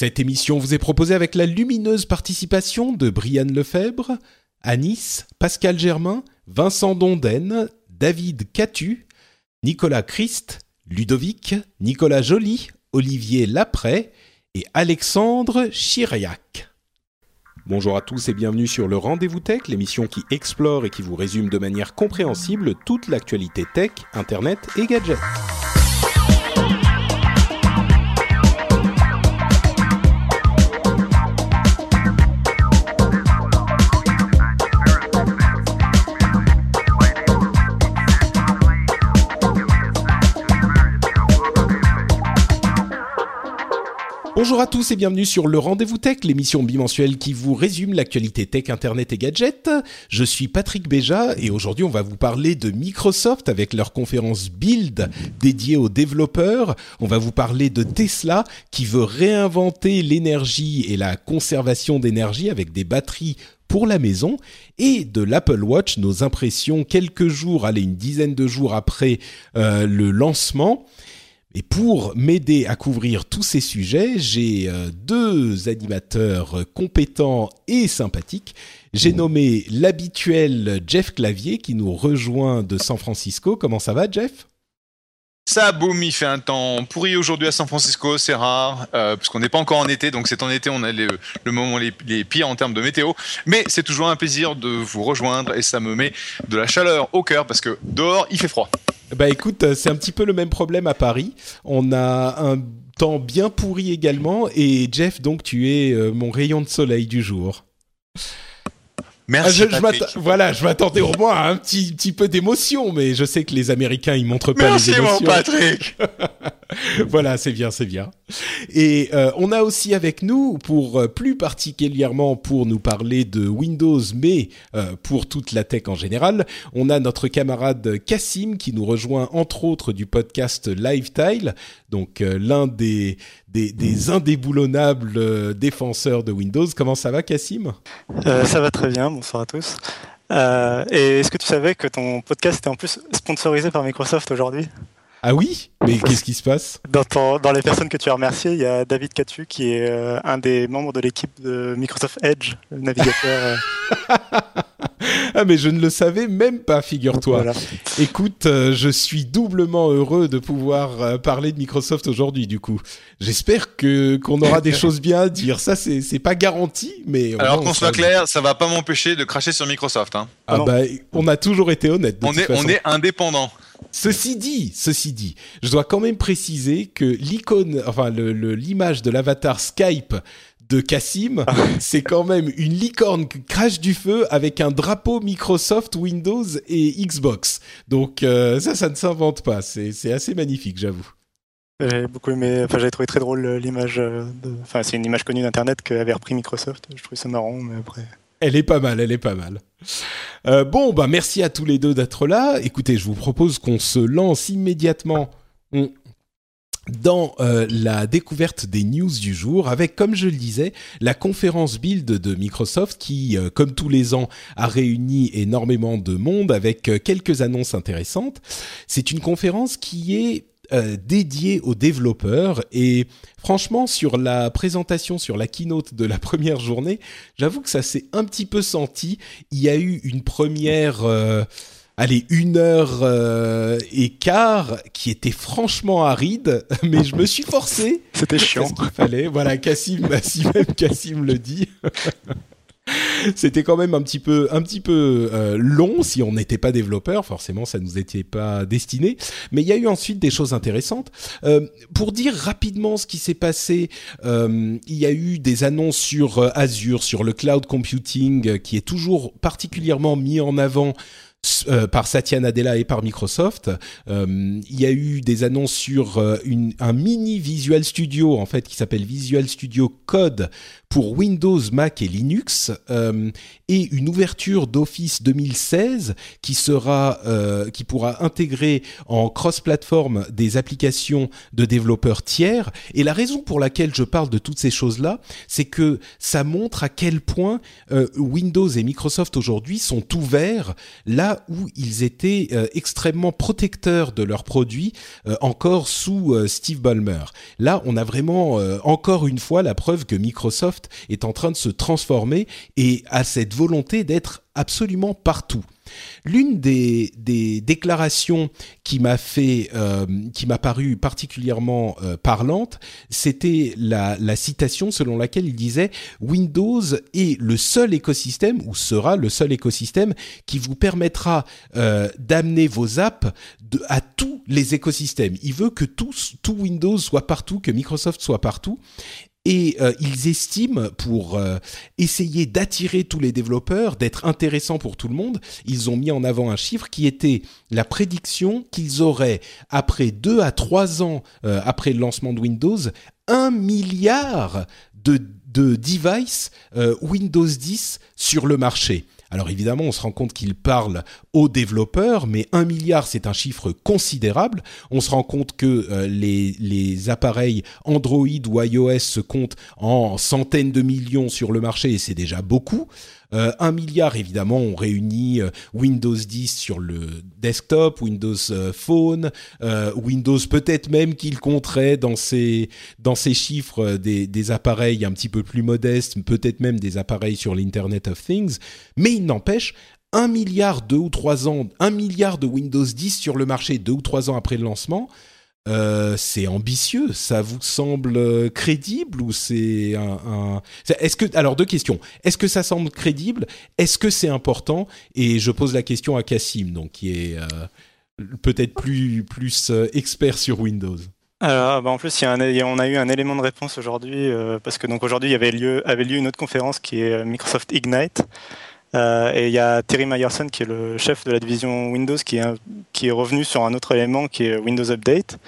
Cette émission vous est proposée avec la lumineuse participation de Brianne Lefebvre, Anis, Pascal Germain, Vincent Donden, David Catu, Nicolas Christ, Ludovic, Nicolas Joly, Olivier Lapré et Alexandre Chiriac. Bonjour à tous et bienvenue sur le Rendez-vous Tech, l'émission qui explore et qui vous résume de manière compréhensible toute l'actualité tech, internet et gadgets. Bonjour à tous et bienvenue sur le Rendez-vous Tech, l'émission bimensuelle qui vous résume l'actualité tech, internet et gadgets. Je suis Patrick Béja et aujourd'hui on va vous parler de Microsoft avec leur conférence Build dédiée aux développeurs. On va vous parler de Tesla qui veut réinventer l'énergie et la conservation d'énergie avec des batteries pour la maison et de l'Apple Watch, nos impressions quelques jours, allez une dizaine de jours après euh, le lancement. Et pour m'aider à couvrir tous ces sujets, j'ai euh, deux animateurs compétents et sympathiques. J'ai nommé l'habituel Jeff Clavier qui nous rejoint de San Francisco. Comment ça va, Jeff? Ça boum, il fait un temps pourri aujourd'hui à San Francisco, c'est rare, euh, parce qu'on n'est pas encore en été, donc c'est en été, on a le moment les, les pires en termes de météo. Mais c'est toujours un plaisir de vous rejoindre et ça me met de la chaleur au cœur parce que dehors il fait froid. Bah écoute, euh, c'est un petit peu le même problème à Paris. On a un temps bien pourri également. Et Jeff, donc tu es euh, mon rayon de soleil du jour. Ah, Merci. je, je voilà, je m'attendais au moins à un petit, petit peu d'émotion, mais je sais que les Américains ils montrent pas Merci les mon émotions. Patrick. voilà, c'est bien, c'est bien. Et euh, on a aussi avec nous, pour euh, plus particulièrement pour nous parler de Windows, mais euh, pour toute la tech en général, on a notre camarade Cassim qui nous rejoint entre autres du podcast Lifetile, donc euh, l'un des, des, des indéboulonnables euh, défenseurs de Windows. Comment ça va, Cassim? Euh, ça va très bien, bonsoir à tous. Euh, et est-ce que tu savais que ton podcast était en plus sponsorisé par Microsoft aujourd'hui? Ah oui Mais qu'est-ce qui se passe dans, ton- dans les personnes que tu as remerciées, il y a David Catu qui est euh, un des membres de l'équipe de Microsoft Edge, le navigateur. euh, Ah mais je ne le savais même pas, figure-toi. voilà. Écoute, euh, je suis doublement heureux de pouvoir euh, parler de Microsoft aujourd'hui. Du coup, j'espère que qu'on aura des choses bien à dire. Ça, c'est c'est pas garanti, mais Alors qu'on on soit clair, ça va pas m'empêcher de cracher sur Microsoft. Hein. Ah Non. bah, on a toujours été honnête. de On toute est façon. on est indépendant. Ceci dit, ceci dit, je dois quand même préciser que l'icône, enfin le- le- l'image de l'avatar Skype de Cassim, c'est quand même une licorne qui crache du feu avec un drapeau Microsoft, Windows et Xbox. Donc euh, ça, ça ne s'invente pas. C'est assez magnifique, j'avoue. J'ai beaucoup aimé, enfin j'avais trouvé très drôle euh, l'image, euh, de- enfin c'est une image connue d'internet qu'avait repris Microsoft. Je trouvais ça marrant, mais après. Elle est pas mal, elle est pas mal. Euh, bon, bah merci à tous les deux d'être là. Écoutez, je vous propose qu'on se lance immédiatement on- dans euh, la découverte des news du jour avec, comme je le disais, la conférence Build de Microsoft qui, euh, comme tous les ans, a réuni énormément de monde avec quelques annonces intéressantes. C'est une conférence qui est euh, dédiée aux développeurs et franchement sur la présentation sur la keynote de la première journée j'avoue que ça s'est un petit peu senti. Il y a eu une première, euh, allez, une heure euh, et quart qui était franchement aride, mais je me suis forcé. C'était chiant. Parce qu'il fallait? Voilà, Cassim, si même Cassim le dit. C'était quand même un petit peu, un petit peu euh, long si on n'était pas développeur. Forcément, ça nous était pas destiné. Mais il y a eu ensuite des choses intéressantes. Euh, pour dire rapidement ce qui s'est passé, euh, il y a eu des annonces sur euh, Azure, sur le cloud computing, euh, qui est toujours particulièrement mis en avant euh, par Satya Nadella et par Microsoft. Euh, il y a eu des annonces sur euh, une, un mini Visual Studio en fait qui s'appelle Visual Studio Code pour Windows, Mac et Linux euh, et une ouverture d'Office 2016 qui sera euh, qui pourra intégrer en cross-platform des applications de développeurs tiers et la raison pour laquelle je parle de toutes ces choses-là, c'est que ça montre à quel point euh, Windows et Microsoft aujourd'hui sont ouverts là où ils étaient euh, extrêmement protecteurs de leurs produits euh, encore sous euh, Steve Ballmer. Là, on a vraiment encore une fois la preuve que Microsoft est en train de se transformer et a cette volonté d'être absolument partout. L'une des, des, déclarations qui m'a fait, euh, qui m'a paru particulièrement euh, parlante, c'était la, la, citation selon laquelle il disait Windows est le seul écosystème ou sera le seul écosystème qui vous permettra euh, d'amener vos apps à tous les écosystèmes. Il veut que tout, tout Windows soit partout, que Microsoft soit partout et euh, ils estiment pour euh, essayer d'attirer tous les développeurs, d'être intéressants pour tout le monde, ils ont mis en avant un chiffre qui était la prédiction qu'ils auraient après deux à trois ans euh, après le lancement de Windows un milliard de de devices Windows 10 sur le marché. Alors évidemment, on se rend compte qu'il parle aux développeurs, mais un milliard, c'est un chiffre considérable. On se rend compte que euh, les, appareils Android ou iOS se comptent en centaines de millions sur le marché, et c'est déjà beaucoup. Euh, un milliard, évidemment, on réunit euh, Windows 10 sur le desktop, Windows euh, Phone, Windows peut-être même qu'il compterait dans ces dans ces chiffres des, des appareils un petit peu plus modestes, peut-être même des appareils sur l'Internet of Things. Mais il n'empêche, un milliard deux ou trois ans, un milliard de Windows 10 sur le marché deux ou trois ans après le lancement, euh, c'est ambitieux. Ça vous semble euh, crédible ou c'est un. Est-ce que alors deux questions. Est-ce que ça semble crédible? Est-ce que c'est important? Et je pose la question à Cassim, donc qui est euh, peut-être plus plus expert sur Windows. Alors, bah en plus, il y a un, on a eu un élément de réponse aujourd'hui parce que donc aujourd'hui il y avait lieu avait lieu une autre conférence qui est Microsoft Ignite euh, et il y a Terry Myerson qui est le chef de la division Windows qui est, revenu sur un autre élément qui est Windows Update.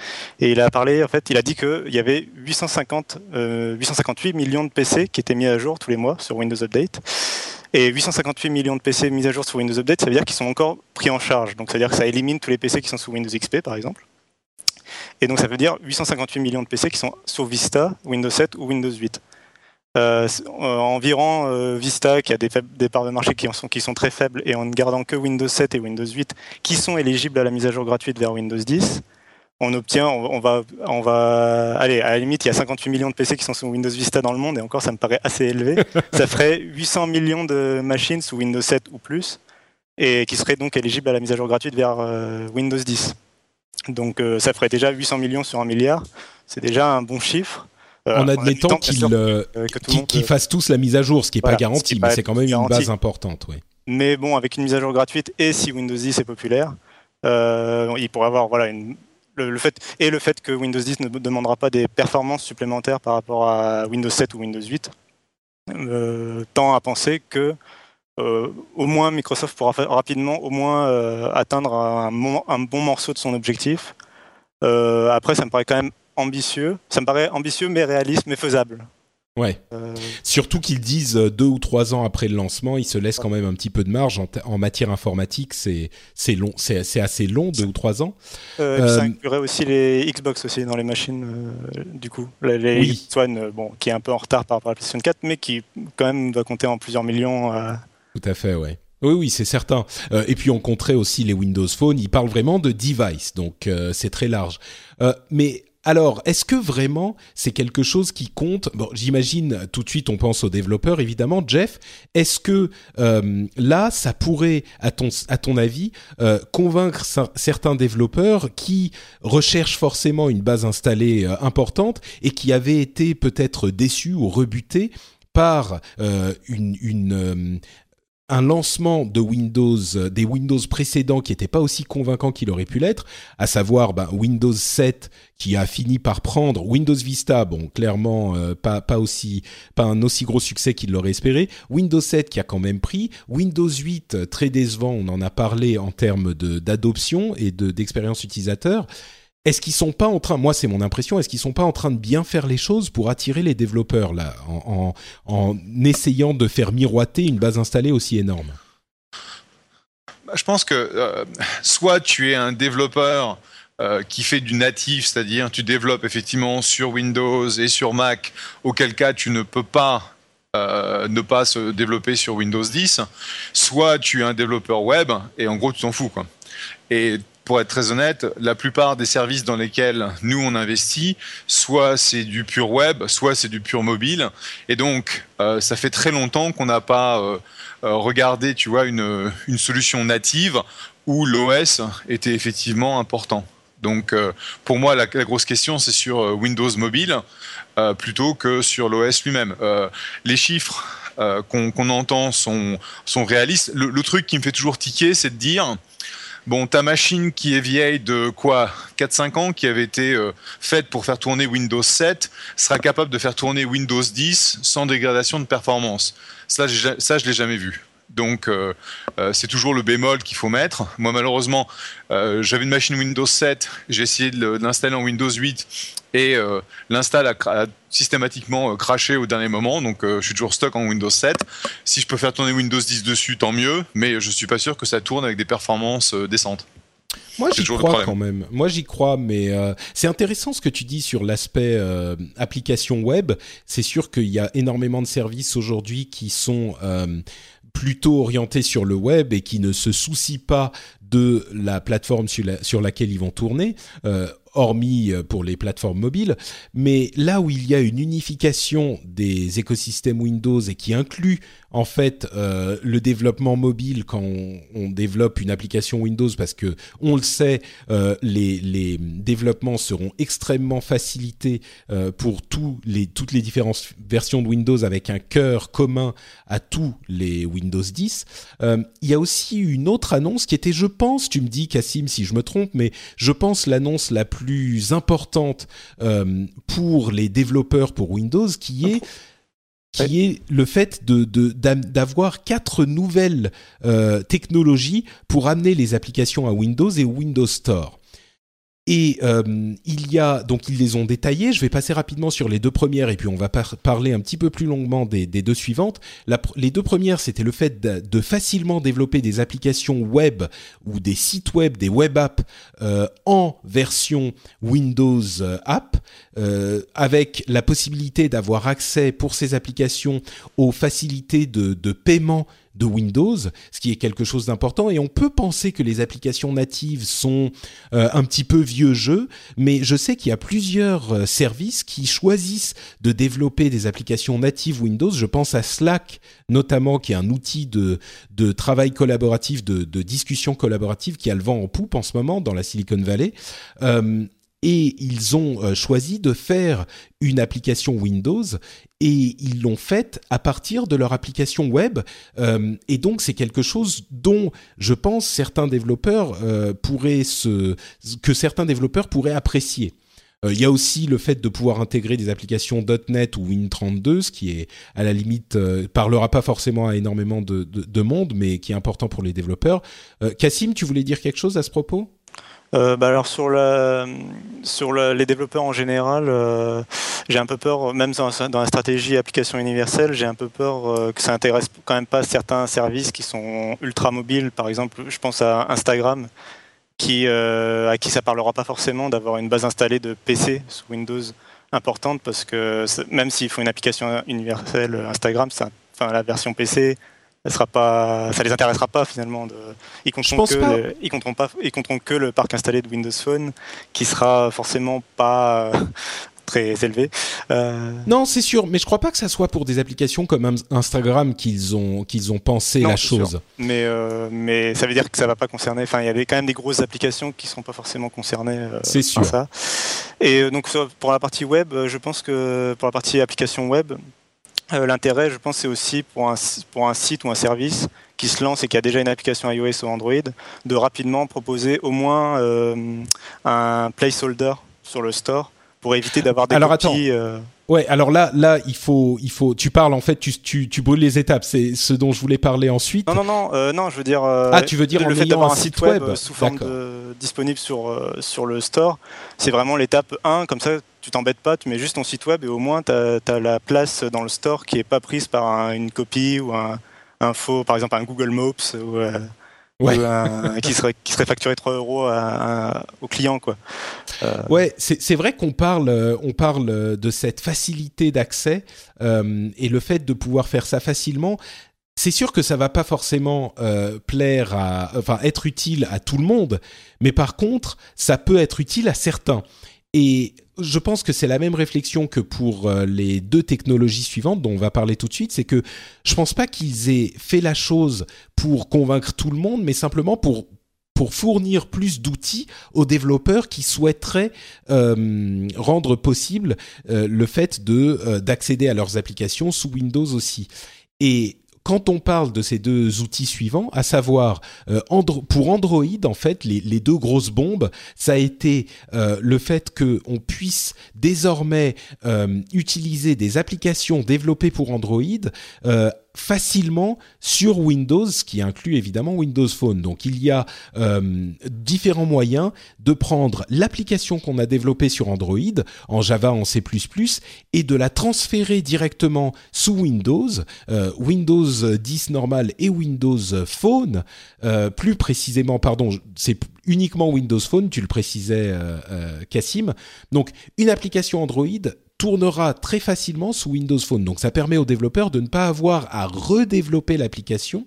Et il a parlé, en fait, il a dit qu'il y avait 850, euh, 858 millions de PC qui étaient mis à jour tous les mois sur Windows Update. Et 858 millions de PC mis à jour sur Windows Update, ça veut dire qu'ils sont encore pris en charge. Donc ça veut dire que ça élimine tous les PC qui sont sous Windows XP, par exemple. Et donc ça veut dire 858 millions de PC qui sont sur Vista, Windows 7 ou Windows 8. Euh, environ euh, Vista qui a des, des, parts de marché qui, en sont, qui sont très faibles et en ne gardant que Windows 7 et Windows 8 qui sont éligibles à la mise à jour gratuite vers Windows 10 on obtient, on, on va, on va, allez, à la limite, il y a 58 millions de PC qui sont sous Windows Vista dans le monde, et encore, ça me paraît assez élevé. ça ferait 800 millions de machines sous Windows 7 ou plus, et qui seraient donc éligibles à la mise à jour gratuite vers euh, Windows 10. Donc, euh, ça ferait déjà 800 millions sur un milliard. C'est déjà un bon chiffre. Euh, en admettant qu'ils qu qu fassent tous la mise à jour, ce qui n'est voilà, pas garanti, mais c'est quand même garanti. une base importante. Mais bon, avec une mise à jour gratuite et si Windows 10 est populaire, euh, il pourrait avoir voilà, une, le, le, fait, et le fait que Windows 10 ne demandera pas des performances supplémentaires par rapport à Windows 7 ou Windows 8, euh, tend à penser que euh, au moins Microsoft pourra rapidement au moins euh, atteindre un, un, bon morceau de son objectif. Après, ça me paraît quand même ambitieux. Ça me paraît ambitieux mais réaliste mais faisable. Ouais. Euh... Surtout qu'ils disent deux ou trois ans après le lancement, ils se laissent quand même un petit peu de marge en, en matière informatique. C'est c'est long, c'est assez long, deux ou trois ans. Euh, euh... Ça inclurait aussi les Xbox aussi dans les machines euh, du coup. Les, les oui. Xbox One, euh, bon, qui est un peu en retard par rapport à la PlayStation 4, mais qui quand même doit compter en plusieurs millions. euh. Tout à fait, ouais. Oui, oui, c'est certain. Euh, et puis on compterait aussi les Windows Phone. Ils parlent vraiment de device, donc euh, c'est très large. Euh, mais alors, est-ce que vraiment c'est quelque chose qui compte? Bon, j'imagine tout de suite on pense aux développeurs, évidemment. Jeff, est-ce que euh, là, ça pourrait, à ton, avis, euh, convaincre certains développeurs qui recherchent forcément une base installée euh, importante et qui avaient été peut-être déçus ou rebutés par une un lancement de Windows, des Windows précédents qui n'étaient pas aussi convaincants qu'il aurait pu l'être, à savoir ben, Windows 7 qui a fini par prendre Windows Vista, bon clairement pas pas aussi pas un aussi gros succès qu'il l'aurait espéré, Windows 7 qui a quand même pris, Windows 8 très décevant, on en a parlé en termes d'adoption et de d'expérience utilisateur. Est-ce qu'ils sont pas en train, moi c'est mon impression, est-ce qu'ils sont pas en train de bien faire les choses pour attirer les développeurs là, en, essayant de faire miroiter une base installée aussi énorme? Bah, Je pense que euh, soit tu es un développeur euh, qui fait du natif, c'est-à-dire tu développes effectivement sur Windows et sur Mac, auquel cas tu ne peux pas euh, ne pas se développer sur Windows 10, soit tu es un développeur web et en gros tu t'en fous quoi. Pour être très honnête, la plupart des services dans lesquels nous on investit, soit c'est du pur web, soit c'est du pur mobile. Et donc, euh, ça fait très longtemps qu'on n'a pas euh, euh, regardé, tu vois, une, solution native où l'OS était effectivement important. Donc, pour moi, la, grosse question, c'est sur Windows Mobile plutôt que sur l'OS lui-même. les chiffres qu'on entend sont, sont réalistes. Le, le, truc qui me fait toujours tiquer, c'est de dire Bon, ta machine qui est vieille de quoi 4-5 ans, qui avait été euh, faite pour faire tourner Windows 7, sera capable de faire tourner Windows 10 sans dégradation de performance. Ça, ça je l'ai jamais vu. Donc, euh, euh, c'est toujours le bémol qu'il faut mettre. Moi, malheureusement, j'avais une machine Windows 7, j'ai essayé de l'installer en Windows 8 et euh, l'install a, systématiquement euh, craché au dernier moment, donc euh, je suis toujours stock en Windows 7. Si je peux faire tourner Windows 10 dessus, tant mieux, mais je suis pas sûr que ça tourne avec des performances décentes. Moi j'y crois quand même. Moi j'y crois, mais c'est intéressant ce que tu dis sur l'aspect application web. C'est sûr qu'il y a énormément de services aujourd'hui qui sont plutôt orientés sur le web et qui ne se soucient pas de la plateforme sur, laquelle ils vont tourner hormis euh, pour les plateformes mobiles. Mais là où il y a une unification des écosystèmes Windows et qui inclut en fait euh, le développement mobile quand on, développe une application Windows parce que on le sait euh, les, les, développements seront extrêmement facilités euh, pour tous les, toutes les différentes versions de Windows avec un cœur commun à tous les Windows 10 euh, il y a aussi une autre annonce qui était je pense tu me dis Cassim si je me trompe mais je pense l'annonce la plus importante euh, pour les développeurs pour Windows qui est qui est le fait de d'avoir quatre nouvelles euh, technologies pour amener les applications à Windows et Windows Store. Et euh, il y a donc ils les ont détaillés. Je vais passer rapidement sur les deux premières et puis on va parler un petit peu plus longuement des, deux suivantes. Les deux premières, c'était le fait de, facilement développer des applications web ou des sites web, des web apps euh, en version Windows euh, App, avec la possibilité d'avoir accès pour ces applications aux facilités de paiement de Windows, ce qui est quelque chose d'important. Et on peut penser que les applications natives sont euh, un petit peu vieux jeu, mais je sais qu'il y a plusieurs euh, services qui choisissent de développer des applications natives Windows. Je pense à Slack notamment, qui est un outil de, de travail collaboratif, de, de discussion collaborative qui a le vent en poupe en ce moment dans la Silicon Valley. Euh, et ils ont euh, choisi de faire une application Windows et ils l'ont faite à partir de leur application web euh, et donc c'est quelque chose dont je pense certains développeurs euh, pourraient que certains développeurs pourraient apprécier. Il y a aussi le fait de pouvoir intégrer des applications .NET ou Win32, ce qui est à la limite parlera pas forcément à énormément de, monde, mais qui est important pour les développeurs. Cassim, tu voulais dire quelque chose à ce propos? Euh, bah alors sur, la, sur les développeurs en général, euh, j'ai un peu peur, même dans, la stratégie application universelle, j'ai un peu peur euh, que ça intéresse quand même pas certains services qui sont ultra mobiles. Par exemple, je pense à Instagram, à qui ça parlera pas forcément d'avoir une base installée de PC sous Windows importante, parce que même s'ils font une application universelle Instagram, enfin la version PC sera pas, ça les intéressera pas finalement. De, ils compteront que, Le, ils compteront pas, ils compteront que le parc installé de Windows Phone, qui sera forcément pas euh, très élevé. Euh... Non, c'est sûr, mais je crois pas que ça soit pour des applications comme Instagram qu'ils ont qu'ils ont pensé la chose. Mais euh, mais ça veut dire que ça va pas concerner. Enfin, il y avait quand même des grosses applications qui sont pas forcément concernées. C'est sûr. Ça. Et donc pour la partie web, je pense que pour la partie application web, L'intérêt, je pense, c'est aussi pour un, pour un site ou un service qui se lance et qui a déjà une application iOS ou Android, de rapidement proposer au moins un placeholder sur le store pour éviter d'avoir des Alors, copies. Ouais, alors là, là, il faut, il faut. Tu parles en fait, tu, tu, tu brûles les étapes. C'est ce dont je voulais parler ensuite. Non, non, non, euh, non. Je veux dire. Euh, ah, tu veux dire le en fait d'avoir un site web, sous forme de, disponible sur euh, sur le store, c'est vraiment l'étape 1 Comme ça, tu t'embêtes pas, tu mets juste ton site web et au moins tu as, la place dans le store qui est pas prise par une copie ou un, un, faux, par exemple un Google Maps ou qui, serait, qui serait facturé 3 euros au client. Quoi. Euh, ouais, c'est vrai qu'on parle, euh, on parle de cette facilité d'accès euh, et le fait de pouvoir faire ça facilement. C'est sûr que ça va pas forcément plaire à, enfin, être utile à tout le monde, mais par contre, ça peut être utile à certains. Et je pense que c'est la même réflexion que pour euh, les deux technologies suivantes dont on va parler tout de suite, c'est que je pense pas qu'ils aient fait la chose pour convaincre tout le monde, mais simplement pour fournir plus d'outils aux développeurs qui souhaiteraient euh, rendre possible euh, le fait de d'accéder à leurs applications sous Windows aussi. Quand on parle de ces deux outils suivants, à savoir euh, pour Android, en fait, les, deux grosses bombes, ça a été euh, le fait qu'on puisse désormais euh, utiliser des applications développées pour Android facilement sur Windows, ce qui inclut évidemment Windows Phone. Donc il y a euh, différents moyens de prendre l'application qu'on a développée sur Android, en Java, en C++, et de la transférer directement sous Windows, euh, Windows 10 normal et Windows Phone. Euh, plus précisément, pardon, c'est uniquement Windows Phone, tu le précisais, Cassim. Donc une application Android tournera très facilement sous Windows Phone. Donc ça permet aux développeurs de ne pas avoir à redévelopper l'application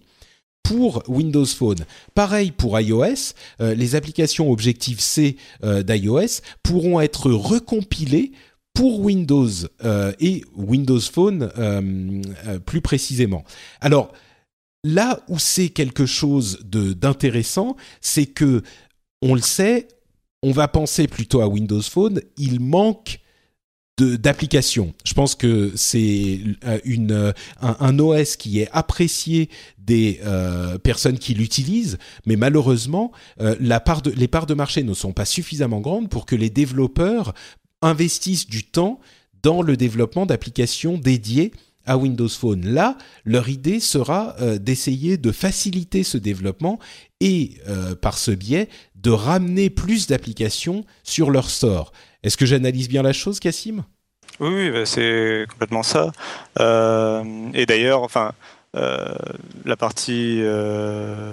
pour Windows Phone. Pareil pour iOS, euh, les applications Objective-C euh, d'iOS pourront être recompilées pour Windows euh, et Windows Phone plus précisément. Alors là où c'est quelque chose d'intéressant, c'est que on le sait, on va penser plutôt à Windows Phone, il manque d'application. Je pense que c'est euh, une euh, un, OS qui est apprécié des euh, personnes qui l'utilisent, mais malheureusement, les parts de marché ne sont pas suffisamment grandes pour que les développeurs investissent du temps dans le développement d'applications dédiées à Windows Phone. Là, leur idée sera d'essayer de faciliter ce développement et, par ce biais, de ramener plus d'applications sur leur store. Est-ce que j'analyse bien la chose, Cassim? Oui, bah, c'est complètement ça. Euh, et d'ailleurs, enfin, euh, la partie, euh,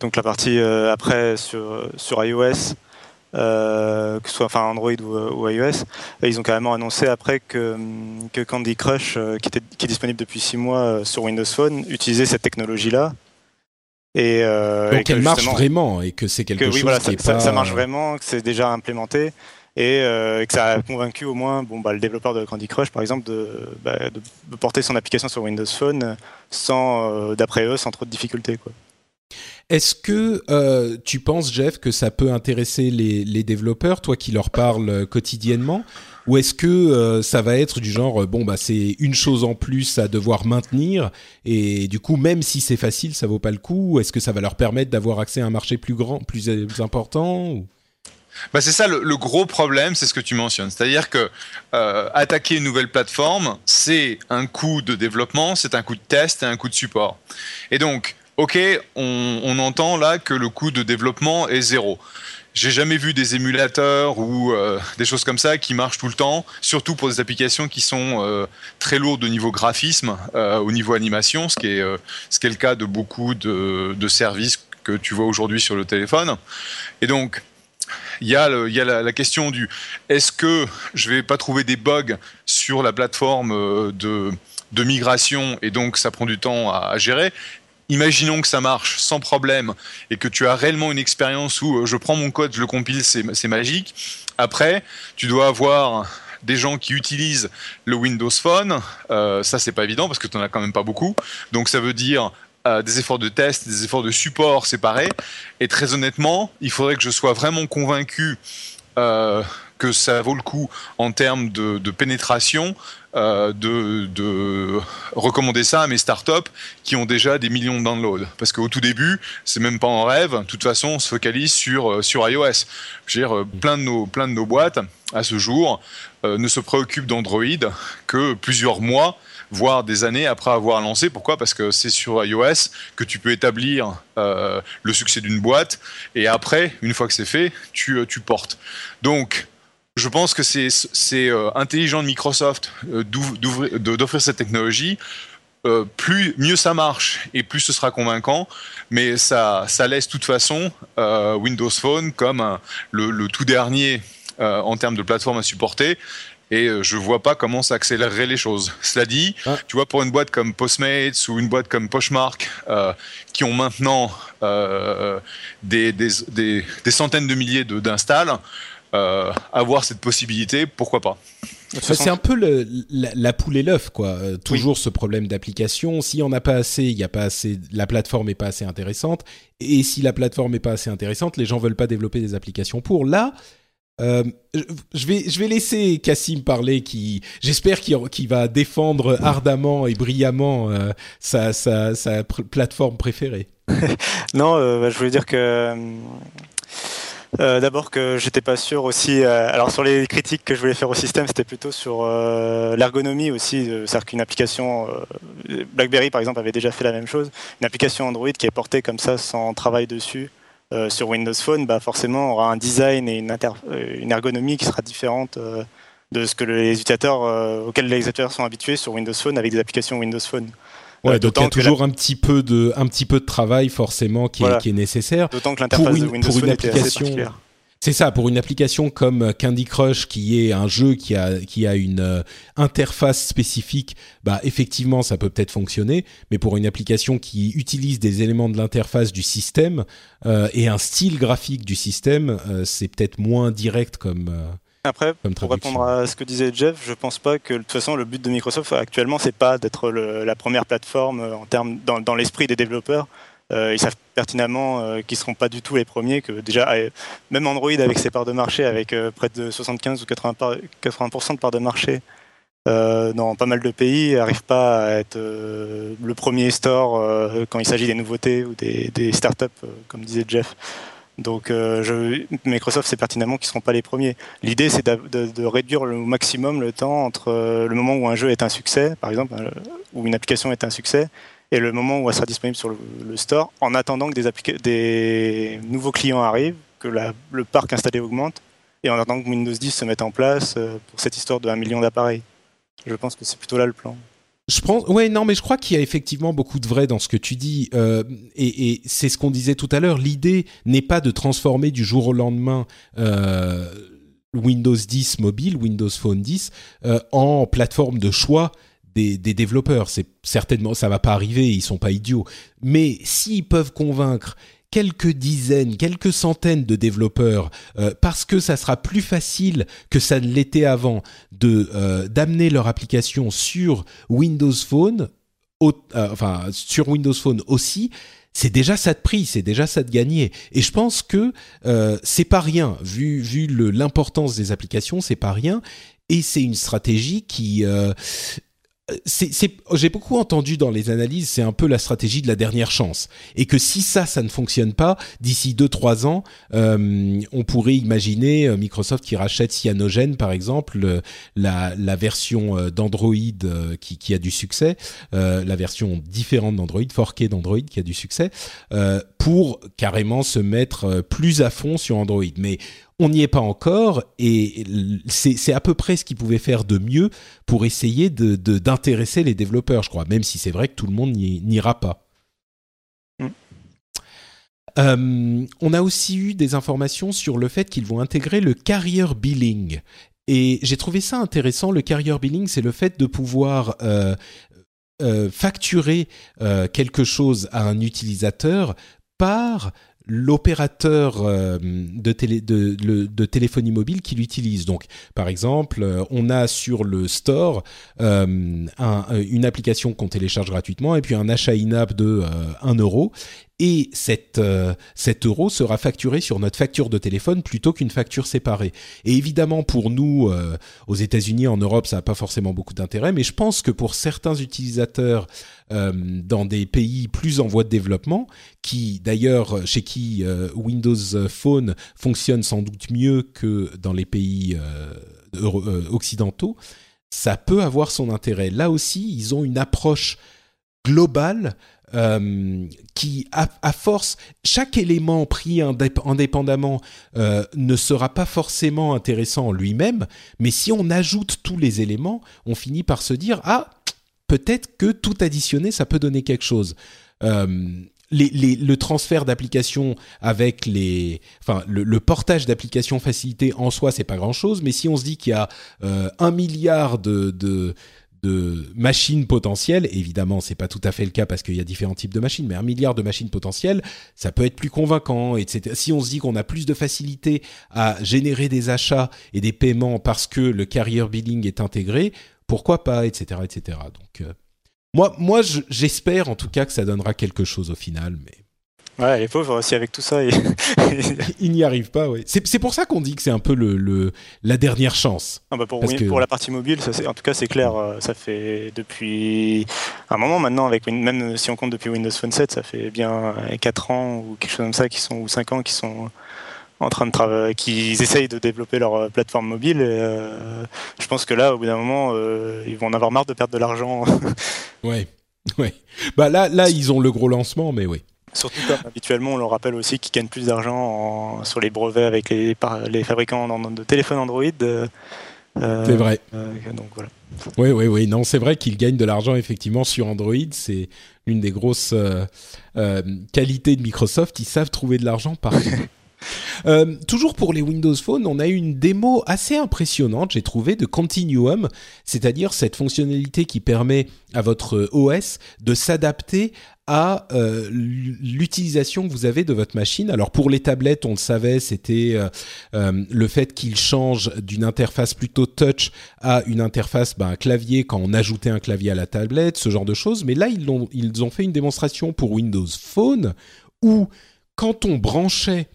donc la partie après sur, sur iOS, que ce soit enfin Android ou, iOS, ils ont carrément annoncé après que, que Candy Crush, qui, était, qui est disponible depuis six mois sur Windows Phone, utilisait cette technologie-là. Et, Donc elle marche vraiment et que c'est quelque chose qui ça, pas... ça marche vraiment, que c'est déjà implémenté euh, et, que ça a convaincu au moins bon, bah, le développeur de Candy Crush, par exemple, de, bah, porter son application sur Windows Phone sans, euh, d'après eux, sans trop de difficultés. Est-ce que euh, tu penses, Jeff, que ça peut intéresser les, développeurs, toi qui leur parles quotidiennement? Ou est-ce que ça va être du genre bon bah c'est une chose en plus à devoir maintenir et du coup même si c'est facile ça vaut pas le coup ou est-ce que ça va leur permettre d'avoir accès à un marché plus grand plus important bah c'est ça le, gros problème, c'est ce que tu mentionnes. C'est-à-dire que euh, attaquer une nouvelle plateforme, c'est un coût de développement, c'est un coût de test et un coût de support. Et donc, ok, on, entend là que le coût de développement est zéro. J'ai jamais vu des émulateurs ou euh, des choses comme ça qui marchent tout le temps, surtout pour des applications qui sont euh, très lourdes au niveau graphisme, au niveau animation, ce qui est ce qui est le cas de beaucoup de, de services que tu vois aujourd'hui sur le téléphone. Et donc il y a, la, question du est-ce que je vais pas trouver des bugs sur la plateforme euh, de, migration et donc ça prend du temps à, gérer? Imaginons que ça marche sans problème et que tu as réellement une expérience où euh, je prends mon code, je le compile, c'est magique. Après, tu dois avoir des gens qui utilisent le Windows Phone. Euh, ça, c'est pas évident parce que tu n'en as quand même pas beaucoup. Donc, ça veut dire euh, des efforts de test, des efforts de support séparés. Et très honnêtement, il faudrait que je sois vraiment convaincu euh, que ça vaut le coup en termes de, pénétration euh, de, de, recommander ça à mes startups qui ont déjà des millions de downloads. Parce qu'au tout début, c'est même pas en rêve. De toute façon, on se focalise sur, sur iOS. Je veux dire, plein de nos, plein de nos boîtes, à ce jour, ne se préoccupent d'Android que plusieurs mois voire des années après avoir lancé. Pourquoi? Parce que c'est sur iOS que tu peux établir le succès d'une boîte et après, une fois que c'est fait, tu, tu portes. Donc, je pense que c'est euh, intelligent de Microsoft euh, d'offrir cette technologie. Euh, plus mieux ça marche et plus ce sera convaincant, mais ça, ça laisse de toute façon Windows Phone comme le, tout dernier en termes de plateforme à supporter. Et je vois pas comment ça accélérerait les choses. Cela dit, ah. tu vois, pour une boîte comme Postmates ou une boîte comme Poshmark, qui ont maintenant des, des, des, centaines de milliers d'installs, euh, avoir cette possibilité, pourquoi pas? C'est un peu le, la, poule et l'œuf, quoi. Euh, toujours ce problème d'application. Si on n'a pas assez, il y a pas assez, la plateforme est pas assez intéressante. Et si la plateforme est pas assez intéressante, les gens veulent pas développer des applications pour. Là, euh, je vais, je vais laisser Cassim parler, qui, j'espère qu'il va défendre ardemment et brillamment sa, sa, sa plateforme préférée. non, bah, je voulais dire que euh, D'abord que j'étais pas sûr aussi. Euh, alors sur les critiques que je voulais faire au système, c'était plutôt sur euh, l'ergonomie aussi. Euh, c'est-à-dire qu'une application euh, BlackBerry par exemple avait déjà fait la même chose. Une application Android qui est portée comme ça sans travail dessus sur Windows Phone, bah forcément aura un design et une, une ergonomie qui sera différente de ce que les utilisateurs auxquels les utilisateurs sont habitués sur Windows Phone avec des applications Windows Phone. Ouais, donc il y a toujours un petit peu de un petit peu de travail forcément qui, est, qui est nécessaire. D'autant que l'interface de Windows Phone était assez particulière. C'est ça, pour une application comme Candy Crush, qui est un jeu qui a, qui a une euh, interface spécifique, bah effectivement, ça peut peut-être fonctionner, mais pour une application qui utilise des éléments de l'interface du système euh, et un style graphique du système, euh, c'est peut-être moins direct comme. Après, pour répondre à ce que disait Jeff, je pense pas que de toute façon le but de Microsoft actuellement c'est pas d'être la première plateforme en termes dans, dans l'esprit des développeurs. Euh, ils savent pertinemment euh, qu'ils seront pas du tout les premiers, que déjà euh, même Android avec ses parts de marché, avec près de 75 ou 80, 80 de parts de marché dans pas mal de pays, n'arrive pas à être le premier store quand il s'agit des nouveautés ou des, startups, comme disait Jeff. Donc Microsoft sait pertinemment qu'ils ne seront pas les premiers. L'idée c'est de, réduire le maximum le temps entre le moment où un jeu est un succès, par exemple, où une application est un succès, et le moment où elle sera disponible sur le, store, en attendant que des, nouveaux clients arrivent, que le parc installé augmente, et en attendant que Windows 10 se mette en place pour cette histoire de 1 million d'appareils. Je pense que c'est plutôt là le plan. Je pense, ouais, non, mais je crois qu'il y a effectivement beaucoup de vrai dans ce que tu dis, euh, et, c'est ce qu'on disait tout à l'heure. L'idée n'est pas de transformer du jour au lendemain euh, Windows 10 mobile, Windows Phone 10, euh, en plateforme de choix des, développeurs. C'est certainement, ça va pas arriver, ils sont pas idiots. Mais s'ils peuvent convaincre quelques dizaines, quelques centaines de développeurs, euh, parce que ça sera plus facile que ça ne l'était avant de euh, d'amener leur application sur Windows Phone, euh, enfin sur Windows Phone aussi. C'est déjà ça de prix, c'est déjà ça de gagner. Et je pense que c'est pas rien, vu vu l'importance des applications, c'est pas rien. Et c'est une stratégie qui j'ai beaucoup entendu dans les analyses, c'est un peu la stratégie de la dernière chance, et que si ça, ça ne fonctionne pas, d'ici 2-3 ans, euh, on pourrait imaginer euh, Microsoft qui rachète Cyanogen, par exemple, la, la, version euh, d'Android qui, qui, a du succès, la version différente d'Android, 4K d'Android qui a du succès, pour carrément se mettre plus à fond sur Android. Mais on n'y est pas encore et c'est à peu près ce qu'ils pouvaient faire de mieux pour essayer d'intéresser de, les développeurs, je crois, même si c'est vrai que tout le monde n'ira pas. Mm. Euh, on a aussi eu des informations sur le fait qu'ils vont intégrer le carrier billing. Et j'ai trouvé ça intéressant. Le carrier billing, c'est le fait de pouvoir euh, euh, facturer quelque chose à un utilisateur par l'opérateur euh, de, télé, de, de, téléphonie mobile qui l'utilise. Donc, par exemple, euh, on a sur le store euh, un, une application qu'on télécharge gratuitement et puis un achat in-app de 1 euro. et euh, cet euro sera facturé sur notre facture de téléphone plutôt qu'une facture séparée. Et évidemment, pour nous, euh, aux États-Unis, en Europe, ça n'a pas forcément beaucoup d'intérêt, mais je pense que pour certains utilisateurs euh, dans des pays plus en voie de développement, qui d'ailleurs, chez qui Windows Phone fonctionne sans doute mieux que dans les pays occidentaux, ça peut avoir son intérêt. Là aussi, ils ont une approche globale euh, qui, à, force, chaque élément pris indépendamment euh, ne sera pas forcément intéressant en lui-même, mais si on ajoute tous les éléments, on finit par se dire ah peut-être que tout additionné ça peut donner quelque chose. Euh, le transfert d'applications avec les, enfin le, portage d'applications facilité en soi c'est pas grand chose, mais si on se dit qu'il y a un milliard de, de de machines potentielles. Évidemment, c'est pas tout à fait le cas parce qu'il y a différents types de machines, mais un milliard de machines potentielles, ça peut être plus convaincant, etc. Si on se dit qu'on a plus de facilité à générer des achats et des paiements parce que le carrier billing est intégré, pourquoi pas, etc., etc. Donc, euh, moi, moi, j'espère en tout cas que ça donnera quelque chose au final, mais Ouais, les pauvres aussi avec tout ça. Ils n'y arrivent pas. C'est pour ça qu'on dit que c'est un peu le, le, la dernière chance. Ah bah pour, pour la partie mobile, ça, en tout cas, c'est clair. Euh, ça fait depuis un moment maintenant, avec même si on compte depuis Windows Phone 7, ça fait bien 4 ans ou quelque chose comme ça, qui sont, ou 5 ans, qui sont en train de travailler, qui essayent de développer leur euh, plateforme mobile. Et, euh, je pense que là, au bout d'un moment, ils vont en avoir marre de perdre de l'argent. ouais, ouais. Bah là, là, ils ont le gros lancement, mais oui. Surtout comme habituellement, on le rappelle aussi qu'ils gagnent plus d'argent sur les brevets avec les, les fabricants de téléphones Android. Euh, c'est vrai. Euh, donc voilà. Oui, oui, oui. Non, c'est vrai qu'ils gagnent de l'argent effectivement sur Android. C'est une des grosses euh, qualités de Microsoft. Ils savent trouver de l'argent partout. Euh, toujours pour les Windows Phone, on a eu une démo assez impressionnante, j'ai trouvé, de Continuum, c'est-à-dire cette fonctionnalité qui permet à votre OS de s'adapter à euh, l'utilisation que vous avez de votre machine. Alors pour les tablettes, on le savait, c'était euh, le fait qu'ils changent d'une interface plutôt touch à une interface ben, clavier quand on ajoutait un clavier à la tablette, ce genre de choses. Mais là, ils ont fait une démonstration pour Windows Phone où quand on branchait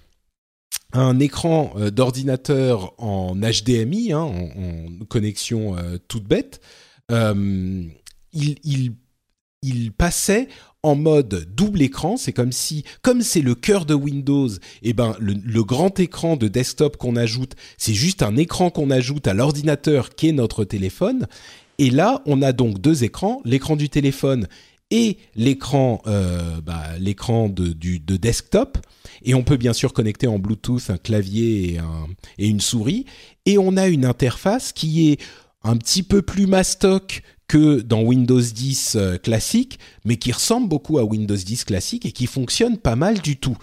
un écran euh, d'ordinateur en HDMI, hein, en, connexion euh, toute bête, euh, il, passait en mode double écran. C'est comme si, comme c'est le cœur de Windows, eh ben le, grand écran de desktop qu'on ajoute, c'est juste un écran qu'on ajoute à l'ordinateur qui est notre téléphone. Et là, on a donc deux écrans, l'écran du téléphone et l'écran, bah, l'écran de, desktop. Et on peut bien sûr connecter en Bluetooth un clavier et, une souris. Et on a une interface qui est un petit peu plus mastoc que dans Windows 10 euh, classique, mais qui ressemble beaucoup à Windows 10 classique et qui fonctionne pas mal du tout.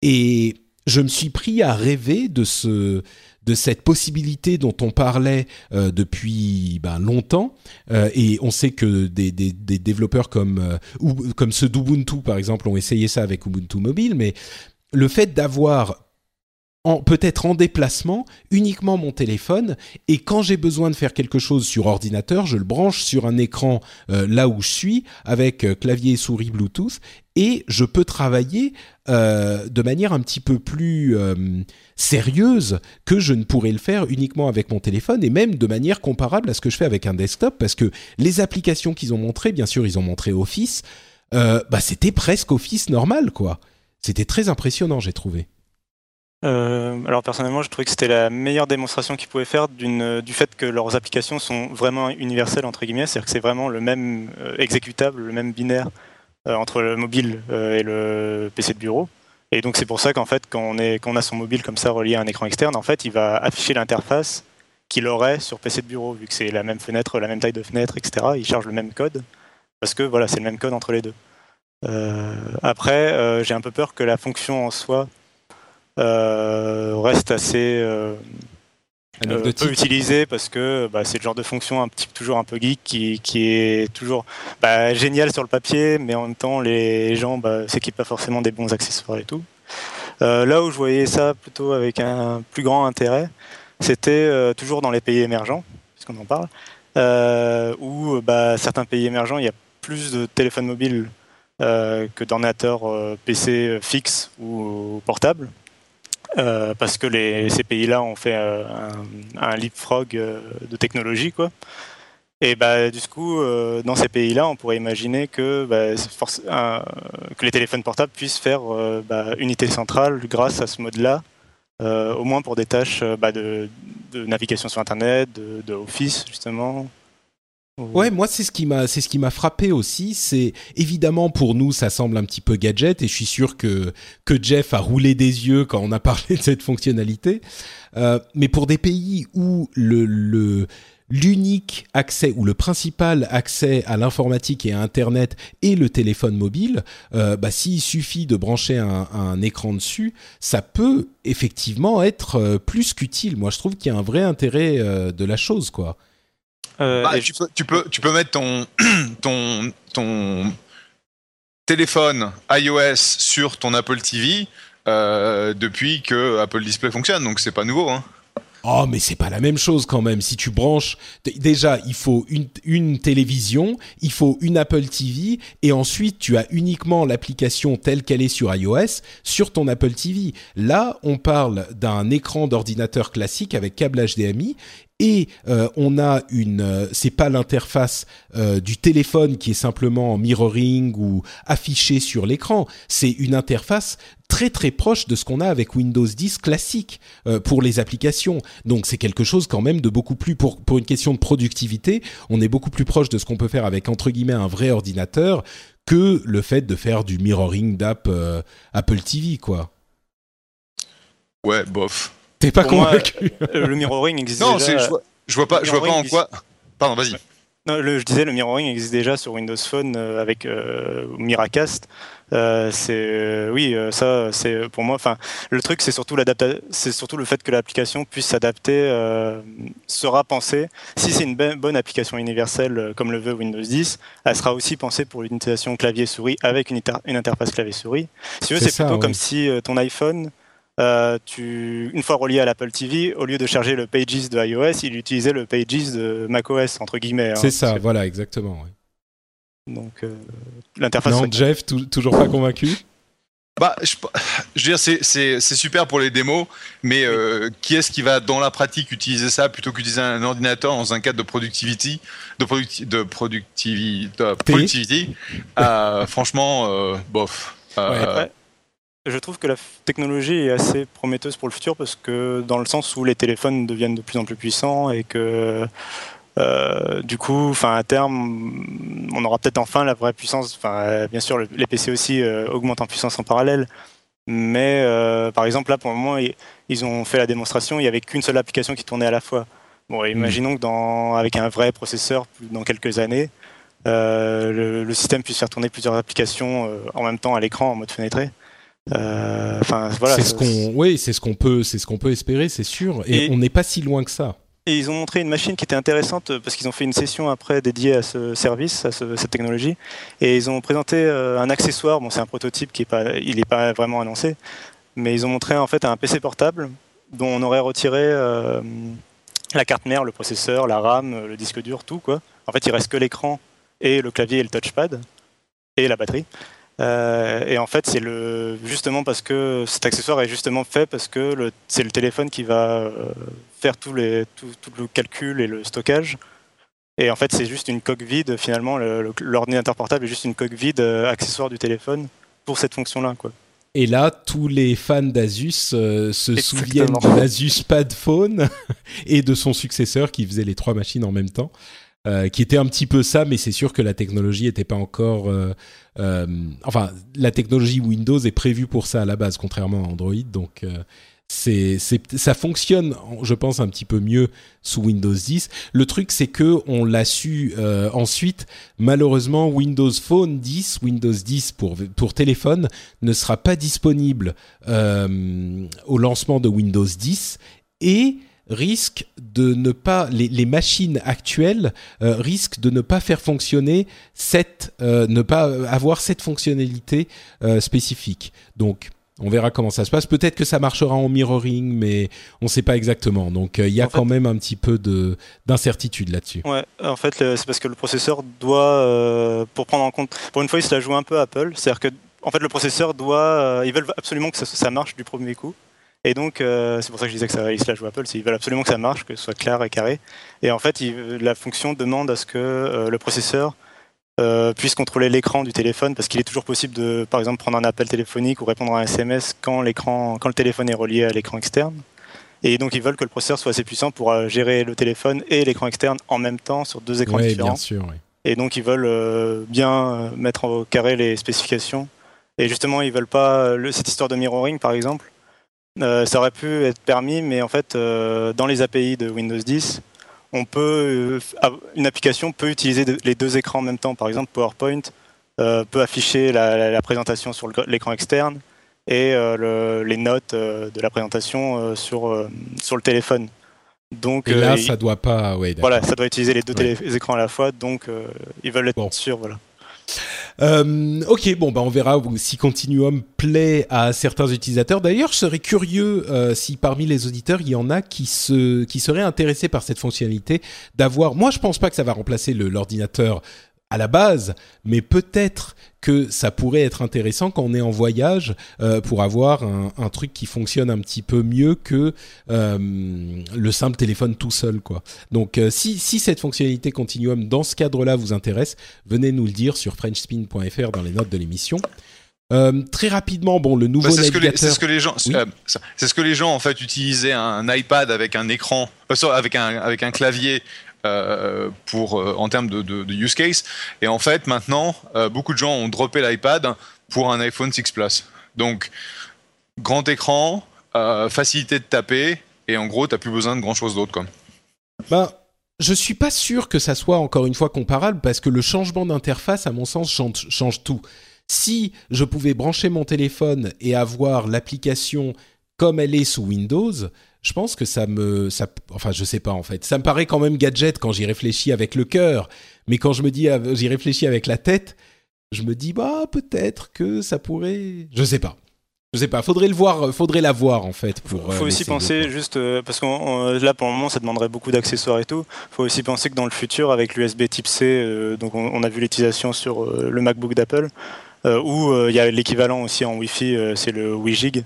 Et je me suis pris à rêver de ce de cette possibilité dont on parlait euh, depuis ben, longtemps. Euh, et on sait que des, développeurs comme ou, comme ceux d'Ubuntu par exemple ont essayé ça avec Ubuntu mobile mais le fait d'avoir peut-être en déplacement, uniquement mon téléphone, et quand j'ai besoin de faire quelque chose sur ordinateur, je le branche sur un écran euh, là où je suis, avec euh, clavier et souris Bluetooth, et je peux travailler euh, de manière un petit peu plus sérieuse que je ne pourrais le faire uniquement avec mon téléphone, et même de manière comparable à ce que je fais avec un desktop, parce que les applications qu'ils ont montrées, bien sûr, ils ont montré Office, bah, c'était presque Office normal, quoi. C'était très impressionnant, j'ai trouvé. Euh, alors personnellement, je trouvais que c'était la meilleure démonstration qu'ils pouvaient faire du fait que leurs applications sont vraiment universelles entre guillemets, c'est-à-dire que c'est vraiment le même euh, exécutable, le même binaire euh, entre le mobile et le PC de bureau. Et donc c'est pour ça qu'en fait, quand on, quand on a son mobile comme ça relié à un écran externe, en fait, il va afficher l'interface qu'il aurait sur PC de bureau, vu que c'est la même fenêtre, la même taille de fenêtre, etc. Il charge le même code parce que voilà, c'est le même code entre les deux. Euh, après, euh, j'ai un peu peur que la fonction en soi euh, reste assez peu utilisée parce que bah, c'est le genre de fonction un petit toujours un peu geek qui, qui est toujours bah, génial sur le papier, mais en même temps les gens bah, s'équipent pas forcément des bons accessoires et tout. là où je voyais ça plutôt avec un plus grand intérêt, c'était toujours dans les pays émergents, puisqu'on en parle, où bah, certains pays émergents, il y a plus de téléphones mobiles que d'ordinateurs PC fixes ou portables. Parce que ces pays-là ont fait un, un, leapfrog de technologie, quoi. Et bah, du coup, euh, dans ces pays-là, on pourrait imaginer que, bah, que les téléphones portables puissent faire euh, bah, unité centrale grâce à ce mode-là, euh, au moins pour des tâches bah, de, de, navigation sur Internet, de, de Office, justement. Ouais, moi c'est ce qui m'a c'est ce qui m'a frappé aussi, c'est évidemment pour nous ça semble un petit peu gadget et je suis sûr que que Jeff a roulé des yeux quand on a parlé de cette fonctionnalité, euh, mais pour des pays où le l'unique accès ou le principal accès à l'informatique et à Internet est le téléphone mobile, euh, bah, s'il suffit de brancher un, écran dessus, ça peut effectivement être euh, plus qu'utile. Moi, je trouve qu'il y a un vrai intérêt de la chose, quoi. Bah, tu, peux, tu, peux, tu peux mettre ton, ton, ton téléphone iOS sur ton Apple TV depuis que Apple Display fonctionne, donc c'est pas nouveau. Hein. Oh, mais c'est pas la même chose quand même. Si tu branches, déjà, il faut une, une télévision, il faut une Apple TV, et ensuite tu as uniquement l'application telle qu'elle est sur iOS sur ton Apple TV. Là, on parle d'un écran d'ordinateur classique avec câble HDMI, et euh, on a une euh, c'est pas l'interface euh, du téléphone qui est simplement en mirroring ou affiché sur l'écran, c'est une interface très très proche de ce qu'on a avec Windows 10 classique pour les applications. Donc c'est quelque chose quand même de beaucoup plus pour pour une question de productivité, on est beaucoup plus proche de ce qu'on peut faire avec entre guillemets un vrai ordinateur que le fait de faire du mirroring d'app Apple TV quoi. Ouais, bof. T'es pas convaincu Le mirroring existe non, déjà. Non, je, je, vois pas, je vois pas en quoi. Pardon, vas-y. Non, le, je disais, le mirroring existe déjà sur Windows Phone euh, avec euh, Miracast. Euh, c'est euh, oui, euh, ça, c'est pour moi. Enfin, le truc, c'est surtout c'est surtout le fait que l'application puisse s'adapter, sera pensée. Si c'est une bonne application universelle comme le veut Windows 10, elle sera aussi pensée pour l'utilisation clavier-souris avec une, une interface clavier-souris. Si tu veux, c'est plutôt comme si ton iPhone euh, tu, une fois relié à l'Apple TV, au lieu de charger le Pages de iOS, il utilisait le Pages de macOS, entre guillemets. Hein, c'est ça, voilà, exactement. Donc, euh, l'interface. Non, Jeff, toujours pas convaincu? Bah, je, je, veux dire, c'est super pour les démos, mais euh, qui est-ce qui va dans la pratique utiliser ça plutôt qu'utiliser un ordinateur dans un cadre de productivity, de, de productivity, de productivity Franchement, bof. Ouais, je trouve que la technologie est assez prometteuse pour le futur parce que dans le sens où les téléphones deviennent de plus en plus puissants et que euh, du coup, enfin à terme, on aura peut-être enfin la vraie puissance. Enfin, bien sûr, les PC aussi euh, augmentent en puissance en parallèle. Mais euh, par exemple, là, pour le moment, ils ont fait la démonstration. Il n'y avait qu'une seule application qui tournait à la fois. Bon, imaginons que dans, avec un vrai processeur, dans quelques années, le, le, système puisse faire tourner plusieurs applications en même temps à l'écran en mode fenêtré. Euh, enfin voilà. C'est ce qu'on, oui, c'est ce qu'on peut, c'est ce qu'on peut espérer, c'est sûr. Et, on n'est pas si loin que ça. Et ils ont montré une machine qui était intéressante parce qu'ils ont fait une session après dédiée à ce service, à cette technologie, et ils ont présenté euh, un accessoire. Bon, c'est un prototype qui est pas, il n'est pas vraiment annoncé, mais ils ont montré en fait un PC portable dont on aurait retiré euh, la carte mère, le processeur, la RAM, le disque dur, tout quoi. En fait, il reste que l'écran et le clavier et le touchpad et la batterie. Euh, et en fait, c'est le justement parce que cet accessoire est justement fait parce que c'est le téléphone qui va euh, faire tous les, tout, le calcul et le stockage. Et en fait, c'est juste une coque vide. Finalement, l'ordinateur portable est juste une coque vide euh, accessoire du téléphone pour cette fonction-là, quoi. Et là, tous les fans d'Asus se souviennent de l'Asus Pad Phone et de son successeur qui faisait les trois machines en même temps. Euh, qui était un petit peu ça, mais c'est sûr que la technologie n'était pas encore. Euh, euh, enfin, la technologie Windows est prévue pour ça à la base, contrairement à Android. Donc, c'est, ça fonctionne, je pense, un petit peu mieux sous Windows 10. Le truc, c'est que on l'a su ensuite. Malheureusement, Windows Phone 10, Windows 10 pour pour téléphone, ne sera pas disponible au lancement de Windows 10 et risque de ne pas les, machines actuelles euh, risquent de ne pas faire fonctionner cette euh, ne pas avoir cette fonctionnalité euh, spécifique. Donc On verra comment ça se passe. Peut-être que ça marchera en mirroring, mais on ne sait pas exactement. Donc il y a quand même un petit peu de d'incertitude là-dessus. Ouais, en fait, c'est parce que le processeur doit, pour prendre en compte, pour une fois, il se la joue un peu Apple. C'est-à-dire que, en fait, le processeur doit, ils veulent absolument que ça, marche du premier coup. Et donc, c'est pour ça que je disais que ça, il se la joue Apple. Ils veulent absolument que ça marche, que ce soit clair et carré. Et en fait, la fonction demande à ce que le processeur euh, puisse contrôler l'écran du téléphone parce qu'il est toujours possible de, par exemple, prendre un appel téléphonique ou répondre à un SMS quand l'écran, quand le téléphone est relié à l'écran externe. Et donc ils veulent que le processeur soit assez puissant pour euh, gérer le téléphone et l'écran externe en même temps sur deux écrans différents. Bien sûr, oui. Et donc ils veulent euh, bien mettre au carré les spécifications. Et justement, ils veulent pas cette histoire de mirroring, par exemple. Ça aurait pu être permis, mais en fait, dans les API de Windows 10, on peut, euh, une application peut utiliser les deux écrans en même temps. Par exemple, PowerPoint euh, peut afficher la, présentation sur l'écran externe et euh, les notes de la présentation sur, sur le téléphone. Donc, et là, ça doit pas. voilà, ça doit utiliser les deux écrans à la fois, donc ils veulent être sûrs. Voilà. Euh, ok, bon, bah on verra si Continuum plaît à certains utilisateurs. D'ailleurs, je serais curieux euh, si parmi les auditeurs, il y en a qui se qui seraient intéressés par cette fonctionnalité d'avoir. Moi, je pense pas que ça va remplacer l'ordinateur à la base, mais peut-être que ça pourrait être intéressant quand on est en voyage euh, pour avoir un, truc qui fonctionne un petit peu mieux que euh, le simple téléphone tout seul, quoi. Donc, euh, si, si cette fonctionnalité Continuum dans ce cadre-là vous intéresse, venez nous le dire sur frenchspin.fr dans les notes de l'émission. très rapidement, bon, le nouveau bah, c'est navigateur. C'est ce que les gens, c'est ce que les gens en fait utilisaient un iPad avec un écran, avec un avec un clavier euh, pour, euh, en termes de, use case. Et en fait, maintenant, euh, beaucoup de gens ont droppé l'iPad pour un iPhone 6 Plus. Donc, grand écran, facilité de taper, et en gros, tu n'as plus besoin de grand chose d'autre. Bah, je suis pas sûr que ça soit encore une fois comparable parce que le changement d'interface, à mon sens, change, tout. Si je pouvais brancher mon téléphone et avoir l'application comme elle est sous Windows, je pense que ça me, ça, enfin, je sais pas en fait. Ça me paraît quand même gadget quand j'y réfléchis avec le cœur, mais quand je me dis, j'y réfléchis avec la tête, je me dis bah peut-être que ça pourrait, je sais pas. Je sais pas, faudrait le voir, faudrait la voir en fait pour. Faut euh, aussi penser juste euh, parce que là pour le moment ça demanderait beaucoup d'accessoires et tout. Faut aussi penser que dans le futur avec l'USB Type C, euh, donc on, a vu l'utilisation sur le MacBook d'Apple, où il y a l'équivalent aussi en Wi-Fi, c'est le WiGig.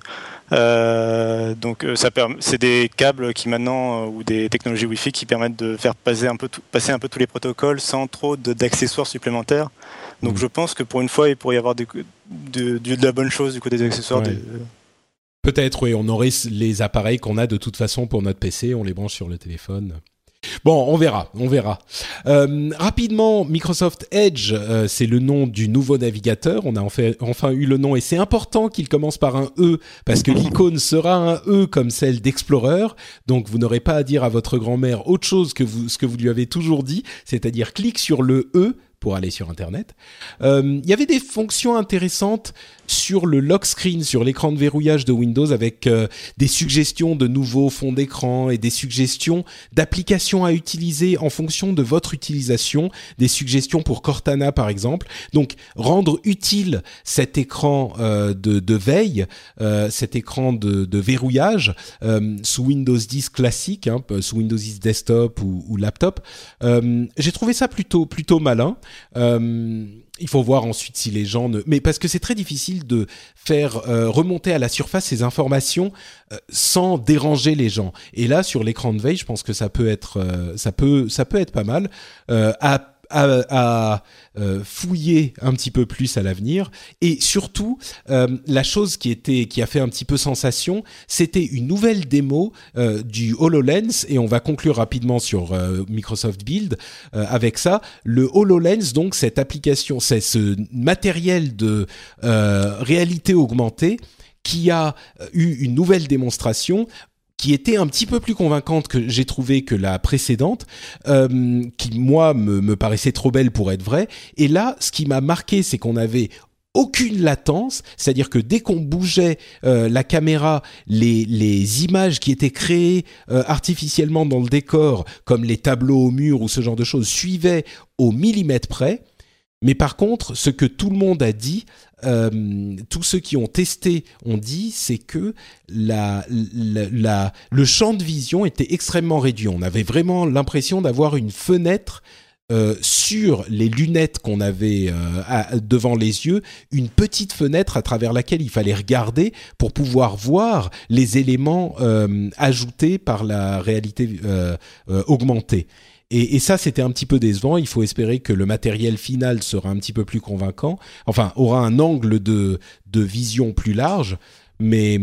Euh, donc euh, ça c'est des câbles qui maintenant euh, ou des technologies Wi-Fi qui permettent de faire passer un peu, passer un peu tous les protocoles sans trop d'accessoires supplémentaires. Donc mm. je pense que pour une fois il pourrait y avoir de, de, la bonne chose du coup des accessoires. Peut-être oui, on aurait les appareils qu'on a de toute façon pour notre PC, on les branche sur le téléphone. Bon, on verra, on verra. Euh, rapidement, Microsoft Edge, euh, c'est le nom du nouveau navigateur. On a enfin eu le nom et c'est important qu'il commence par un E parce que l'icône sera un E comme celle d'Explorer. Donc vous n'aurez pas à dire à votre grand-mère autre chose que ce que vous lui avez toujours dit, c'est-à-dire clique sur le E pour aller sur Internet. Euh, il y avait des fonctions intéressantes sur le lock screen, sur l'écran de verrouillage de Windows, avec euh, des suggestions de nouveaux fonds d'écran et des suggestions d'applications à utiliser en fonction de votre utilisation, des suggestions pour Cortana par exemple. Donc rendre utile cet écran euh, de, veille, cet écran de, verrouillage sous Windows 10 classique, hein, sous Windows 10 desktop ou, laptop. J'ai trouvé ça plutôt plutôt malin. Euh, il faut voir ensuite si les gens ne... Mais parce que c'est très difficile de faire euh, remonter à la surface ces informations euh, sans déranger les gens. Et là, sur l'écran de veille, je pense que ça peut être, ça peut, ça peut être pas mal. à à, euh, fouiller un petit peu plus à l'avenir. Et surtout, euh, la chose qui était, qui a fait un petit peu sensation, c'était une nouvelle démo euh, du HoloLens. Et on va conclure rapidement sur Microsoft Build avec ça. Le HoloLens, donc cette application, c'est ce matériel de réalité augmentée qui a eu une nouvelle démonstration qui était un petit peu plus convaincante que j'ai trouvé que la précédente, euh, qui moi me, me, paraissait trop belle pour être vraie. Et là, ce qui m'a marqué, c'est qu'on avait aucune latence, c'est-à-dire que dès qu'on bougeait euh, la caméra, les, les, images qui étaient créées euh, artificiellement dans le décor, comme les tableaux au mur ou ce genre de choses, suivaient au millimètre près. Mais par contre, ce que tout le monde a dit, euh, tous ceux qui ont testé ont dit, c'est que le champ de vision était extrêmement réduit. On avait vraiment l'impression d'avoir une fenêtre euh, sur les lunettes qu'on avait euh, devant les yeux, une petite fenêtre à travers laquelle il fallait regarder pour pouvoir voir les éléments ajoutés par la réalité augmentée. Et, et, ça, c'était un petit peu décevant. Il faut espérer que le matériel final sera un petit peu plus convaincant, enfin, aura un angle de, de vision plus large. Mais,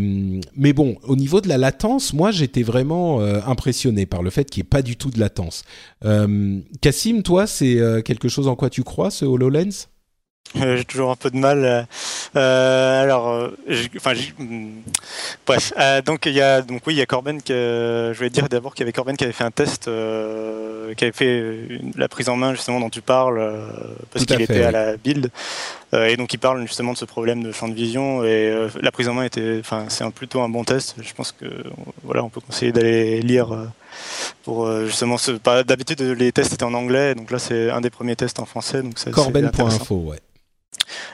mais bon, au niveau de la latence, moi j'étais vraiment euh, impressionné par le fait qu'il n'y ait pas du tout de latence. Euh, Cassim, toi, c'est euh, quelque chose en quoi tu crois, ce HoloLens? J'ai toujours un peu de mal. Euh, alors, euh, enfin, hmm, bref. donc il y a, donc oui, il y a Corben. Que, je voulais dire d'abord qu'il y avait Corben qui avait fait un test, qui avait fait la prise en main justement dont tu parles, parce qu'il était à la build. et donc il parle justement de ce problème de champ de vision et la prise en main était, enfin, c'est un, plutôt un bon test. Je pense que voilà, on peut conseiller d'aller lire pour justement ce. D'habitude, les tests étaient en anglais, donc là c'est un des premiers tests en français. Donc Corben.info, ouais.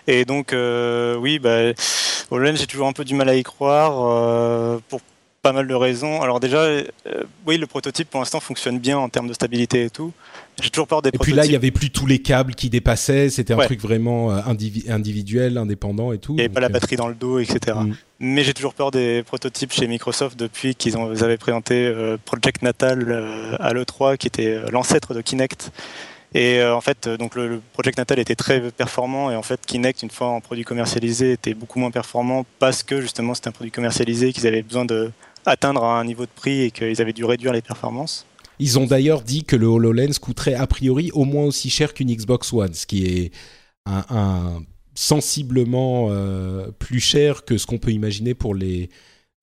Et donc, euh, oui, bah, j'ai toujours un peu du mal à y croire euh, pour pas mal de raisons. Alors déjà, euh, oui, le prototype pour l'instant fonctionne bien en termes de stabilité et tout. J'ai toujours peur des et puis là, il y avait plus tous les câbles qui dépassaient. C'était un truc vraiment individuel, indépendant et tout. Et pas la batterie dans le dos, etc. Mm. Mais j'ai toujours peur des prototypes chez Microsoft depuis qu'ils avaient présenté Project Natal à l'E3, qui était l'ancêtre de Kinect et euh, en fait, euh, donc le, Project Natal était très performant et en fait Kinect, une fois en produit commercialisé, était beaucoup moins performant parce que justement c'était un produit commercialisé qu'ils avaient besoin de atteindre un niveau de prix et qu'ils avaient dû réduire les performances. Ils ont d'ailleurs dit que le HoloLens coûterait a priori au moins aussi cher qu'une Xbox One, ce qui est sensiblement euh, plus cher que ce qu'on peut imaginer pour les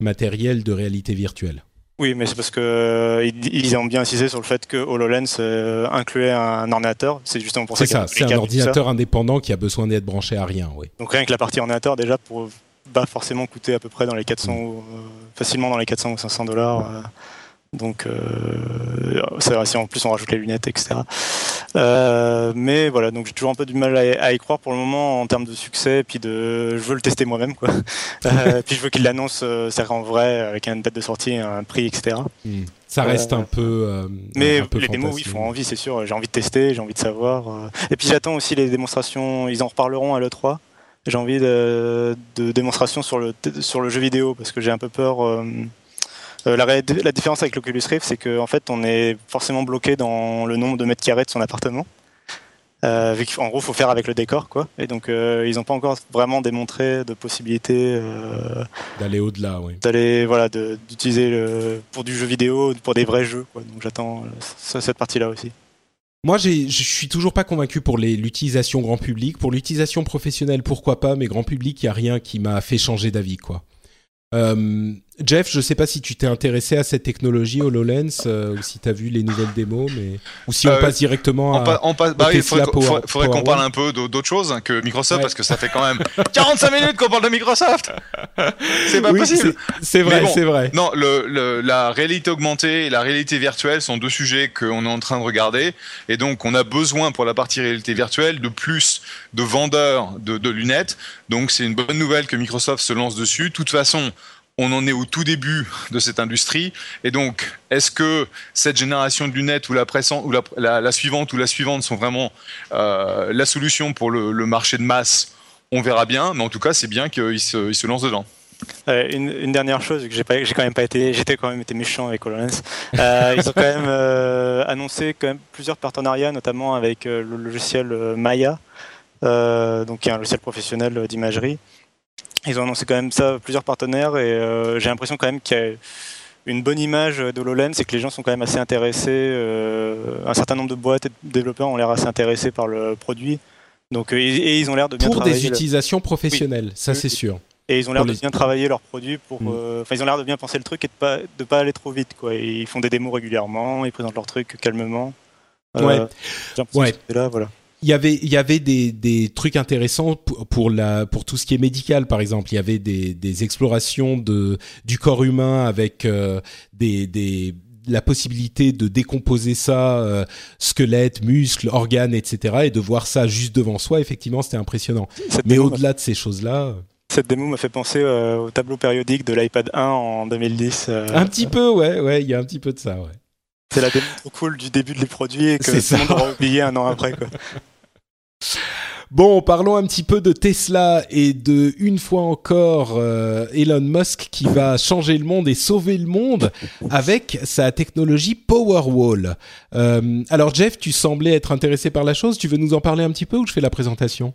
matériels de réalité virtuelle. Oui, mais c'est parce que euh, ils ont bien insisté sur le fait que HoloLens euh, incluait un ordinateur. C'est justement pour ça. C'est ça. C'est un ordinateur indépendant qui a besoin d'être branché à rien. Oui. Donc rien que la partie ordinateur déjà pour va forcément coûter à peu près dans les 400 mm. euh, facilement dans les 400 ou 500 dollars. Donc, euh, c'est si en plus on rajoute les lunettes, etc. Euh, mais voilà, donc j'ai toujours un peu du mal à, y croire pour le moment en termes de succès, puis de, je veux le tester moi-même, quoi. euh, puis je veux qu'il l'annonce, euh, c'est en vrai, avec une date de sortie, un prix, etc. Hmm. Ça reste un peu. Euh, mais un peu les démos, oui, font envie, c'est sûr. J'ai envie de tester, j'ai envie de savoir. Et puis j'attends aussi les démonstrations. Ils en reparleront à l'E3 j'ai envie de, de démonstrations sur le, sur le jeu vidéo parce que j'ai un peu peur. Euh, euh, la, la, différence avec l'Oculus Rift, c'est qu'en fait, on est forcément bloqué dans le nombre de mètres carrés de son appartement. Euh, en gros, faut faire avec le décor, quoi. Et donc, euh, ils n'ont pas encore vraiment démontré de possibilité d'aller au-delà, oui. D'aller, voilà, d'utiliser pour du jeu vidéo, pour des vrais jeux, quoi. Donc, j'attends cette partie-là aussi. Moi, je suis toujours pas convaincu pour l'utilisation grand public. Pour l'utilisation professionnelle, pourquoi pas, mais grand public, il y a rien qui m'a fait changer d'avis, quoi. Euh, Jeff, je sais pas si tu t'es intéressé à cette technologie HoloLens euh, ou si tu as vu les nouvelles démos, mais ou si on euh, passe directement à. On passe, bah il faudrait, qu'on parle un peu d'autre chose que Microsoft parce que ça fait quand même 45 minutes qu'on parle de Microsoft. C'est pas possible. C'est vrai, c'est vrai. Non, le, la réalité augmentée et la réalité virtuelle sont deux sujets qu'on est en train de regarder et donc on a besoin pour la partie réalité virtuelle de plus de vendeurs de, de lunettes. Donc c'est une bonne nouvelle que Microsoft se lance dessus. De toute façon on en est au tout début de cette industrie. Et donc, est-ce que cette génération de lunettes ou la, ou la, suivante ou la suivante sont vraiment euh, la solution pour le, marché de masse On verra bien, mais en tout cas, c'est bien qu'ils se, lancent dedans. Euh, une, dernière chose, j'ai quand même pas été, j'étais quand même méchant avec HoloLens. Euh, ils ont quand même annoncé quand même plusieurs partenariats, notamment avec le logiciel Maya, donc qui est un logiciel professionnel d'imagerie. Ils ont annoncé quand même ça plusieurs partenaires et euh, j'ai l'impression quand même qu'il y a une bonne image de l'OLEN, c'est que les gens sont quand même assez intéressés. Euh, un certain nombre de boîtes et de développeurs ont l'air assez intéressés par le produit. Donc, euh, et, ils ont l'air de bien pour des utilisations professionnelles, ça c'est sûr. Et ils ont l'air de bien travailler leurs produits pour. Mm. Enfin, ils ont l'air de bien penser le truc et de pas de pas aller trop vite quoi. ils font des démos régulièrement, ils présentent leurs trucs calmement. ouais. ouais. Là, voilà il y avait il y avait des, des trucs intéressants pour, la pour tout ce qui est médical par exemple il y avait des, des explorations de du corps humain avec euh, des, des la possibilité de décomposer ça, squelette, muscles, organes, etc., et de voir ça juste devant soi, effectivement, c'était impressionnant. Mais au-delà de ces choses-là. Cette démo m'a fait penser au tableau périodique de l'iPad 1 en 2010. Un petit peu, ouais, ouais, il y a un petit peu de ça, ouais. C'est la démo trop cool du début de les produits et que tout le monde aura oublié un an après. Quoi. Bon, parlons un petit peu de Tesla et de, une fois encore, euh, Elon Musk qui va changer le monde et sauver le monde avec sa technologie Powerwall. Euh, alors Jeff, tu semblais être intéressé par la chose, tu veux nous en parler un petit peu ou je fais la présentation?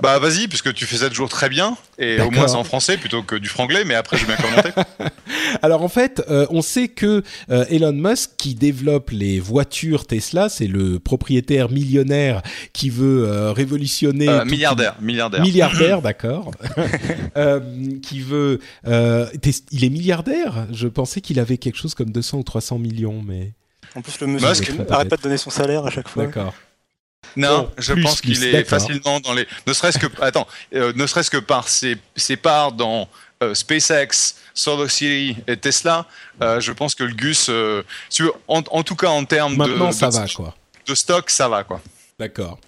Bah vas-y, puisque tu fais ça toujours très bien, et au moins c'est en français plutôt que du franglais, mais après je vais bien commenter. Alors en fait, euh, on sait que euh, Elon Musk, qui développe les voitures Tesla, c'est le propriétaire millionnaire qui veut euh, révolutionner... milliardaire, milliardaire. Milliardaire, d'accord. qui veut... il est milliardaire Je pensais qu'il avait quelque chose comme 200 ou 300 millions, mais... En plus, le monsieur Musk n'arrête pas de donner son salaire à chaque fois. D'accord. Non, je pense qu'il est facilement dans les. Ne serait-ce que, attends, euh, ne serait-ce que par ses, ses parts dans euh, SpaceX, SolarCity et Tesla, euh, je pense que le Gus, en, en, tout cas en termes de, de stock, ça va quoi. D'accord.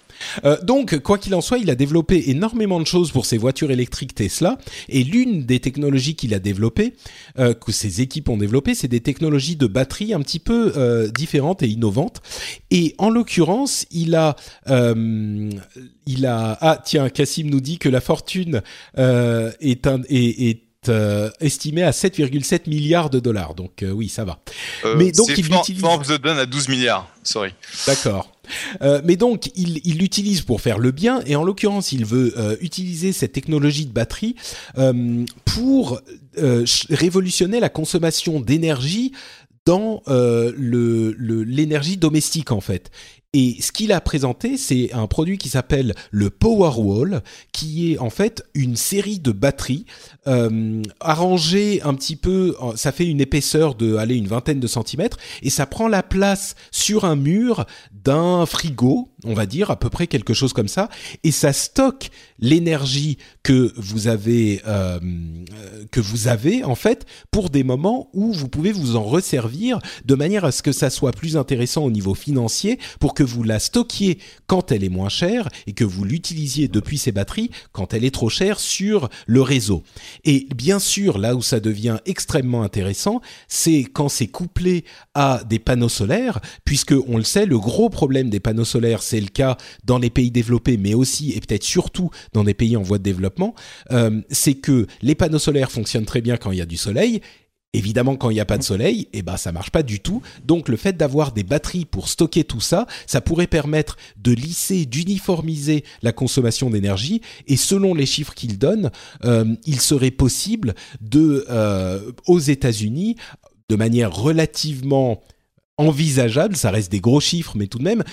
Euh, donc, quoi qu'il en soit, il a développé énormément de choses pour ses voitures électriques Tesla. Et l'une des technologies qu'il a développées, euh, que ses équipes ont développées, c'est des technologies de batterie un petit peu euh, différentes et innovantes. Et en l'occurrence, il a, il a, ah tiens, Cassim nous dit que la fortune est, un, est, estimé à 7,7 milliards de dollars. Donc oui, ça va. Mais donc il utilise Forbes donne à 12 milliards. Sorry. D'accord. Euh, mais donc, il l'utilise pour faire le bien, et en l'occurrence, il veut euh, utiliser cette technologie de batterie euh, pour révolutionner la consommation d'énergie dans l'énergie domestique en fait. Et ce qu'il a présenté, c'est un produit qui s'appelle le Powerwall, qui est en fait une série de batteries euh, arrangées un petit peu. Ça fait une épaisseur de, une vingtaine de centimètres, et ça prend la place sur un mur d'un frigo, on va dire à peu près quelque chose comme ça, et ça stocke l'énergie que vous avez euh, que vous avez en fait pour des moments où vous pouvez vous en resservir de manière à ce que ça soit plus intéressant au niveau financier pour que vous la stockiez quand elle est moins chère et que vous l'utilisiez depuis ces batteries quand elle est trop chère sur le réseau. Et bien sûr, là où ça devient extrêmement intéressant, c'est quand c'est couplé à des panneaux solaires, puisque on le sait, le gros problème des panneaux solaires, c'est le cas dans les pays développés, mais aussi et peut-être surtout dans des pays en voie de développement, euh, c'est que les panneaux solaires fonctionnent très bien quand il y a du soleil Évidemment, quand il n'y a pas de soleil, eh ben ça marche pas du tout. Donc le fait d'avoir des batteries pour stocker tout ça, ça pourrait permettre de lisser, d'uniformiser la consommation d'énergie. Et selon les chiffres qu'il donne, euh, il serait possible de, euh, aux États-Unis, de manière relativement envisageable, ça reste des gros chiffres, mais tout de même,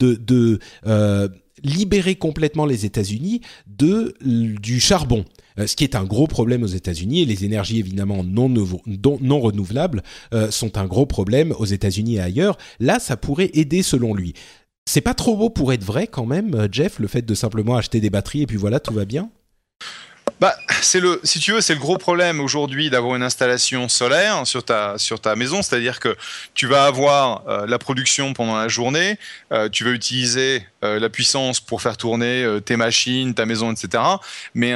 de, euh, libérer complètement les États-Unis de du charbon. Euh, ce qui est un gros problème aux États-Unis et les énergies évidemment non, non renouvelables euh, sont un gros problème aux États-Unis et ailleurs. Là, ça pourrait aider selon lui. C'est pas trop beau pour être vrai quand même, Jeff, le fait de simplement acheter des batteries et puis voilà, tout va bien? Bah, c'est le, si tu veux, c'est le gros problème aujourd'hui d'avoir une installation solaire sur ta sur ta maison, c'est-à-dire que tu vas avoir la production pendant la journée, tu vas utiliser la puissance pour faire tourner tes machines, ta maison, etc. Mais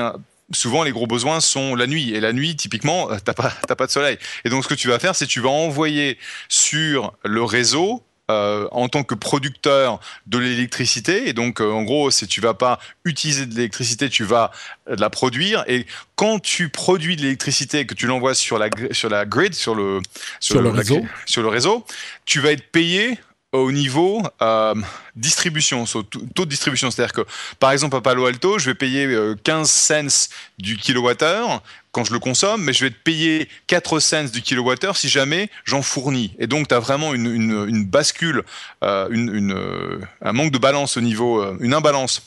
souvent les gros besoins sont la nuit. Et la nuit, typiquement, euh, t'as pas, pas de soleil. Et donc ce que tu vas faire, c'est tu vas envoyer sur le réseau euh, en tant que producteur de l'électricité. Et donc, euh, en gros, si tu vas pas utiliser de l'électricité, tu vas la produire. Et quand tu produis de l'électricité et que tu l'envoies sur la, sur la grid, sur le, sur, le, réseau. sur le réseau, tu vas être payé au niveau euh, distribution, taux de distribution. C'est-à-dire que, par exemple, à Palo Alto, je vais payer 15 euh, cents du kilowattheure quand je le consomme, mais je vais te payer 4 cents du kilowattheure si jamais j'en fournis. Et donc, tu as vraiment une, bascule, euh, un manque de balance au niveau, une imbalance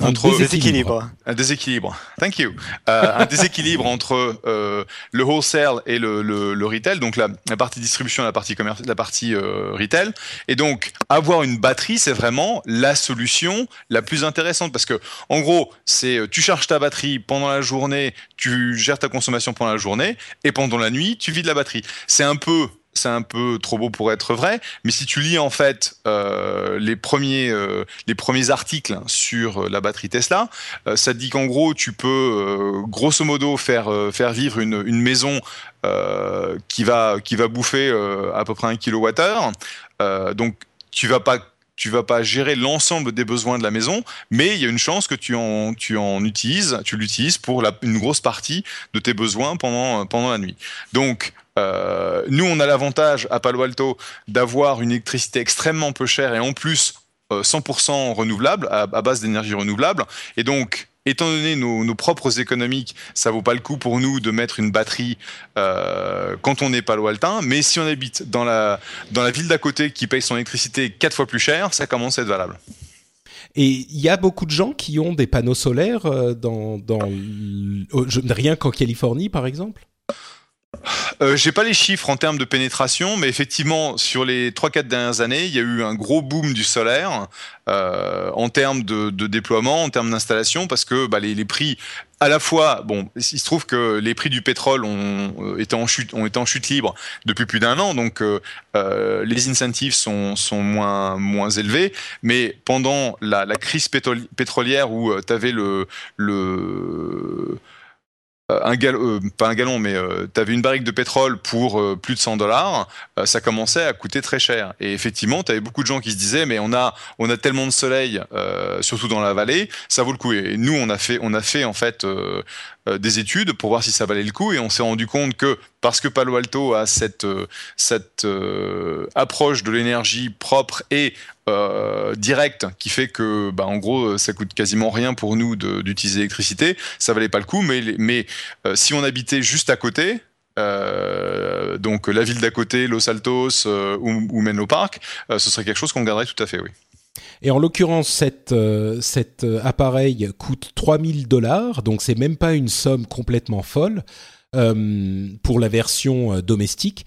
un, entre déséquilibre. Un déséquilibre. Thank you. Euh, un déséquilibre entre euh, le wholesale et le, le, le retail, donc la, la, partie distribution et la partie commerce, la partie euh, retail. Et donc avoir une batterie, c'est vraiment la solution la plus intéressante parce que en gros, c'est tu charges ta batterie pendant la journée, tu gères ta consommation pendant la journée et pendant la nuit, tu vides la batterie. C'est un peu c'est un peu trop beau pour être vrai, mais si tu lis en fait euh, les premiers euh, les premiers articles sur la batterie Tesla, euh, ça te dit qu'en gros tu peux euh, grosso modo faire euh, faire vivre une, une maison euh, qui va qui va bouffer euh, à peu près un kilowattheure. Euh, donc tu vas pas tu vas pas gérer l'ensemble des besoins de la maison, mais il y a une chance que tu en, tu en utilises, tu l'utilises pour une grosse partie de tes besoins pendant, pendant la nuit. Donc, euh, nous, on a l'avantage à Palo Alto d'avoir une électricité extrêmement peu chère et en plus euh, 100% renouvelable, à, base d'énergie renouvelable. Et donc, étant donné nos, propres économiques, ça vaut pas le coup pour nous de mettre une batterie euh, quand on est Palo Altin. Mais si on habite dans la, dans la ville d'à côté qui paye son électricité quatre fois plus cher, ça commence à être valable. Et il y a beaucoup de gens qui ont des panneaux solaires euh, dans rien qu'en Californie, par exemple? Euh, J'ai pas les chiffres en termes de pénétration, mais effectivement, sur les 3-4 dernières années, il y a eu un gros boom du solaire euh, en termes de, déploiement, en termes d'installation, parce que bah, les, prix, à la fois, bon, il se trouve que les prix du pétrole ont euh, été en chute, libre depuis plus d'un an, donc euh, les incentives sont, moins, moins élevés, mais pendant la, crise pétrolière où tu avais le un galon, euh, pas un gallon, mais euh, tu avais une barrique de pétrole pour euh, plus de 100 dollars, ça commençait à coûter très cher. Et effectivement, tu avais beaucoup de gens qui se disaient, mais on a, on a tellement de soleil, surtout dans la vallée, ça vaut le coup. Et nous, on a fait, on a fait en fait des études pour voir si ça valait le coup, et on s'est rendu compte que parce que Palo Alto a cette, cette approche de l'énergie propre et euh, direct qui fait que bah, en gros ça coûte quasiment rien pour nous d'utiliser l'électricité ça valait pas le coup mais euh, si on habitait juste à côté euh, donc la ville d'à côté Los Altos ou, ou Menlo Park ce serait quelque chose qu'on garderait tout à fait oui et en l'occurrence, cet, appareil coûte 3000 dollars, donc c'est même pas une somme complètement folle pour la version domestique.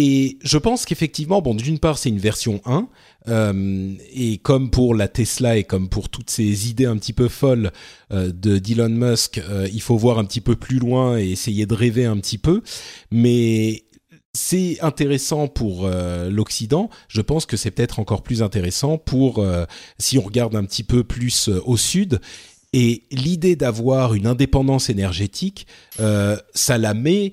Et je pense qu'effectivement, bon, d'une part, c'est une version 1, euh, et comme pour la Tesla et comme pour toutes ces idées un petit peu folles euh, de d'Elon Musk, euh, il faut voir un petit peu plus loin et essayer de rêver un petit peu. Mais c'est intéressant pour l'Occident. Je pense que c'est peut-être encore plus intéressant pour si on regarde un petit peu plus au sud. Et l'idée d'avoir une indépendance énergétique, ça la met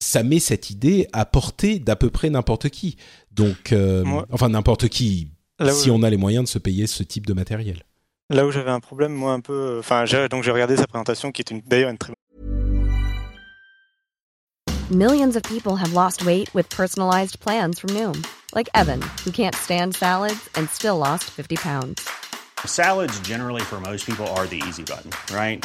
ça met cette idée à portée d'à peu près n'importe qui. Donc, euh, moi, enfin n'importe qui, si on a les moyens de se payer ce type de matériel. Là où j'avais un problème, moi un peu, enfin donc j'ai regardé sa présentation qui est d'ailleurs une très Millions of people have lost weight with personalized plans from Noom, like Evan, who can't stand salads and still lost 50 pounds. Salads generally for most people are the easy button, right?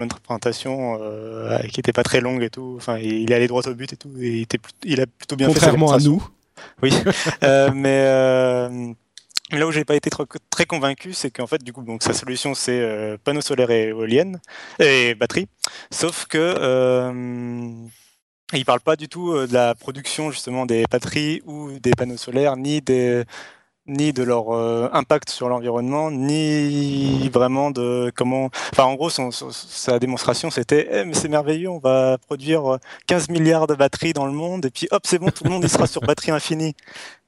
Une présentation euh, qui était pas très longue et tout. Enfin, il est allé droit au but et tout. Et il, était, il a plutôt bien Contrairement fait. Contrairement à nous. Oui. euh, mais euh, là où j'ai pas été trop, très convaincu, c'est qu'en fait, du coup, donc sa solution c'est euh, panneaux solaires et éoliennes et batterie. Sauf que euh, il parle pas du tout de la production justement des batteries ou des panneaux solaires ni des ni de leur euh, impact sur l'environnement, ni vraiment de comment. Enfin, en gros, sa démonstration, c'était eh, mais c'est merveilleux, on va produire 15 milliards de batteries dans le monde, et puis hop, c'est bon, tout le monde il sera sur batterie infinie.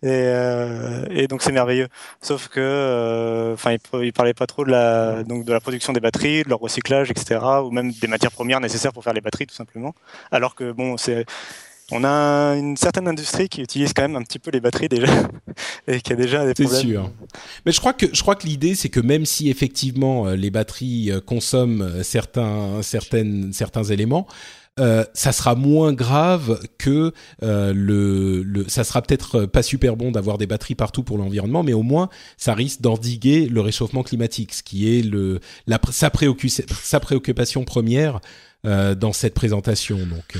Et, euh, donc c'est merveilleux. Sauf que, euh, enfin, il, parlait pas trop de la donc de la production des batteries, de leur recyclage, etc., ou même des matières premières nécessaires pour faire les batteries, tout simplement. Alors que bon, c'est on a une certaine industrie qui utilise quand même un petit peu les batteries déjà et qui a déjà des problèmes. C'est sûr. Mais je crois que je crois que l'idée c'est que même si effectivement euh, les batteries euh, consomment euh, certains certaines certains éléments, euh, ça sera moins grave que euh, le, le, ça sera peut-être pas super bon d'avoir des batteries partout pour l'environnement, mais au moins ça risque d'endiguer le réchauffement climatique, ce qui est le la, sa, préoccupation, sa préoccupation première euh, dans cette présentation. Donc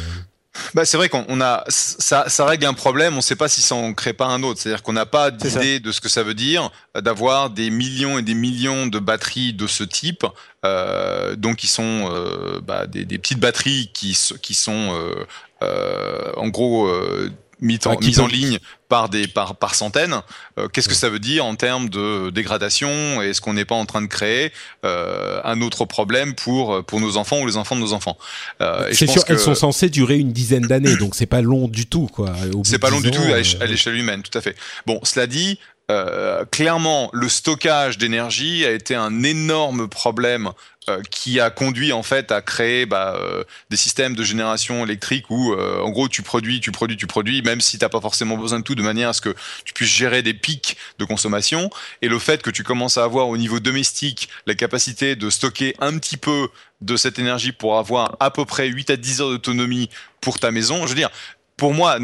bah, c'est vrai qu'on a ça, ça règle un problème. On ne sait pas si ça en crée pas un autre. C'est-à-dire qu'on n'a pas d'idée de ce que ça veut dire d'avoir des millions et des millions de batteries de ce type. Euh, donc, qui sont euh, bah, des, des, petites batteries qui, qui sont euh, euh en gros euh, mis en, mise en ligne par des par, par centaines. Euh, qu'est-ce que ça veut dire en termes de dégradation Est-ce qu'on n'est pas en train de créer euh, un autre problème pour pour nos enfants ou les enfants de nos enfants? Euh, C'est sûr, elles sont censées durer une dizaine d'années, donc c'est pas long du tout, quoi. C'est pas long du tout à l'échelle humaine, tout à fait. Bon, cela dit, euh, clairement, le stockage d'énergie a été un énorme problème euh, qui a conduit en fait à créer bah, euh, des systèmes de génération électrique où, en gros, tu produis, tu produis, tu produis, même si t'as pas forcément besoin de tout, de manière à ce que tu puisses gérer des pics de consommation. Et le fait que tu commences à avoir au niveau domestique la capacité de stocker un petit peu de cette énergie pour avoir à peu près 8 à 10 heures d'autonomie pour ta maison. Je veux dire, pour moi,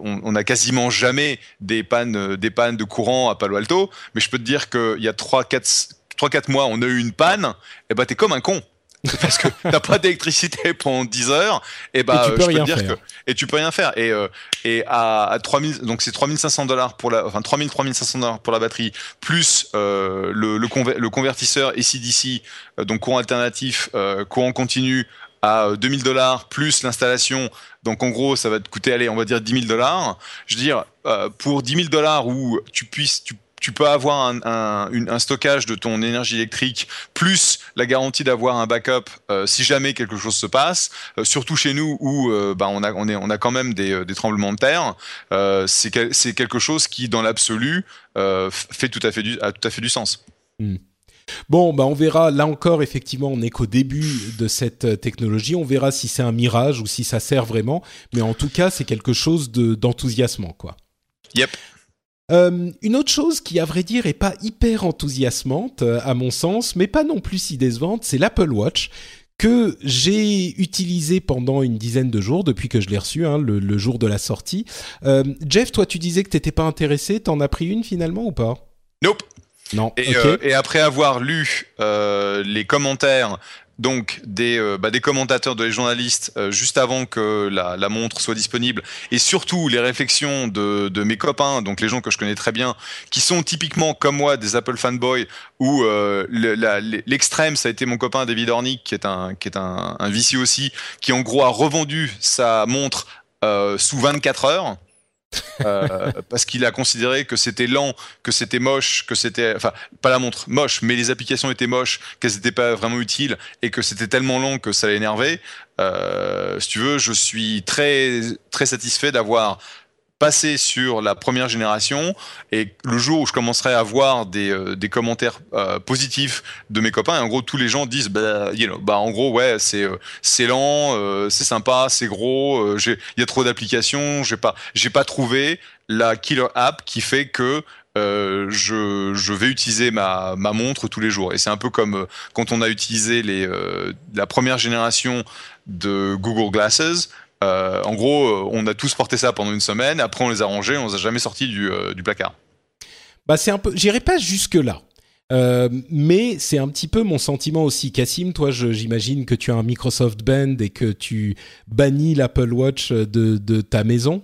on n'a quasiment jamais des pannes, des pannes de courant à Palo Alto, mais je peux te dire qu'il y a 3-4 mois, on a eu une panne, et bah t'es comme un con. parce que t'as pas d'électricité pendant 10 heures et bah et tu peux rien dire faire. que et tu peux rien faire et euh, et à, à 3000 donc c'est 3500 dollars pour la enfin 3000 3500 dollars pour la batterie plus euh, le le, le, convertisseur AC/DC euh, donc courant alternatif euh, courant continu à 2000 euh, dollars plus l'installation. Donc en gros, ça va te coûter, allez, on va dire 10 000 dollars. Je veux dire, euh, pour 10 000 dollars où tu puisses, tu, peux avoir un, stockage de ton énergie électrique plus la garantie d'avoir un backup euh, si jamais quelque chose se passe. Surtout chez nous où bah, on a on a quand même des, tremblements de terre. c'est c'est quelque chose qui dans l'absolu fait tout à fait du a tout à fait du sens. Hmm. Bon, bah on verra. Là encore, effectivement, on n'est qu'au début de cette euh, technologie. On verra si c'est un mirage ou si ça sert vraiment. Mais en tout cas, c'est quelque chose d'enthousiasmant, quoi. Yep. Euh, une autre chose qui, à vrai dire, est pas hyper enthousiasmante, euh, à mon sens, mais pas non plus si décevante, c'est l'Apple Watch que j'ai utilisé pendant une dizaine de jours depuis que je l'ai reçu, hein, le, jour de la sortie. Jeff, toi, tu disais que t'étais pas intéressé. T'en as pris une finalement ou pas? Nope. Non. Et, euh, et après avoir lu euh, les commentaires donc des, euh, bah, des commentateurs, des journalistes juste avant que la, la, montre soit disponible, et surtout les réflexions de, de, mes copains, donc les gens que je connais très bien, qui sont typiquement comme moi des Apple fanboys, où l'extrême ça a été mon copain David Ornick, qui est un qui est un, un VC aussi, qui en gros a revendu sa montre sous 24 heures. Euh, parce qu'il a considéré que c'était lent, que c'était moche, que c'était, enfin, pas la montre moche, mais les applications étaient moches, qu'elles n'étaient pas vraiment utiles et que c'était tellement lent que ça l'énervait. Euh, si tu veux, je suis très très satisfait d'avoir passer sur la première génération et le jour où je commencerai à voir des, euh, des commentaires euh, positifs de mes copains, et en gros tous les gens disent bah, bah en gros ouais c'est euh, c'est lent, c'est sympa, c'est gros, il y a trop d'applications, j'ai pas j'ai pas trouvé la killer app qui fait que je, vais utiliser ma, montre tous les jours. Et c'est un peu comme quand on a utilisé la première génération de Google Glasses. Euh, en gros, euh, on a tous porté ça pendant une semaine. Après, on les a rangés. On les a jamais sortis du, euh, placard. Bah, c'est un peu. J'irai pas jusque là. Mais c'est un petit peu mon sentiment aussi. Cassim, toi, j'imagine que tu as un Microsoft Band et que tu bannis l'Apple Watch de ta maison.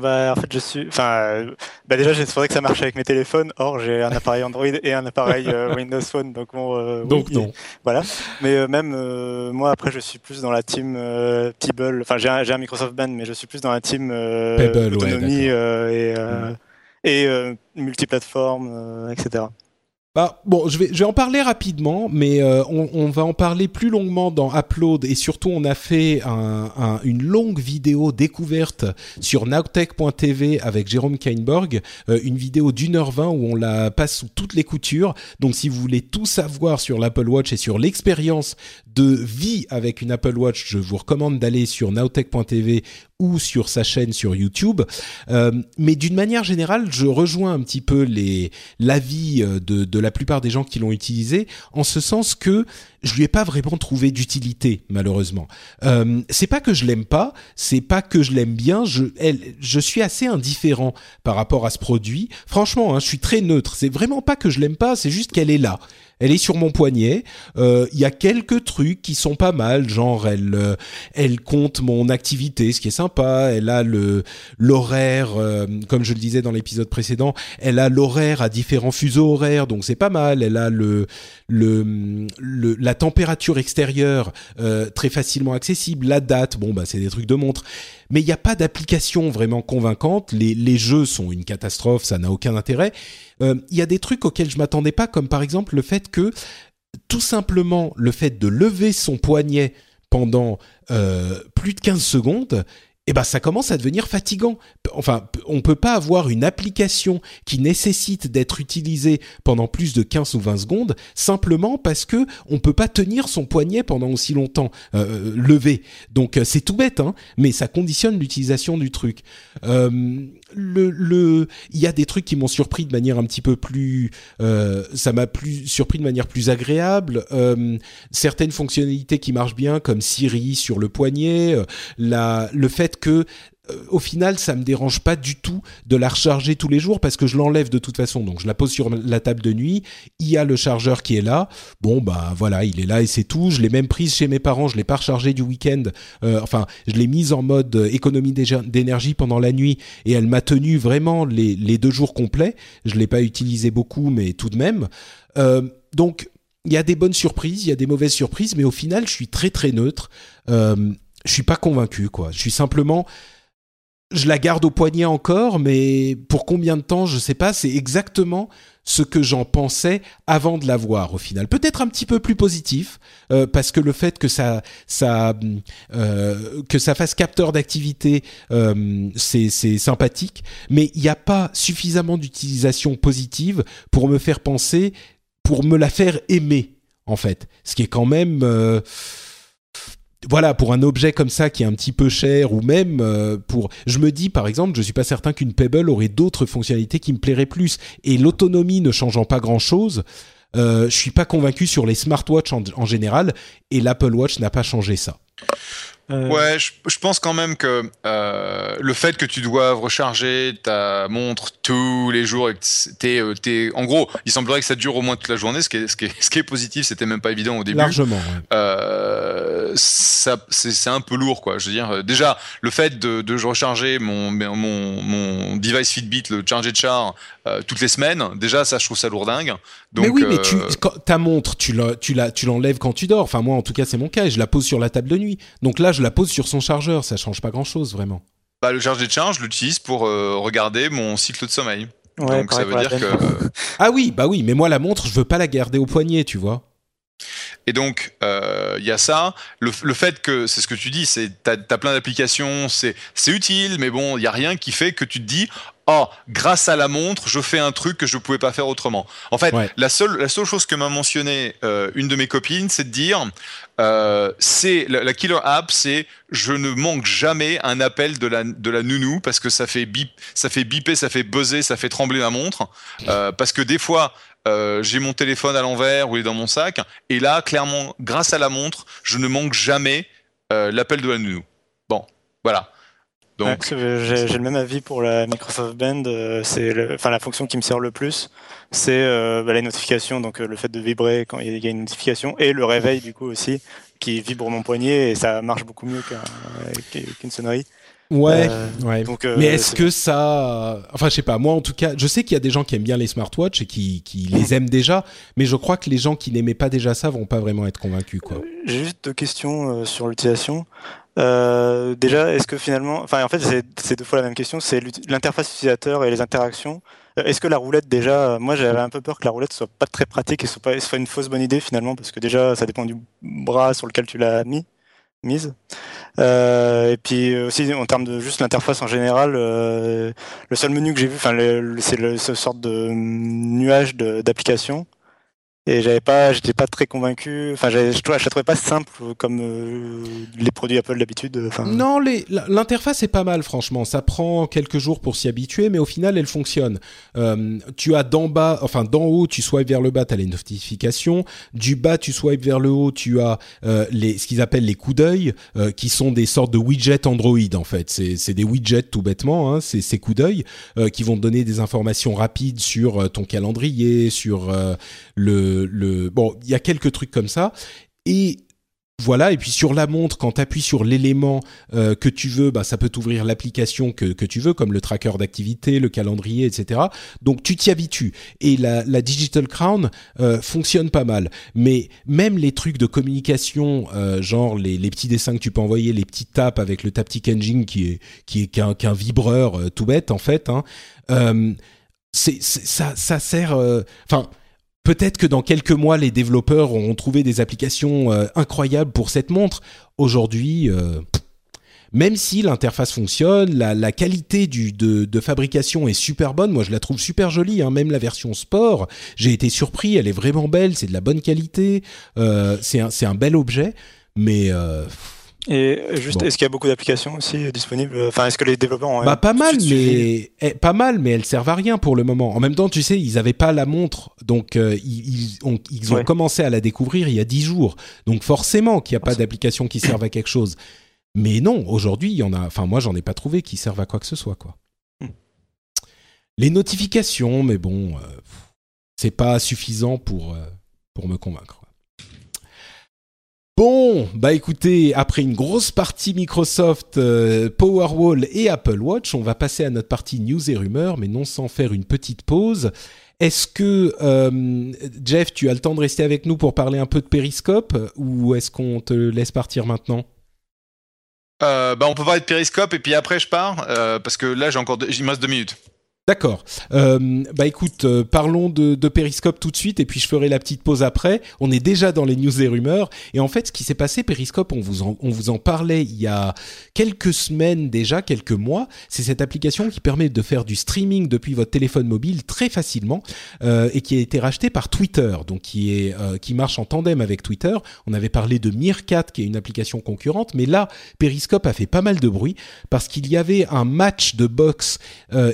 Bah, en fait, je suis. Enfin, bah déjà, il faudrait que ça marche avec mes téléphones. Or, j'ai un appareil Android et un appareil euh, Windows Phone, donc bon. Euh, donc non. voilà. Mais euh, même moi, après, je suis plus dans la team Pebble. Enfin, j'ai un, un, Microsoft Band, mais je suis plus dans la team Pebble, autonomie et, et multiplateforme, etc. Bah, bon, je vais, en parler rapidement, mais euh, on, va en parler plus longuement dans Upload et surtout on a fait un, un, une longue vidéo découverte sur nowtech.tv avec Jérôme Kainborg, euh, une vidéo d'une heure vingt où on la passe sous toutes les coutures. Donc si vous voulez tout savoir sur l'Apple Watch et sur l'expérience de vie avec une Apple Watch, je vous recommande d'aller sur nowtech.tv ou sur sa chaîne sur YouTube. Euh, mais d'une manière générale, je rejoins un petit peu l'avis euh, de, la plupart des gens qui l'ont utilisé, en ce sens que je lui ai pas vraiment trouvé d'utilité malheureusement. Euh, c'est pas que je l'aime pas, c'est pas que je l'aime bien. Je suis assez indifférent par rapport à ce produit. Franchement, hein, je suis très neutre. C'est vraiment pas que je l'aime pas, c'est juste qu'elle est là elle est sur mon poignet. Euh, il y a quelques trucs qui sont pas mal, genre elle euh, elle compte mon activité, ce qui est sympa. Elle a le l'horaire, euh, comme je le disais dans l'épisode précédent, elle a l'horaire à différents fuseaux horaires, donc c'est pas mal. Elle a le le, le la température extérieure très facilement accessible, la date, bon bah c'est des trucs de montre mais il n'y a pas d'application vraiment convaincante. Les, les, jeux sont une catastrophe, ça n'a aucun intérêt. Euh, il y a des trucs auxquels je m'attendais pas, comme par exemple le fait que tout simplement le fait de lever son poignet pendant euh, plus de 15 secondes, eh ben ça commence à devenir fatigant. Enfin, on peut pas avoir une application qui nécessite d'être utilisée pendant plus de 15 ou 20 secondes simplement parce que on peut pas tenir son poignet pendant aussi longtemps euh, levé. Donc c'est tout bête, hein, mais ça conditionne l'utilisation du truc. Le, le, il y a des trucs qui m'ont surpris de manière un petit peu plus, euh, ça m'a plus surpris de manière plus agréable. Euh, certaines fonctionnalités qui marchent bien, comme Siri sur le poignet, euh, la, le fait que au final, ça me dérange pas du tout de la recharger tous les jours parce que je l'enlève de toute façon. Donc, je la pose sur la table de nuit. Il y a le chargeur qui est là. Bon, bah voilà, il est là et c'est tout. Je l'ai même prise chez mes parents. Je l'ai pas rechargé du week-end. Euh, enfin, je l'ai mise en mode économie d'énergie pendant la nuit et elle m'a tenu vraiment les, deux jours complets. Je l'ai pas utilisé beaucoup, mais tout de même. Euh, donc, il y a des bonnes surprises, il y a des mauvaises surprises, mais au final, je suis très très neutre. Euh, je suis pas convaincu, quoi. Je suis simplement je la garde au poignet encore, mais pour combien de temps, je sais pas. C'est exactement ce que j'en pensais avant de la voir au final. Peut-être un petit peu plus positif euh, parce que le fait que ça, euh, que ça fasse capteur d'activité, euh, c'est sympathique. Mais il n'y a pas suffisamment d'utilisation positive pour me faire penser, pour me la faire aimer en fait. Ce qui est quand même voilà, pour un objet comme ça qui est un petit peu cher ou même euh, pour, je me dis par exemple, je suis pas certain qu'une Pebble aurait d'autres fonctionnalités qui me plairaient plus. Et l'autonomie ne changeant pas grand chose, euh, je suis pas convaincu sur les smartwatches en, en général. Et l'Apple Watch n'a pas changé ça. Euh, ouais, je, je, pense quand même que euh, le fait que tu doives recharger ta montre tous les jours et que t'es, euh, t'es, en gros, il semblerait que ça dure au moins toute la journée, ce qui est, ce qui est, ce qui est positif. C'était même pas évident au début. Largement. Ouais. Euh, ça, c'est, c'est un peu lourd, quoi. Je veux dire, déjà, le fait de, de recharger mon, mon, mon device Fitbit, le Charger Char, euh, toutes les semaines, déjà, ça, je trouve ça lourdingue. Donc, mais oui, mais tu, quand, ta montre, tu, la, tu, la, tu l'enlèves quand tu dors. Enfin, moi, en tout cas, c'est mon cas. Et je la pose sur la table de nuit. Donc là, je la pose sur son chargeur, ça change pas grand chose vraiment. Bah, le charge de charge, je l'utilise pour euh, regarder mon cycle de sommeil. Ouais, Donc ça veut dire que. ah oui, bah oui, mais moi la montre, je veux pas la garder au poignet, tu vois. Et donc, il euh, y a ça. Le, fait que, c'est ce que tu dis, t'as as plein d'applications, c'est utile, mais bon, il y a rien qui fait que tu te dis, oh, grâce à la montre, je fais un truc que je ne pouvais pas faire autrement. En fait, ouais. la, seule, la seule chose que m'a mentionné euh, une de mes copines, c'est de dire, euh, c'est la, la, killer app, c'est je ne manque jamais un appel de la, de la nounou parce que ça fait bip, ça fait biper, ça fait buzzer, ça fait trembler la montre. Euh, parce que des fois, euh, j'ai mon téléphone à l'envers ou il est dans mon sac. Et là, clairement, grâce à la montre, je ne manque jamais l'appel de la nounou. Bon, voilà. Donc... Ouais, j'ai le même avis pour la Microsoft Band. Euh, c'est enfin la fonction qui me sert le plus, c'est euh, bah, les notifications, donc euh, le fait de vibrer quand il y a une notification et le réveil du coup aussi qui vibre mon poignet et ça marche beaucoup mieux qu'une qu sonnerie. Ouais, euh, ouais. Donc, euh, mais est-ce que ça, enfin, je sais pas. Moi, en tout cas, je sais qu'il y a des gens qui aiment bien les smartwatches et qui, qui les aiment déjà, mais je crois que les gens qui n'aimaient pas déjà ça vont pas vraiment être convaincus, quoi. Juste deux questions euh, sur l'utilisation. Euh, déjà, est-ce que finalement, enfin en fait c'est deux fois la même question, c'est l'interface utilisateur et les interactions. Euh, est-ce que la roulette déjà, moi j'avais un peu peur que la roulette soit pas très pratique et soit soit une fausse bonne idée finalement parce que déjà ça dépend du bras sur lequel tu l'as mis mise. Euh, et puis aussi en termes de juste l'interface en général, euh, le seul menu que j'ai vu, enfin c'est ce sorte de nuage d'applications et j'avais pas j'étais pas très convaincu. Enfin je, je, trouvais pas simple comme euh, les produits Apple d'habitude enfin. Non l'interface est pas mal franchement. Ça prend quelques jours pour s'y habituer mais au final elle fonctionne. Euh, tu as d'en bas enfin d'en haut tu swipes vers le bas tu as les notifications. Du bas tu swipes vers le haut tu as euh, les ce qu'ils appellent les coups d'œil euh, qui sont des sortes de widgets Android en fait. C'est des widgets tout bêtement hein, c'est ces coups d'œil euh, qui vont te donner des informations rapides sur ton calendrier sur le le, bon, il y a quelques trucs comme ça et voilà, et puis sur la montre, quand tu appuies sur l'élément euh, que tu veux, bah, ça peut t'ouvrir l'application que, que tu veux, comme le tracker d'activité, le calendrier, etc. Donc tu t'y habitues. Et la, la Digital Crown euh, fonctionne pas mal. Mais même les trucs de communication, euh, genre les, les, petits dessins que tu peux envoyer, les petits tapes avec le Taptic Engine qui est, qui est qu'un qu'un vibreur tout bête en fait, hein, c'est, ça, ça sert... Enfin Peut-être que dans quelques mois, les développeurs auront trouvé des applications euh, incroyables pour cette montre. Aujourd'hui, euh, même si l'interface fonctionne, la, qualité de, fabrication est super bonne. Moi, je la trouve super jolie. Hein. Même la version sport, j'ai été surpris. Elle est vraiment belle. C'est de la bonne qualité. Euh, c'est un, bel objet. Mais et juste, est-ce qu'il y a beaucoup d'applications aussi disponibles Enfin, est-ce que les développeurs ont bah pas mal, mais eh, pas mal, mais elles servent à rien pour le moment. En même temps, tu sais, ils avaient pas la montre, donc euh, ils, ont, ils ont commencé à la découvrir il y a dix jours. Donc forcément qu'il n'y a pas d'applications qui servent à quelque chose. Mais non, aujourd'hui, il y en a. Enfin, moi, j'en ai pas trouvé qui servent à quoi que ce soit, quoi. Hmm. Les notifications, mais bon, euh, c'est pas suffisant pour euh, pour me convaincre. Bon, bah écoutez, après une grosse partie Microsoft, euh, Powerwall et Apple Watch, on va passer à notre partie news et rumeurs, mais non sans faire une petite pause. Est-ce que euh, Jeff, tu as le temps de rester avec nous pour parler un peu de Periscope, ou est-ce qu'on te laisse partir maintenant? Euh, bah on peut parler de Periscope et puis après je pars parce que là j'ai encore deux, deux minutes. D'accord. Euh, bah écoute, euh, parlons de, Periscope tout de suite et puis je ferai la petite pause après. On est déjà dans les news et rumeurs et en fait, ce qui s'est passé, Periscope, on vous en, parlait il y a quelques semaines déjà, quelques mois. C'est cette application qui permet de faire du streaming depuis votre téléphone mobile très facilement euh, et qui a été rachetée par Twitter, donc qui est qui marche en tandem avec Twitter. On avait parlé de Meerkat, qui est une application concurrente, mais là, Periscope a fait pas mal de bruit parce qu'il y avait un match de boxe euh,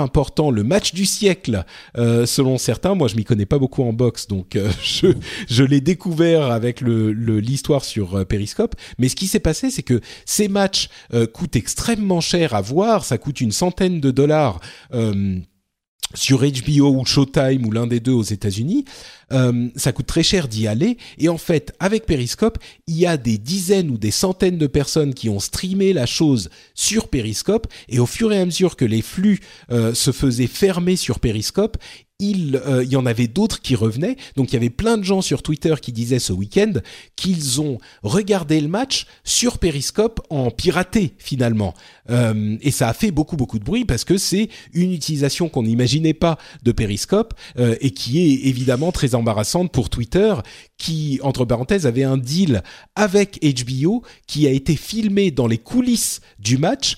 important, le match du siècle, euh, selon certains. Moi, je m'y connais pas beaucoup en boxe, donc euh, je, l'ai découvert avec l'histoire sur euh, Periscope. Mais ce qui s'est passé, c'est que ces matchs coûtent extrêmement cher à voir. Ça coûte une centaine de dollars sur HBO ou Showtime ou l'un des deux aux États-Unis. Euh, ça coûte très cher d'y aller. Et en fait, avec Periscope, il y a des dizaines ou des centaines de personnes qui ont streamé la chose sur Periscope. Et au fur et à mesure que les flux euh, se faisaient fermer sur Periscope, il, euh, y en avait d'autres qui revenaient. Donc il y avait plein de gens sur Twitter qui disaient ce week-end qu'ils ont regardé le match sur Periscope en piraté finalement. Euh, et ça a fait beaucoup beaucoup de bruit parce que c'est une utilisation qu'on n'imaginait pas de Periscope euh, et qui est évidemment très embarrassante pour Twitter qui, entre parenthèses, avait un deal avec HBO qui a été filmé dans les coulisses du match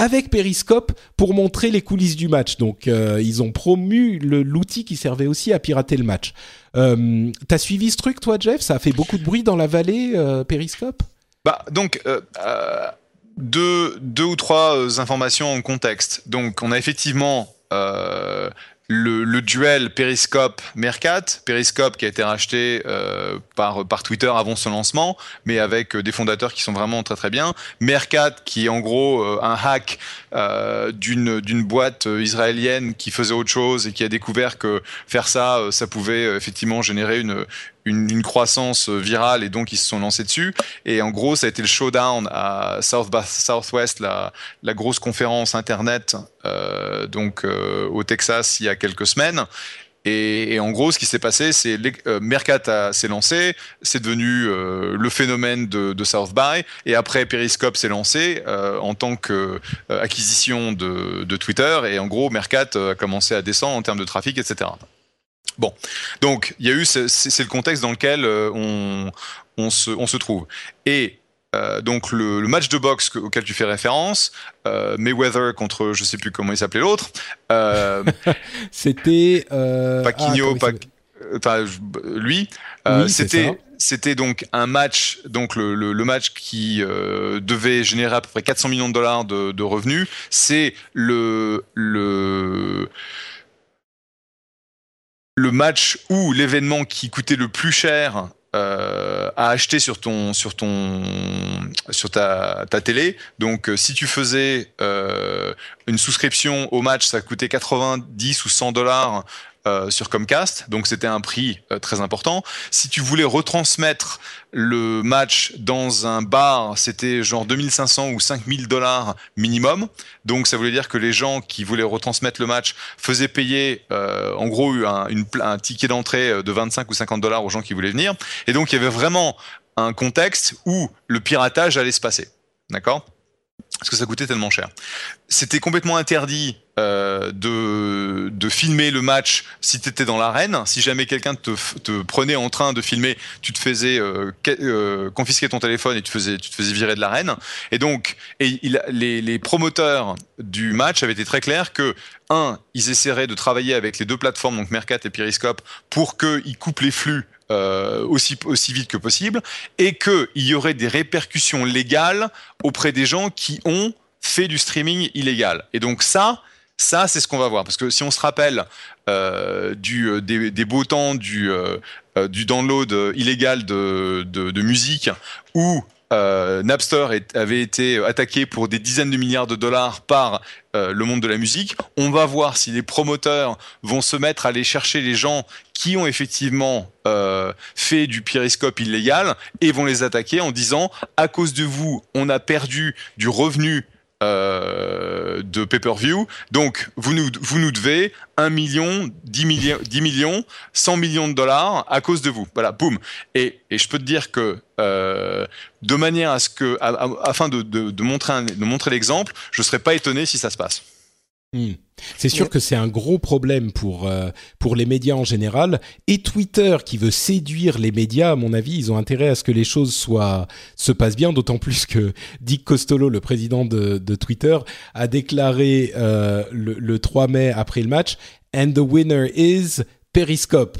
avec Periscope pour montrer les coulisses du match. Donc euh, ils ont promu l'outil qui servait aussi à pirater le match. Euh, T'as suivi ce truc toi Jeff? Ça a fait beaucoup de bruit dans la vallée euh, Periscope? Bah donc euh, deux, deux ou trois informations en contexte. Donc on a effectivement le, duel Periscope Mercat, Periscope qui a été racheté euh, par par Twitter avant son lancement, mais avec euh, des fondateurs qui sont vraiment très très bien. Mercat qui est en gros euh, un hack d'une d'une boîte israélienne qui faisait autre chose et qui a découvert que faire ça, ça pouvait effectivement générer une une, croissance virale et donc ils se sont lancés dessus. Et en gros, ça a été le showdown à South by Southwest, la, grosse conférence internet euh, donc euh, au Texas il y a quelques semaines. Et, en gros, ce qui s'est passé, c'est euh, Mercat s'est lancé, c'est devenu euh, le phénomène de, South by, et après Periscope s'est lancé euh, en tant qu'acquisition de, de, Twitter, et en gros, Mercat a commencé à descendre en termes de trafic, etc. Bon, donc il y a eu, c'est le contexte dans lequel on, on, se, on se trouve. Et euh, donc le, match de boxe auquel tu fais référence, euh, Mayweather contre je sais plus comment il s'appelait l'autre. Euh, C'était Pacquiao, ah, lui. c'était c'était donc un match, donc le, le, match qui devait générer à peu près 400 millions de dollars de, de revenus. C'est le le le match où l'événement qui coûtait le plus cher euh, à acheter sur ton sur ton sur ta, ta télé. Donc euh, si tu faisais euh, une souscription au match, ça coûtait 90 ou 100 dollars euh, sur Comcast, donc c'était un prix euh, très important. Si tu voulais retransmettre le match dans un bar, c'était genre 2500 ou 5000 dollars minimum. Donc ça voulait dire que les gens qui voulaient retransmettre le match faisaient payer euh, en gros un, un ticket d'entrée de 25 ou 50 dollars aux gens qui voulaient venir. Et donc il y avait vraiment un contexte où le piratage allait se passer. D'accord? Parce que ça coûtait tellement cher. C'était complètement interdit euh, de, de filmer le match si tu étais dans l'arène. Si jamais quelqu'un te, prenait en train de filmer, tu te faisais euh, euh, confisquer ton téléphone et tu te faisais, virer de l'arène. Et donc, les, les promoteurs du match avaient été très clairs que un, ils essaieraient de travailler avec les deux plateformes, donc Mercat et Periscope, pour qu'ils coupent les flux euh, aussi, aussi vite que possible, et qu'il y aurait des répercussions légales auprès des gens qui ont fait du streaming illégal. Et donc ça, ça c'est ce qu'on va voir. Parce que si on se rappelle euh, euh, des, des, beaux temps du, du download illégal de, de, de musique, ou euh, Napster avait été attaqué pour des dizaines de milliards de dollars par euh, le monde de la musique. On va voir si les promoteurs vont se mettre à aller chercher les gens qui ont effectivement euh, fait du périscope illégal et vont les attaquer en disant à cause de vous, on a perdu du revenu euh, de pay-per-view. Donc, vous nous, vous nous devez 1 million, 10 millions, 10 millions, 100 millions de dollars à cause de vous. Voilà, boum. Et, et je peux te dire que, euh, de manière à ce que, afin de, de, montrer, de montrer l'exemple, je serais pas étonné si ça se passe. Hmm. C'est sûr que c'est un gros problème pour euh, pour les médias en général et Twitter qui veut séduire les médias. À mon avis, ils ont intérêt à ce que les choses soient se passent bien. D'autant plus que Dick Costolo, le président de, de Twitter, a déclaré euh, le, le 3 mai après le match "And the winner is Periscope."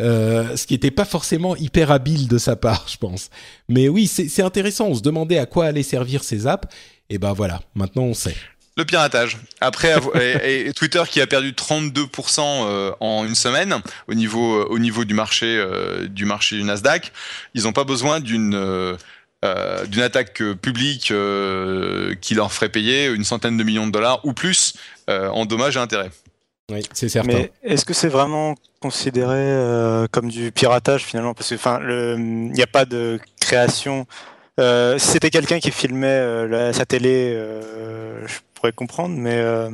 Euh, ce qui n'était pas forcément hyper habile de sa part, je pense. Mais oui, c'est intéressant. On se demandait à quoi allaient servir ces apps. Et ben voilà, maintenant on sait. Le piratage. Après, et, Twitter qui a perdu 32% euh, en une semaine au niveau euh, au niveau du marché euh, du marché du Nasdaq, ils n'ont pas besoin d'une d'une attaque publique qui leur ferait payer une centaine de millions de dollars ou plus en dommages et intérêts. Oui, c'est certain. Mais est-ce que c'est vraiment considéré comme du piratage finalement? Parce que enfin, il n'y a pas de création. si c'était quelqu'un qui filmait sa télé, je comprendre, mais euh,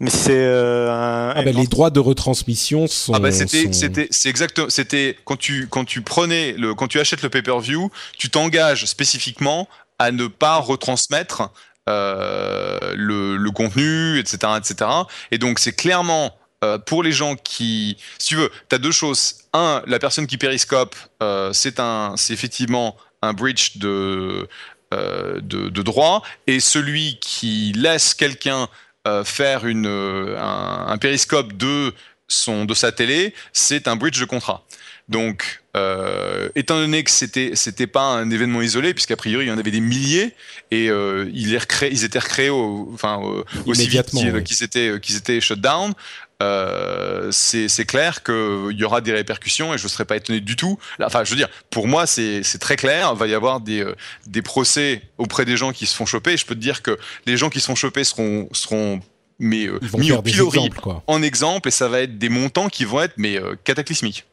mais c'est euh, ah ben, les droits de retransmission sont. Ah ben c'était c'était c'est exactement c'était quand tu quand tu prenais le quand tu achètes le pay-per-view, tu t'engages spécifiquement à ne pas retransmettre euh, le, le, contenu, etc., etc. Et donc c'est clairement pour les gens qui, si tu veux, tu as deux choses. Un, la personne qui périscope, c'est un, c'est effectivement un breach de euh, de, droit et celui qui laisse quelqu'un euh, faire une, euh, un, périscope de, son, de sa télé, c'est un breach de contrat. Donc, étant donné que c'était c'était pas un événement isolé, puisqu'a priori il y en avait des milliers et ils, ils étaient recréés enfin aussi vite qu'ils étaient qu'ils étaient shut down. Euh, c'est clair qu'il y aura des répercussions et je ne serais pas étonné du tout. Enfin, je veux dire, pour moi, c'est très clair. Il va y avoir des, euh, des procès auprès des gens qui se font choper. je peux te dire que les gens qui se font choper seront, seront mais, euh, mis au pilori en exemple et ça va être des montants qui vont être mais cataclysmiques.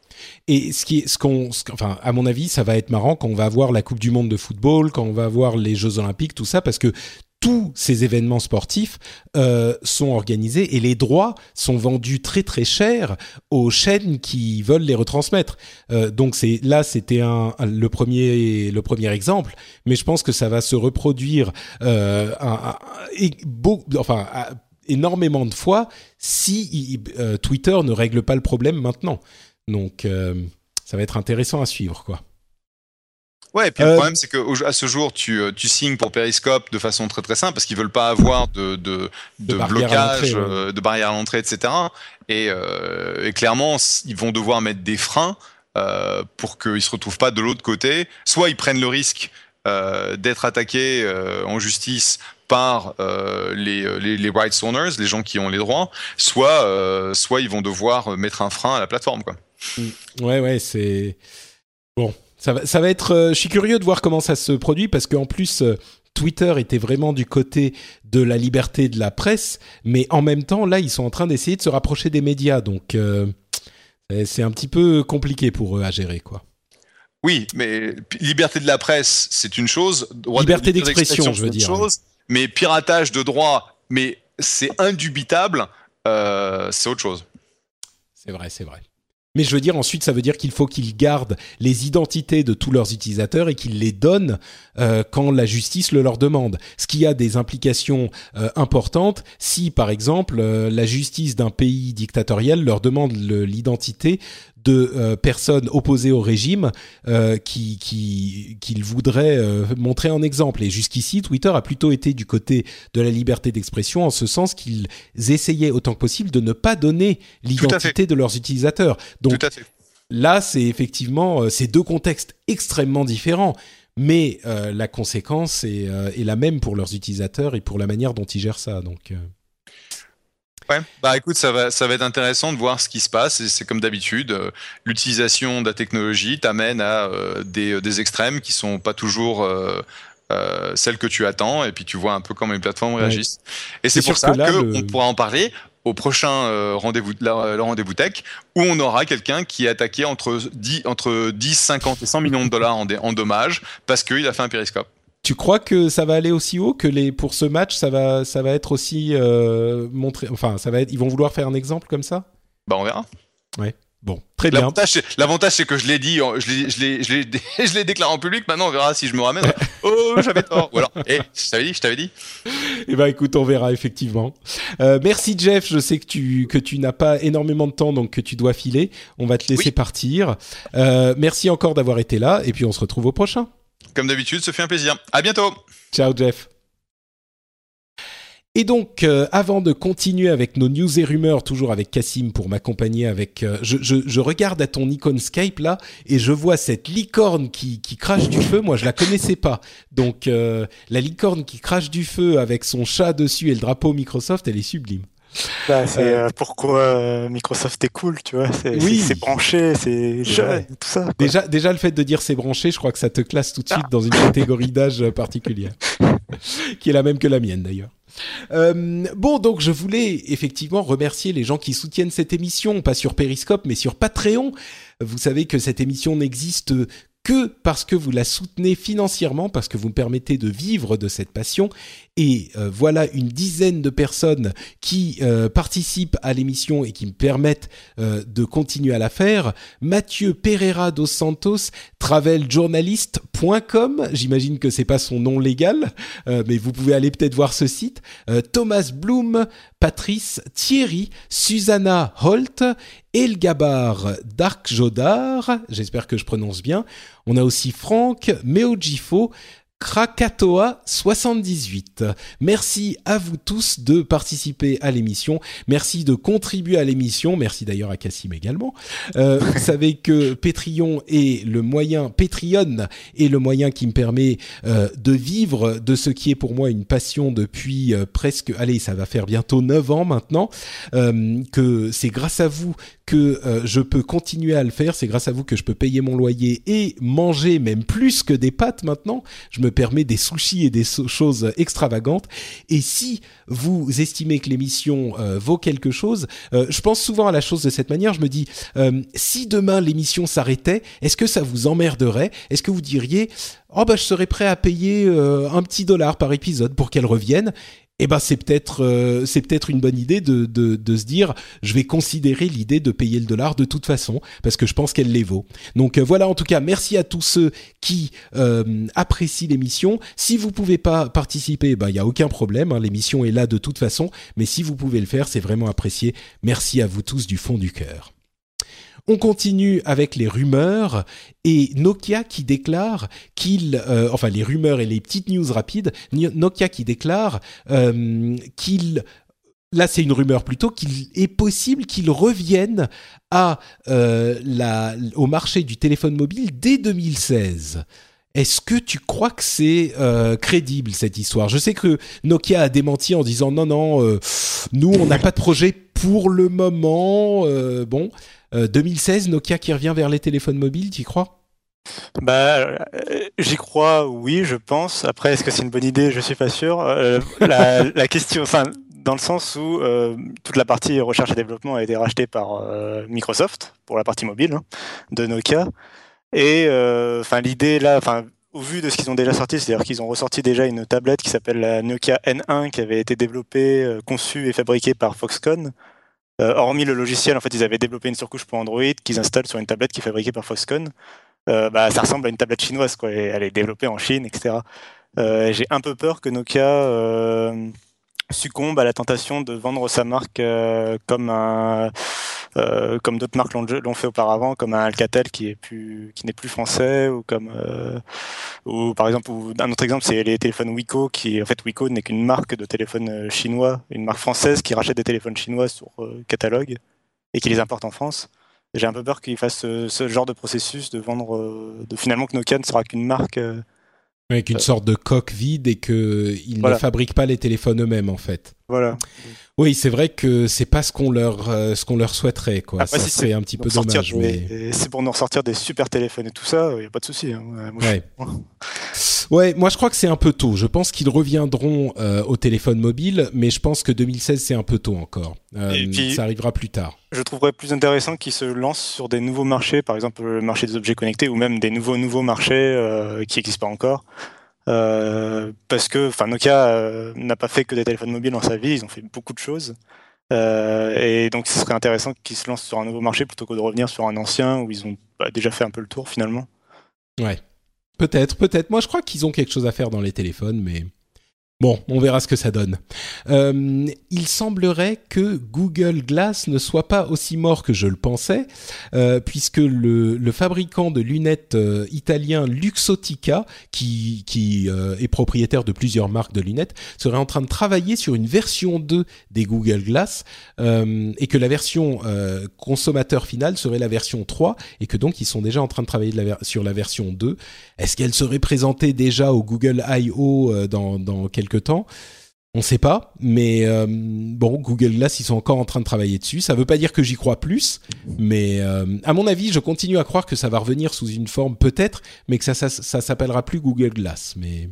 Et ce qui ce qu'on, enfin, à mon avis, ça va être marrant quand on va avoir la Coupe du Monde de football, quand on va avoir les Jeux Olympiques, tout ça, parce que tous ces événements sportifs euh, sont organisés et les droits sont vendus très très cher aux chaînes qui veulent les retransmettre. Euh, donc c'est là c'était un, le premier le premier exemple, mais je pense que ça va se reproduire euh, un, beau, enfin énormément de fois si euh, Twitter ne règle pas le problème maintenant. Donc euh, ça va être intéressant à suivre quoi. Ouais, et puis le euh, problème, c'est que à ce jour, tu, euh, tu signes pour Periscope de façon très très simple parce qu'ils veulent pas avoir de, de, de, blocage, euh, de barrière à l'entrée, etc. Et, euh, et, clairement, ils vont devoir mettre des freins euh, pour qu'ils se retrouvent pas de l'autre côté. Soit ils prennent le risque euh, d'être attaqués en justice par les, les, les, rights owners, les gens qui ont les droits, soit, soit ils vont devoir mettre un frein à la plateforme. Quoi. Ouais, ouais, c'est bon. Ça va, ça va être. Euh, je suis curieux de voir comment ça se produit parce qu'en plus. Euh, Twitter était vraiment du côté de la liberté de la presse, mais en même temps, là, ils sont en train d'essayer de se rapprocher des médias, donc euh, c'est un petit peu compliqué pour eux à gérer, quoi. Oui, mais liberté de la presse, c'est une chose. liberté d'expression, je veux dire. Chose, mais piratage de droits, mais c'est indubitable, c'est autre chose. C'est vrai, c'est vrai. Mais je veux dire, ensuite, ça veut dire qu'il faut qu'ils gardent les identités de tous leurs utilisateurs et qu'ils les donnent euh, quand la justice le leur demande. Ce qui a des implications euh, importantes si, par exemple, euh, la justice d'un pays dictatorial leur demande l'identité de euh, personnes opposées au régime euh, qui qui qu'il voudrait euh, montrer en exemple. Et jusqu'ici, Twitter a plutôt été du côté de la liberté d'expression en ce sens qu'ils essayaient autant que possible de ne pas donner l'identité de leurs utilisateurs. Donc là, c'est effectivement ces deux contextes extrêmement différents. Mais la conséquence est, est, la même pour leurs utilisateurs et pour la manière dont ils gèrent ça. Donc, Ouais, bah écoute, ça va, ça va être intéressant de voir ce qui se passe. C'est comme d'habitude, euh, l'utilisation de la technologie t'amène à euh, des, euh, des, extrêmes qui sont pas toujours celles que tu attends, et puis tu vois un peu comment les plateformes réagissent. Et c'est pour ça qu'on pourra en parler au prochain rendez-vous, le rendez-vous tech, où on aura quelqu'un qui est attaqué entre 10, entre 10, 50 et 100 millions de dollars en, en dommages parce qu'il a fait un périscope. Tu crois que ça va aller aussi haut que les pour ce match ça va ça va être aussi euh, montré enfin ça va être ils vont vouloir faire un exemple comme ça? Bah on verra. Ouais. Bon, très bien. L'avantage, c'est que je l'ai dit, je l'ai déclaré en public. Maintenant, on verra si je me ramène. oh, j'avais tort. Ou alors, eh, je t'avais dit, je t'avais dit. Eh ben, écoute, on verra effectivement. Euh, merci Jeff. Je sais que tu que tu n'as pas énormément de temps, donc que tu dois filer. On va te laisser partir. Euh, merci encore d'avoir été là, et puis on se retrouve au prochain. Comme d'habitude, ce fait un plaisir. À bientôt. Ciao Jeff. Et donc, euh, avant de continuer avec nos news et rumeurs, toujours avec Cassim pour m'accompagner avec... Euh, je, regarde à ton icône Skype là et je vois cette licorne qui, qui crache du feu. Moi, je la connaissais pas. Donc, euh, la licorne qui crache du feu avec son chat dessus et le drapeau Microsoft, elle est sublime. Bah, c'est euh, pourquoi euh, Microsoft est cool, tu vois. C'est, oui. branché, c'est jeune, tout ça. Déjà, déjà, le fait de dire c'est branché, je crois que ça te classe tout de suite ah. dans une catégorie d'âge particulière, qui est la même que la mienne d'ailleurs. Euh, bon, donc je voulais effectivement remercier les gens qui soutiennent cette émission, pas sur Periscope, mais sur Patreon. Vous savez que cette émission n'existe que parce que vous la soutenez financièrement, parce que vous me permettez de vivre de cette passion. Et euh, voilà une dizaine de personnes qui euh, participent à l'émission et qui me permettent euh, de continuer à la faire. Mathieu Pereira dos Santos, traveljournalist.com. J'imagine que c'est pas son nom légal, mais vous pouvez aller peut-être voir ce site. Thomas Bloom, Patrice Thierry, Susanna Holt, Elgabar Dark Jodar, j'espère que je prononce bien. On a aussi Franck Meojifo, Krakatoa 78. Merci à vous tous de participer à l'émission. Merci de contribuer à l'émission. Merci d'ailleurs à Cassim également. Euh, vous savez que Patreon est le moyen, Patreon est le moyen qui me permet euh, de vivre de ce qui est pour moi une passion depuis euh, presque, allez, ça va faire bientôt 9 ans maintenant, euh, que c'est grâce à vous que euh, je peux continuer à le faire. C'est grâce à vous que je peux payer mon loyer et manger même plus que des pâtes maintenant. Je me permets des sushis et des choses extravagantes. Et si vous estimez que l'émission euh, vaut quelque chose, euh, je pense souvent à la chose de cette manière. Je me dis, si demain l'émission s'arrêtait, est-ce que ça vous emmerderait? Est-ce que vous diriez oh bah je serais prêt à payer un petit dollar par épisode pour qu'elle revienne? Eh ben c'est peut-être euh, c'est peut-être une bonne idée de, de, se dire je vais considérer l'idée de payer le dollar de toute façon parce que je pense qu'elle les vaut. Donc euh, voilà en tout cas merci à tous ceux qui euh, apprécient l'émission. Si vous pouvez pas participer, ben il y a aucun problème, hein, l'émission est là de toute façon, mais si vous pouvez le faire, c'est vraiment apprécié. Merci à vous tous du fond du cœur. On continue avec les rumeurs et Nokia qui déclare qu'il, euh, enfin les rumeurs et les petites news rapides, Nokia qui déclare euh, qu'il là c'est une rumeur plutôt qu'il est possible qu'il revienne à euh, au marché du téléphone mobile dès 2016. Est-ce que tu crois que c'est crédible cette histoire? Je sais que Nokia a démenti en disant non non, nous on n'a pas de projet pour le moment. bon, 2016, euh, Nokia qui revient vers les téléphones mobiles, tu y crois? Bah, euh, j'y crois, oui, je pense. Après, est-ce que c'est une bonne idée? Je suis pas sûr. Euh, la, question, enfin, dans le sens où toute la partie recherche et développement a été rachetée par Microsoft pour la partie mobile hein, de Nokia. Et enfin, l'idée là, enfin, au vu de ce qu'ils ont déjà sorti, c'est-à-dire qu'ils ont ressorti déjà une tablette qui s'appelle la Nokia N1 qui avait été développée, conçue et fabriquée par Foxconn euh, hormis le logiciel, en fait, ils avaient développé une surcouche pour Android qu'ils installent sur une tablette qui est fabriquée par Foxconn. Euh, bah, ça ressemble à une tablette chinoise, quoi. elle est développée en Chine, etc. Euh, j'ai un peu peur que Nokia succombe à la tentation de vendre sa marque comme un euh, comme d'autres marques l'ont fait auparavant, comme un Alcatel qui est plus, qui n'est plus français, ou comme, euh, ou par exemple, un autre exemple, c'est les téléphones Wiko, qui en fait Wiko n'est qu'une marque de téléphone euh, chinois, une marque française qui rachète des téléphones chinois sur catalogue et qui les importe en France. J'ai un peu peur qu'ils fassent ce, genre de processus de vendre, de finalement que Nokia ne sera qu'une marque. Avec une sorte de coque vide et qu'ils ne fabriquent pas les téléphones eux-mêmes en fait. Voilà. Oui, c'est vrai que c'est pas ce qu'on leur euh, ce qu'on leur souhaiterait quoi. ça c'est un petit peu dommage. Mais... C'est pour nous ressortir des super téléphones et tout ça, il y a pas de souci. Hein. ouais. ouais, moi je crois que c'est un peu tôt. Je pense qu'ils reviendront euh, au téléphone mobile, mais je pense que 2016 c'est un peu tôt encore. Euh, ça arrivera plus tard. Je trouverais plus intéressant qu'ils se lancent sur des nouveaux marchés, par exemple le marché des objets connectés ou même des nouveaux nouveaux marchés qui n'existent pas encore. Euh, parce que enfin Nokia euh, n'a pas fait que des téléphones mobiles dans sa vie, ils ont fait beaucoup de choses. Euh, et donc ce serait intéressant qu'ils se lancent sur un nouveau marché plutôt que de revenir sur un ancien où ils ont bah, déjà fait un peu le tour finalement. Ouais. Peut-être, peut-être. Moi je crois qu'ils ont quelque chose à faire dans les téléphones, mais Bon, on verra ce que ça donne. Euh, il semblerait que Google Glass ne soit pas aussi mort que je le pensais, euh, puisque le, fabricant de lunettes euh, italien Luxotica, qui, est propriétaire de plusieurs marques de lunettes, serait en train de travailler sur une version 2 des Google Glass, et que la version consommateur finale serait la version 3, et que donc ils sont déjà en train de travailler sur la version 2. Est-ce qu'elle serait présentée déjà au Google I.O. dans quelques temps. On ne sait pas, mais euh, bon, Google Glass, ils sont encore en train de travailler dessus. Ça ne veut pas dire que j'y crois plus, mais euh, à mon avis, je continue à croire que ça va revenir sous une forme peut-être, mais que ça, s'appellera plus Google Glass. Mais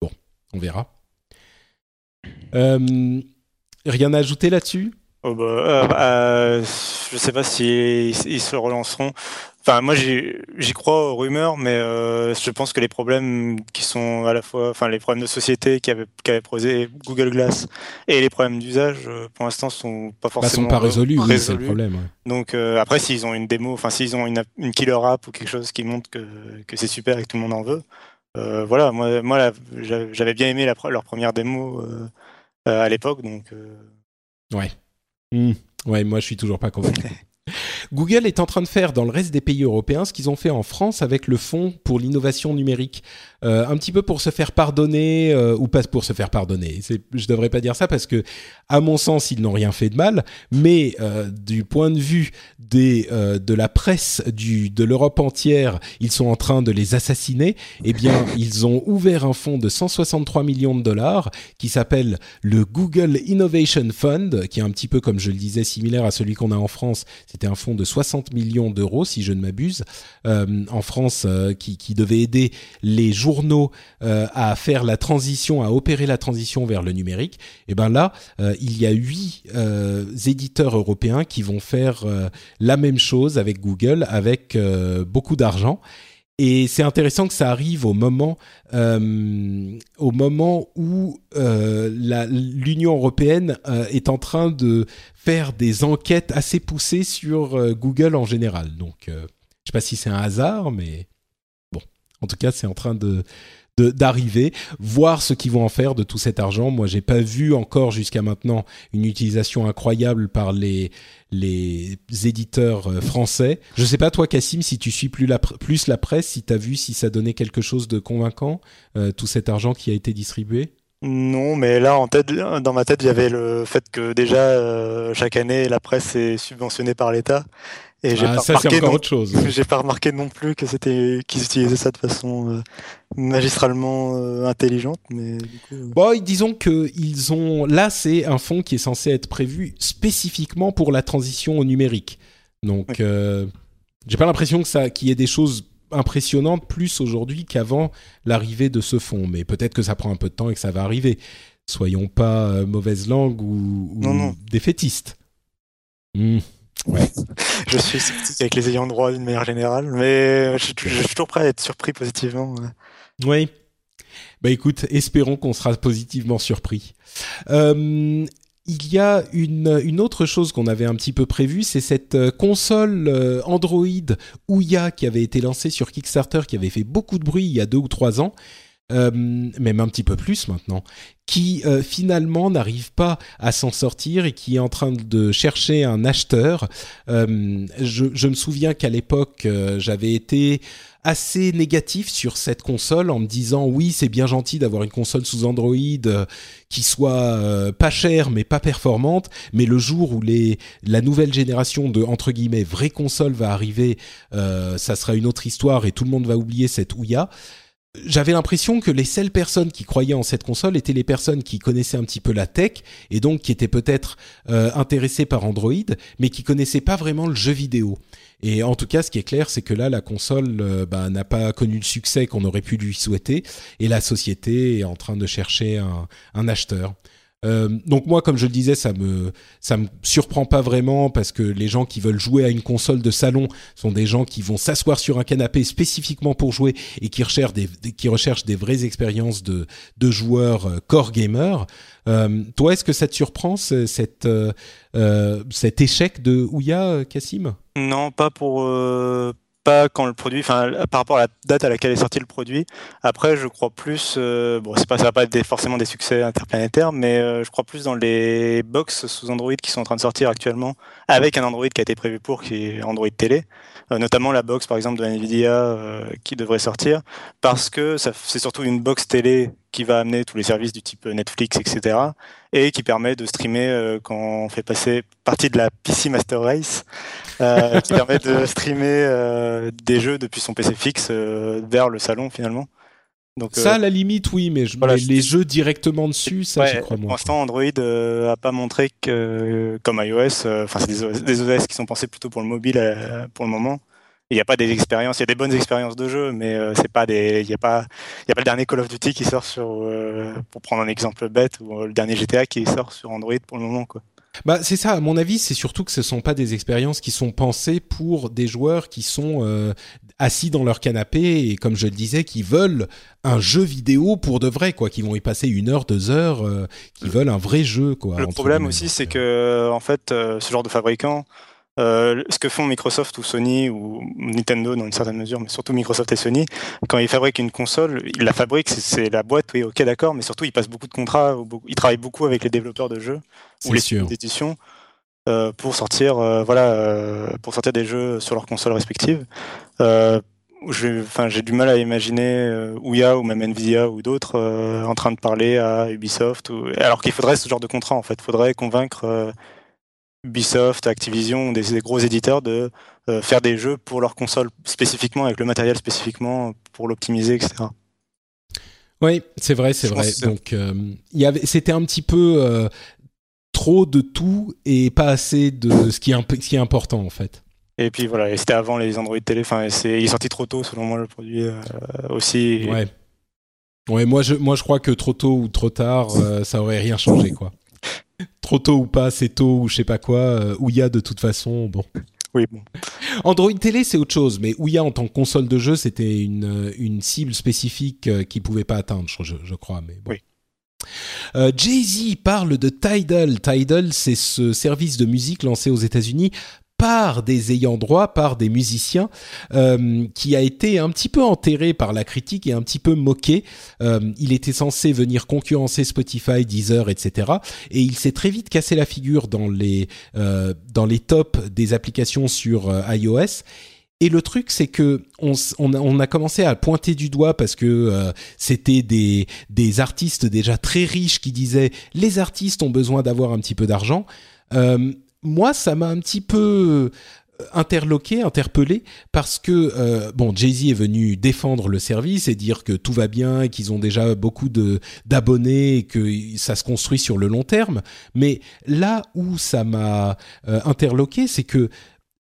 bon, on verra. Euh, rien à ajouter là-dessus? Oh bah, bah Je ne sais pas s'ils si ils se relanceront. Enfin, moi, j'y crois aux rumeurs, mais euh, je pense que les problèmes qui sont à la fois, enfin, les problèmes de société qu'avait qu posé Google Glass et les problèmes d'usage, euh, pour l'instant, sont pas bah, forcément sont pas résolus. Oui, c'est le problème. Donc euh, après, s'ils ont une démo, enfin, s'ils ont une, une, killer app ou quelque chose qui montre que, que c'est super et que tout le monde en veut, euh, voilà. Moi, moi, j'avais bien aimé la, leur première démo à l'époque, donc. Ouais. Mmh. Ouais, moi, je suis toujours pas convaincu. Google est en train de faire dans le reste des pays européens ce qu'ils ont fait en France avec le Fonds pour l'innovation numérique. Euh, un petit peu pour se faire pardonner euh, ou pas pour se faire pardonner. Je devrais pas dire ça parce que, à mon sens, ils n'ont rien fait de mal. Mais euh, du point de vue des de la presse du de l'Europe entière, ils sont en train de les assassiner. Eh bien, ils ont ouvert un fonds de 163 millions de dollars qui s'appelle le Google Innovation Fund, qui est un petit peu comme je le disais similaire à celui qu'on a en France. C'était un fonds de 60 millions d'euros, si je ne m'abuse, en France, qui, qui devait aider les journaux euh, à faire la transition, à opérer la transition vers le numérique, et eh ben là, euh, il y a huit euh, éditeurs européens qui vont faire la même chose avec Google, avec beaucoup d'argent. Et c'est intéressant que ça arrive au moment, euh, au moment où euh, l'Union européenne euh, est en train de faire des enquêtes assez poussées sur Google en général. Donc, je sais pas si c'est un hasard, mais bon, en tout cas, c'est en train de d'arriver, voir ce qu'ils vont en faire de tout cet argent. Moi, j'ai pas vu encore jusqu'à maintenant une utilisation incroyable par les les éditeurs euh, français. Je sais pas toi, Cassim, si tu suis plus la plus la presse, si tu as vu si ça donnait quelque chose de convaincant euh, tout cet argent qui a été distribué? Non, mais là, en tête, dans ma tête, il y avait le fait que déjà, euh, chaque année, la presse est subventionnée par l'État. Et j'ai ah, pas ça, c'est encore autre chose. J'ai pas remarqué non plus que c'était qu'ils utilisaient ça de façon euh, magistralement euh, intelligente, mais du coup. Euh. Bon, disons que ils ont là, c'est un fonds qui est censé être prévu spécifiquement pour la transition au numérique. Donc, j'ai pas l'impression que ça, qu'il y ait des choses impressionnantes plus aujourd'hui qu'avant l'arrivée de ce fonds, mais peut-être que ça prend un peu de temps et que ça va arriver. Soyons pas mauvaise langue ou, ou défaitistes. Hmm. Ouais. je suis sceptique avec les ayants droit d'une manière générale, mais je, suis toujours prêt à être surpris positivement. Oui. Bah écoute, espérons qu'on sera positivement surpris. Euh, il y a une, une autre chose qu'on avait un petit peu prévue, c'est cette euh, console euh, Android Ouya qui avait été lancée sur Kickstarter, qui avait fait beaucoup de bruit il y a deux ou trois ans, euh, même un petit peu plus maintenant, qui euh, finalement n'arrive pas à s'en sortir et qui est en train de chercher un acheteur. Euh, je, me souviens qu'à l'époque, j'avais été assez négatif sur cette console en me disant oui c'est bien gentil d'avoir une console sous Android qui soit pas chère mais pas performante mais le jour où les la nouvelle génération de entre guillemets vraie console va arriver ça sera une autre histoire et tout le monde va oublier cette Ouya j'avais l'impression que les seules personnes qui croyaient en cette console étaient les personnes qui connaissaient un petit peu la tech et donc qui étaient peut-être euh, intéressées par Android, mais qui connaissaient pas vraiment le jeu vidéo. Et en tout cas, ce qui est clair, c'est que là, la console euh, bah, n'a pas connu le succès qu'on aurait pu lui souhaiter, et la société est en train de chercher un, un acheteur. Euh, donc moi, comme je le disais, ça me ça me surprend pas vraiment parce que les gens qui veulent jouer à une console de salon sont des gens qui vont s'asseoir sur un canapé spécifiquement pour jouer et qui recherchent des, qui recherchent des vraies expériences de de joueurs euh, core gamer. Euh, toi, est-ce que ça te surprend cette euh, cet échec de Ouya, Cassim Non, pas pour pas quand le produit, enfin par rapport à la date à laquelle est sorti le produit. Après, je crois plus, euh, bon, c'est pas, ça va pas être forcément des succès interplanétaires, mais euh, je crois plus dans les box sous Android qui sont en train de sortir actuellement, avec un Android qui a été prévu pour, qui est Android télé, euh, notamment la box par exemple de Nvidia qui devrait sortir, parce que c'est surtout une box télé qui va amener tous les services du type Netflix, etc. et qui permet de streamer euh, quand on fait passer partie de la PC Master Race, euh, qui permet de streamer euh, des jeux depuis son PC fixe vers le salon finalement. Donc, ça, à la limite, oui, mais, les jeux directement dessus, ça, je crois moi. Pour l'instant, Android a pas montré que, comme iOS, enfin, c'est des, des, OS qui sont pensés plutôt pour le mobile pour le moment il n'y a pas des expériences, il y a des bonnes expériences de jeu, mais euh, c'est pas des, il y a pas, il y a pas le dernier Call of Duty qui sort sur, euh, pour prendre un exemple bête, ou le dernier GTA qui sort sur Android pour le moment, quoi. Bah c'est ça, à mon avis, c'est surtout que ce sont pas des expériences qui sont pensées pour des joueurs qui sont euh, assis dans leur canapé et comme je le disais, qui veulent un jeu vidéo pour de vrai, quoi, qui vont y passer une heure, deux heures, qui veulent un vrai jeu, quoi. Le problème aussi, c'est que en fait, ce genre de fabricant, euh, ce que font Microsoft ou Sony ou Nintendo dans une certaine mesure, mais surtout Microsoft et Sony, quand ils fabriquent une console, ils la fabriquent, c'est la boîte, oui, ok, d'accord, mais surtout ils passent beaucoup de contrats, ils travaillent beaucoup avec les développeurs de jeux ou les éditions euh, pour sortir, euh, voilà, pour sortir des jeux sur leurs consoles respectives. Enfin, j'ai du mal à imaginer Ouya ou même Nvidia ou d'autres en train de parler à Ubisoft, ou... alors qu'il faudrait ce genre de contrat en fait, il faudrait convaincre Ubisoft, Activision, des, des gros éditeurs de euh, faire des jeux pour leur console spécifiquement, avec le matériel spécifiquement pour l'optimiser, etc. Oui, c'est vrai, c'est vrai. Donc, euh, y avait, c'était un petit peu euh, trop de tout et pas assez de ce qui est, ce qui est important en fait. Et puis voilà, et c'était avant les Android télé. Enfin, c'est, il est sorti trop tôt selon moi le produit aussi. Ouais. Ouais, moi je, moi je crois que trop tôt ou trop tard, ça aurait rien changé quoi trop tôt ou pas, c'est tôt ou je sais pas quoi, euh, où il y a de toute façon, bon. Oui, bon. Android Télé, c'est autre chose, mais Ouya en tant que console de jeu, c'était une, une cible spécifique euh, qu'ils pouvaient pas atteindre, je, je crois. Mais bon. Oui. Euh, Jay-Z parle de Tidal. Tidal, c'est ce service de musique lancé aux États-Unis par des ayants droit, par des musiciens, euh, qui a été un petit peu enterré par la critique et un petit peu moqué. Euh, il était censé venir concurrencer Spotify, Deezer, etc. Et il s'est très vite cassé la figure dans les euh, dans les tops des applications sur euh, iOS. Et le truc, c'est que on, a, on a commencé à pointer du doigt parce que euh, c'était des, des artistes déjà très riches qui disaient les artistes ont besoin d'avoir un petit peu d'argent. Euh, moi, ça m'a un petit peu euh, interloqué, interpellé, parce que euh, bon, Jay Z est venu défendre le service et dire que tout va bien qu'ils ont déjà beaucoup de d'abonnés et que ça se construit sur le long terme. Mais là où ça m'a euh, interloqué, c'est que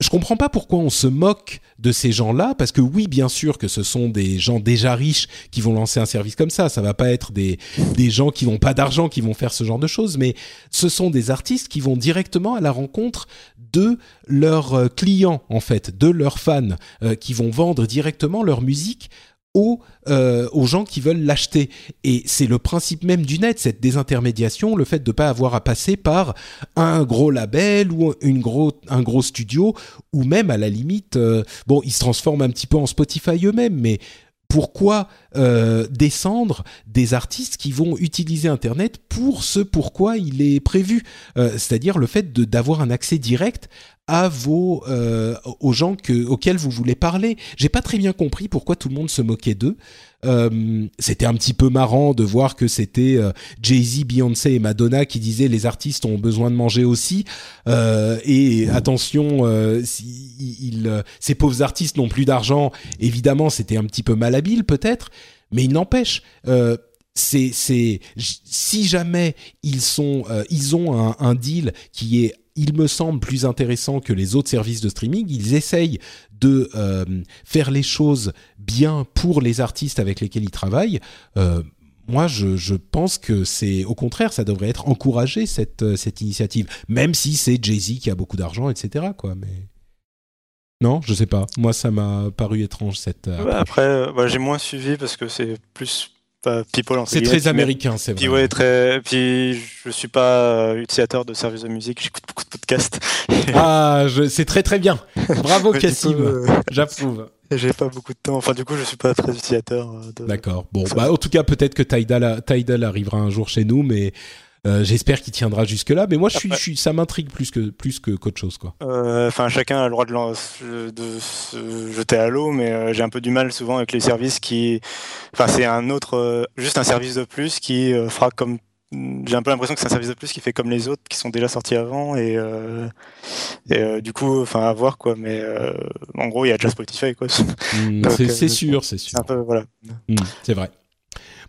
je comprends pas pourquoi on se moque de ces gens-là, parce que oui, bien sûr que ce sont des gens déjà riches qui vont lancer un service comme ça. Ça va pas être des des gens qui n'ont pas d'argent qui vont faire ce genre de choses, mais ce sont des artistes qui vont directement à la rencontre de leurs euh, clients en fait, de leurs fans, euh, qui vont vendre directement leur musique aux, euh, aux gens qui veulent l'acheter. Et c'est le principe même du net, cette désintermédiation, le fait de ne pas avoir à passer par un gros label ou un gros studio, ou même à la limite, euh, bon, ils se transforment un petit peu en Spotify eux-mêmes, mais pourquoi euh, descendre des artistes qui vont utiliser Internet pour ce pourquoi il est prévu, Euh, c'est-à-dire le fait d'avoir un accès direct à vos euh, aux gens que, auxquels vous voulez parler. J'ai pas très bien compris pourquoi tout le monde se moquait d'eux. Euh, c'était un petit peu marrant de voir que c'était euh, Jay-Z, Beyoncé et Madonna qui disaient les artistes ont besoin de manger aussi. Euh, et attention, ces pauvres artistes n'ont plus d'argent. Évidemment, c'était un petit peu malhabile peut-être, mais il n'empêche. C'est, si jamais ils sont, ils ont un deal qui est, il me semble, plus intéressant que les autres services de streaming, ils essayent de euh, faire les choses bien pour les artistes avec lesquels ils travaillent. Euh, moi, je, je pense que c'est au contraire, ça devrait être encouragé cette euh, cette initiative, même si c'est Jay Z qui a beaucoup d'argent, etc. Quoi, mais non, je sais pas. Moi, ça m'a paru étrange cette. Ouais, après, bah, j'ai moins suivi parce que c'est plus pas people c'est très américain, c'est Puis vrai. ouais, très. Puis je suis pas euh, utilisateur de services de musique, j'écoute beaucoup de podcasts. Ah, je- c'est très très bien. Bravo Cassim, euh, j'approuve. J'ai pas beaucoup de temps. Enfin, du coup, je suis pas très utilisateur. euh, de... D'accord. Bon, bah en tout cas peut-être que Tidal, a- Tidal arrivera un jour chez nous, mais euh, j'espère qu'il tiendra jusque là. Mais moi, je suis, je suis, ça m'intrigue plus que plus que qu'autre chose, quoi. Euh, Enfin, chacun a le droit de, se jeter à l'eau, mais euh, j'ai un peu du mal souvent avec les services qui. Enfin, c'est un autre, juste un service de plus qui fera comme. J'ai un peu l'impression que c'est un service de plus qui fait comme les autres qui sont déjà sortis avant et, euh, et euh, du coup, enfin, à voir quoi. Mais euh, en gros, il y a déjà Spotify quoi. Hmm, c'est sûr, c'est sûr. C'est un peu voilà. Hmm, c'est vrai.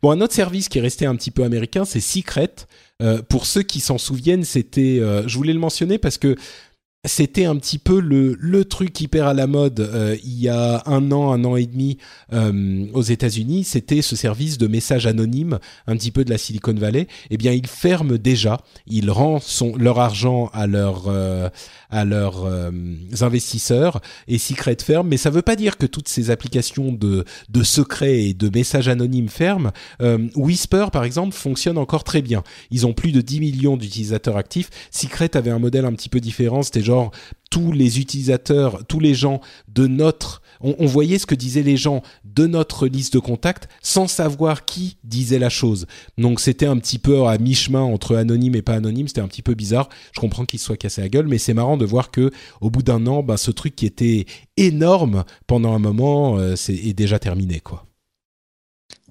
Bon, un autre service qui est resté un petit peu américain, c'est Secret. Euh, pour ceux qui s'en souviennent, c'était, euh, je voulais le mentionner parce que c'était un petit peu le, le truc hyper à la mode euh, il y a un an, un an et demi euh, aux États-Unis. C'était ce service de messages anonymes, un petit peu de la Silicon Valley. Eh bien, ils ferment déjà. Ils rendent son, leur argent à leurs euh, à leurs investisseurs et Secret ferme. Mais ça veut pas dire que toutes ces applications de de secrets et de messages anonymes ferment. Whisper, par exemple, fonctionne encore très bien. Ils ont plus de 10 millions d'utilisateurs actifs. Secret avait un modèle un petit peu différent. C'était tous les utilisateurs, tous les gens de notre, on, on voyait ce que disaient les gens de notre liste de contacts sans savoir qui disait la chose. Donc c'était un petit peu à mi-chemin entre anonyme et pas anonyme. C'était un petit peu bizarre. Je comprends qu'ils se soient cassés la gueule, mais c'est marrant de voir que au bout d'un an, ben, ce truc qui était énorme pendant un moment, euh, c'est est déjà terminé, quoi.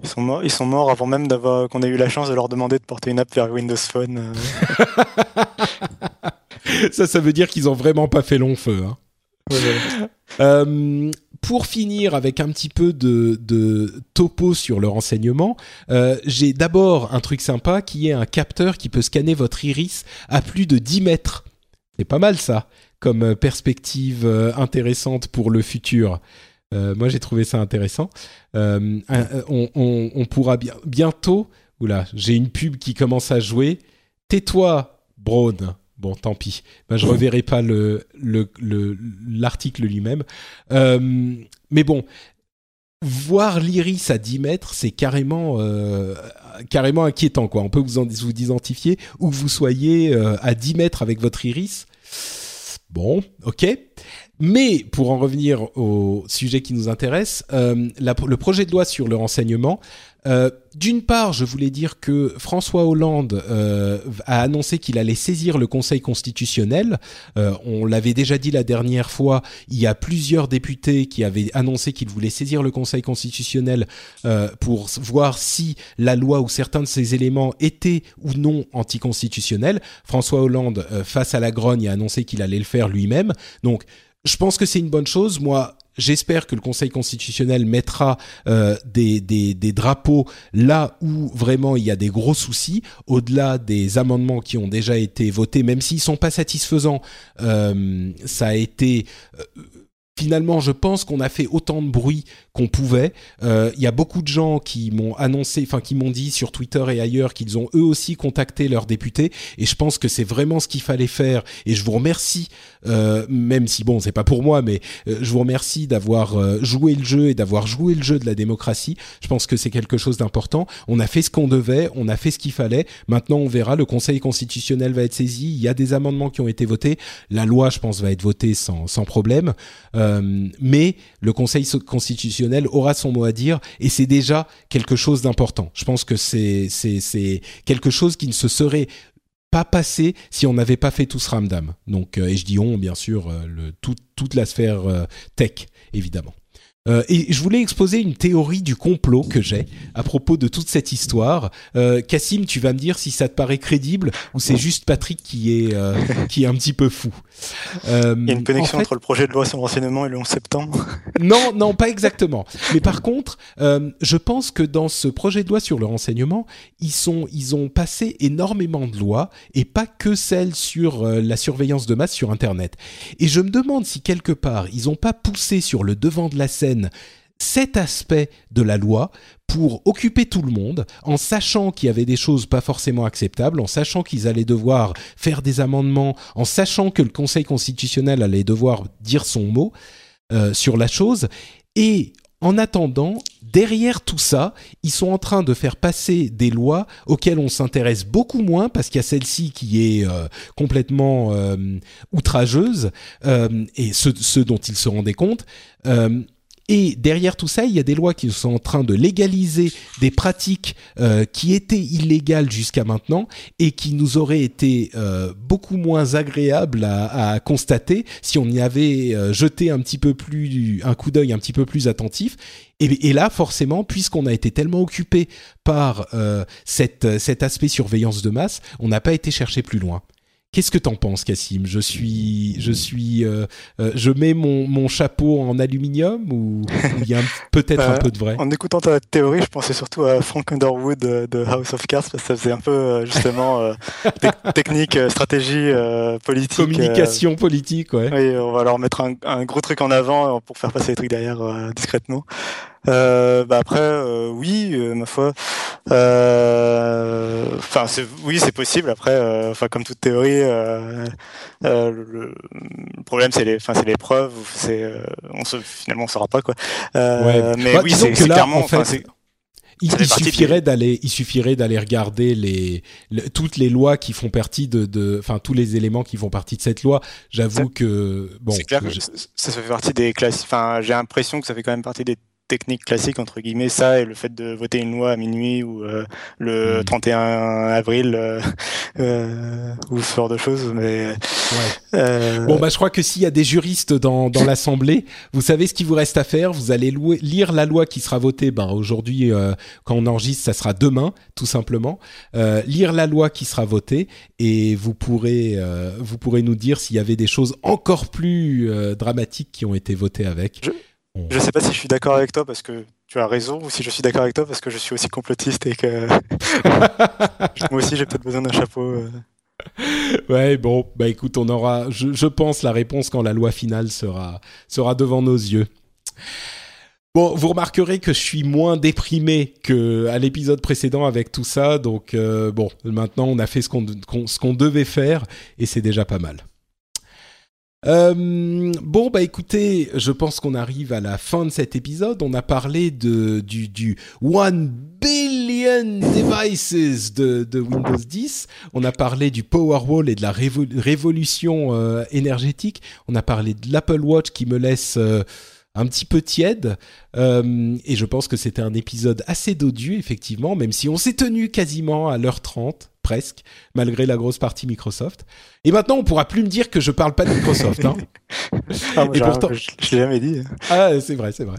Ils sont morts. Ils sont morts avant même d'avoir qu'on ait eu la chance de leur demander de porter une app vers Windows Phone. ça, ça veut dire qu'ils ont vraiment pas fait long feu. Hein. Ouais, ouais. Euh, pour finir avec un petit peu de, de topo sur le renseignement, euh, j'ai d'abord un truc sympa qui est un capteur qui peut scanner votre iris à plus de 10 mètres. C'est pas mal ça, comme euh, perspective intéressante pour le futur. Euh, moi j'ai trouvé ça intéressant. On, on- on pourra bien, bientôt... Oula, j'ai une pub qui commence à jouer. Tais-toi, Braun. Bon, tant pis. Ben, je reverrai pas le l'article lui-même. Euh, mais bon, voir l'iris à 10 mètres, c'est carrément euh, carrément inquiétant quoi. On peut vous vous identifier où vous soyez euh, à 10 mètres avec votre iris. Bon, ok. Mais pour en revenir au sujet qui nous intéresse, euh, le projet de loi sur le renseignement euh, d'une part, je voulais dire que François Hollande euh, a annoncé qu'il allait saisir le Conseil constitutionnel. Euh, on l'avait déjà dit la dernière fois. Il y a plusieurs députés qui avaient annoncé qu'ils voulaient saisir le Conseil constitutionnel pour voir si la loi ou certains de ces éléments étaient ou non anticonstitutionnels. François Hollande, face à la grogne, a annoncé qu'il allait le faire lui-même. Donc, je pense que c'est une bonne chose. Moi, J'espère que le Conseil constitutionnel mettra euh, des, drapeaux là où vraiment il y a des gros soucis, au-delà des amendements qui ont déjà été votés, même s'ils sont pas satisfaisants. Euh, ça a été euh, finalement, je pense qu'on a fait autant de bruit qu'on pouvait. Il euh, y a beaucoup de gens qui m'ont annoncé, enfin qui m'ont dit sur Twitter et ailleurs qu'ils ont eux aussi contacté leurs députés. Et je pense que c'est vraiment ce qu'il fallait faire. Et je vous remercie, euh, même si bon, c'est pas pour moi, mais euh, je vous remercie d'avoir joué le jeu et d'avoir joué le jeu de la démocratie. Je pense que c'est quelque chose d'important. On a fait ce qu'on devait, on a fait ce qu'il fallait. Maintenant, on verra. Le Conseil constitutionnel va être saisi. Il y a des amendements qui ont été votés. La loi, je pense, va être votée sans, sans problème. mais le Conseil constitutionnel aura son mot à dire et c'est déjà quelque chose d'important. Je pense que c'est c'est quelque chose qui ne se serait pas passé si on n'avait pas fait tout ce ramdam. Donc euh, et je dis on bien sûr euh, le, toute la sphère euh, tech évidemment. Euh, et je voulais exposer une théorie du complot que j'ai à propos de toute cette histoire. Euh, Cassim, tu vas me dire si ça te paraît crédible ou c'est juste Patrick qui est euh, qui est un petit peu fou. Euh, Il y a une connexion entre le projet de loi sur le renseignement et le 11 septembre. non, non, pas exactement. Mais par contre, euh, je pense que dans ce projet de loi sur le renseignement, ils sont ils ont passé énormément de lois et pas que celles sur la surveillance de masse sur Internet. Et je me demande si quelque part ils ont pas poussé sur le devant de la scène cet aspect de la loi pour occuper tout le monde, en sachant qu'il y avait des choses pas forcément acceptables, en sachant qu'ils allaient devoir faire des amendements, en sachant que le Conseil constitutionnel allait devoir dire son mot euh, sur la chose, et en attendant, derrière tout ça, ils sont en train de faire passer des lois auxquelles on s'intéresse beaucoup moins parce qu'il y a celle-ci qui est euh, complètement euh, outrageuse et ce, ce, dont ils se rendaient compte. Et derrière tout ça, il y a des lois qui sont en train de légaliser des pratiques euh, qui étaient illégales jusqu'à maintenant et qui nous auraient été euh, beaucoup moins agréables à, constater si on y avait euh, jeté un petit peu plus un coup d'œil un petit peu plus attentif. Et, là, forcément, puisqu'on a été tellement occupé par cet aspect surveillance de masse, on n'a pas été chercher plus loin. Qu'est-ce que t'en penses, Cassim? Je suis, je suis, euh, euh, je mets mon, mon chapeau en aluminium ou il y a peut-être un Euh, peu de vrai? En écoutant ta théorie, je pensais surtout à Frank Underwood de, de House of Cards parce que ça faisait un peu euh, justement euh, tec- technique, euh, stratégie euh, politique. euh, Communication politique, ouais. Oui, on va leur mettre un, un gros truc en avant euh, pour faire passer les trucs derrière euh, discrètement. Euh, bah après, euh, oui, euh, ma foi. euh, Enfin, c'est oui, c'est possible. Après, euh, enfin, comme toute théorie, euh, le, le problème c'est les, enfin, c'est les preuves. C'est, euh, on se, finalement, on saura pas quoi. Euh, Ouais. Mais Bah, oui, c'est que clairement. en fait, Il, il suffirait d'aller, il suffirait d'aller regarder les, le- toutes les lois qui font partie de, de, enfin tous les éléments qui font partie de cette loi. J'avoue que bon, c'est clair que je- ça, ça fait partie des classes. Enfin, j'ai l'impression que ça fait quand même partie des techniques classiques entre guillemets ça et le fait de voter une loi à minuit ou euh, le Mm. 31 avril euh, euh, ou ce genre de choses mais ouais. Bon bah je crois que s'il y a des juristes dans, dans l'assemblée, vous savez ce qu'il vous reste à faire. Vous allez louer- lire la loi qui sera votée. Ben aujourd'hui, quand on enregistre, ça sera demain, tout simplement. Lire la loi qui sera votée et vous pourrez vous pourrez nous dire s'il y avait des choses encore plus dramatiques qui ont été votées avec. Je- je sais pas si je suis d'accord avec toi parce que tu as raison ou si je suis d'accord avec toi parce que je suis aussi complotiste et que moi aussi j'ai peut-être besoin d'un chapeau euh. Ouais, bon, bah écoute, on aura, je, je pense, la réponse quand la loi finale sera, sera devant nos yeux. Bon, vous remarquerez que je suis moins déprimé que à l'épisode précédent avec tout ça, donc euh, bon, maintenant on a fait ce qu'on ce qu'on devait faire et c'est déjà pas mal. Euh, bon, bah écoutez, je pense qu'on arrive à la fin de cet épisode. On a parlé de, du, du One Billion Devices de, Windows 10. On a parlé du Powerwall et de la révolution euh, énergétique. On a parlé de l'Apple Watch qui me laisse... Euh, un petit peu tiède. Euh, et je pense que c'était un épisode assez dodu, effectivement, même si on s'est tenu quasiment à l'heure 30 presque, malgré la grosse partie Microsoft. Et maintenant, on pourra plus me dire que je parle pas de Microsoft. Hein. ah, et pourtant, je, je l'ai jamais dit. Ah, c'est vrai, c'est vrai.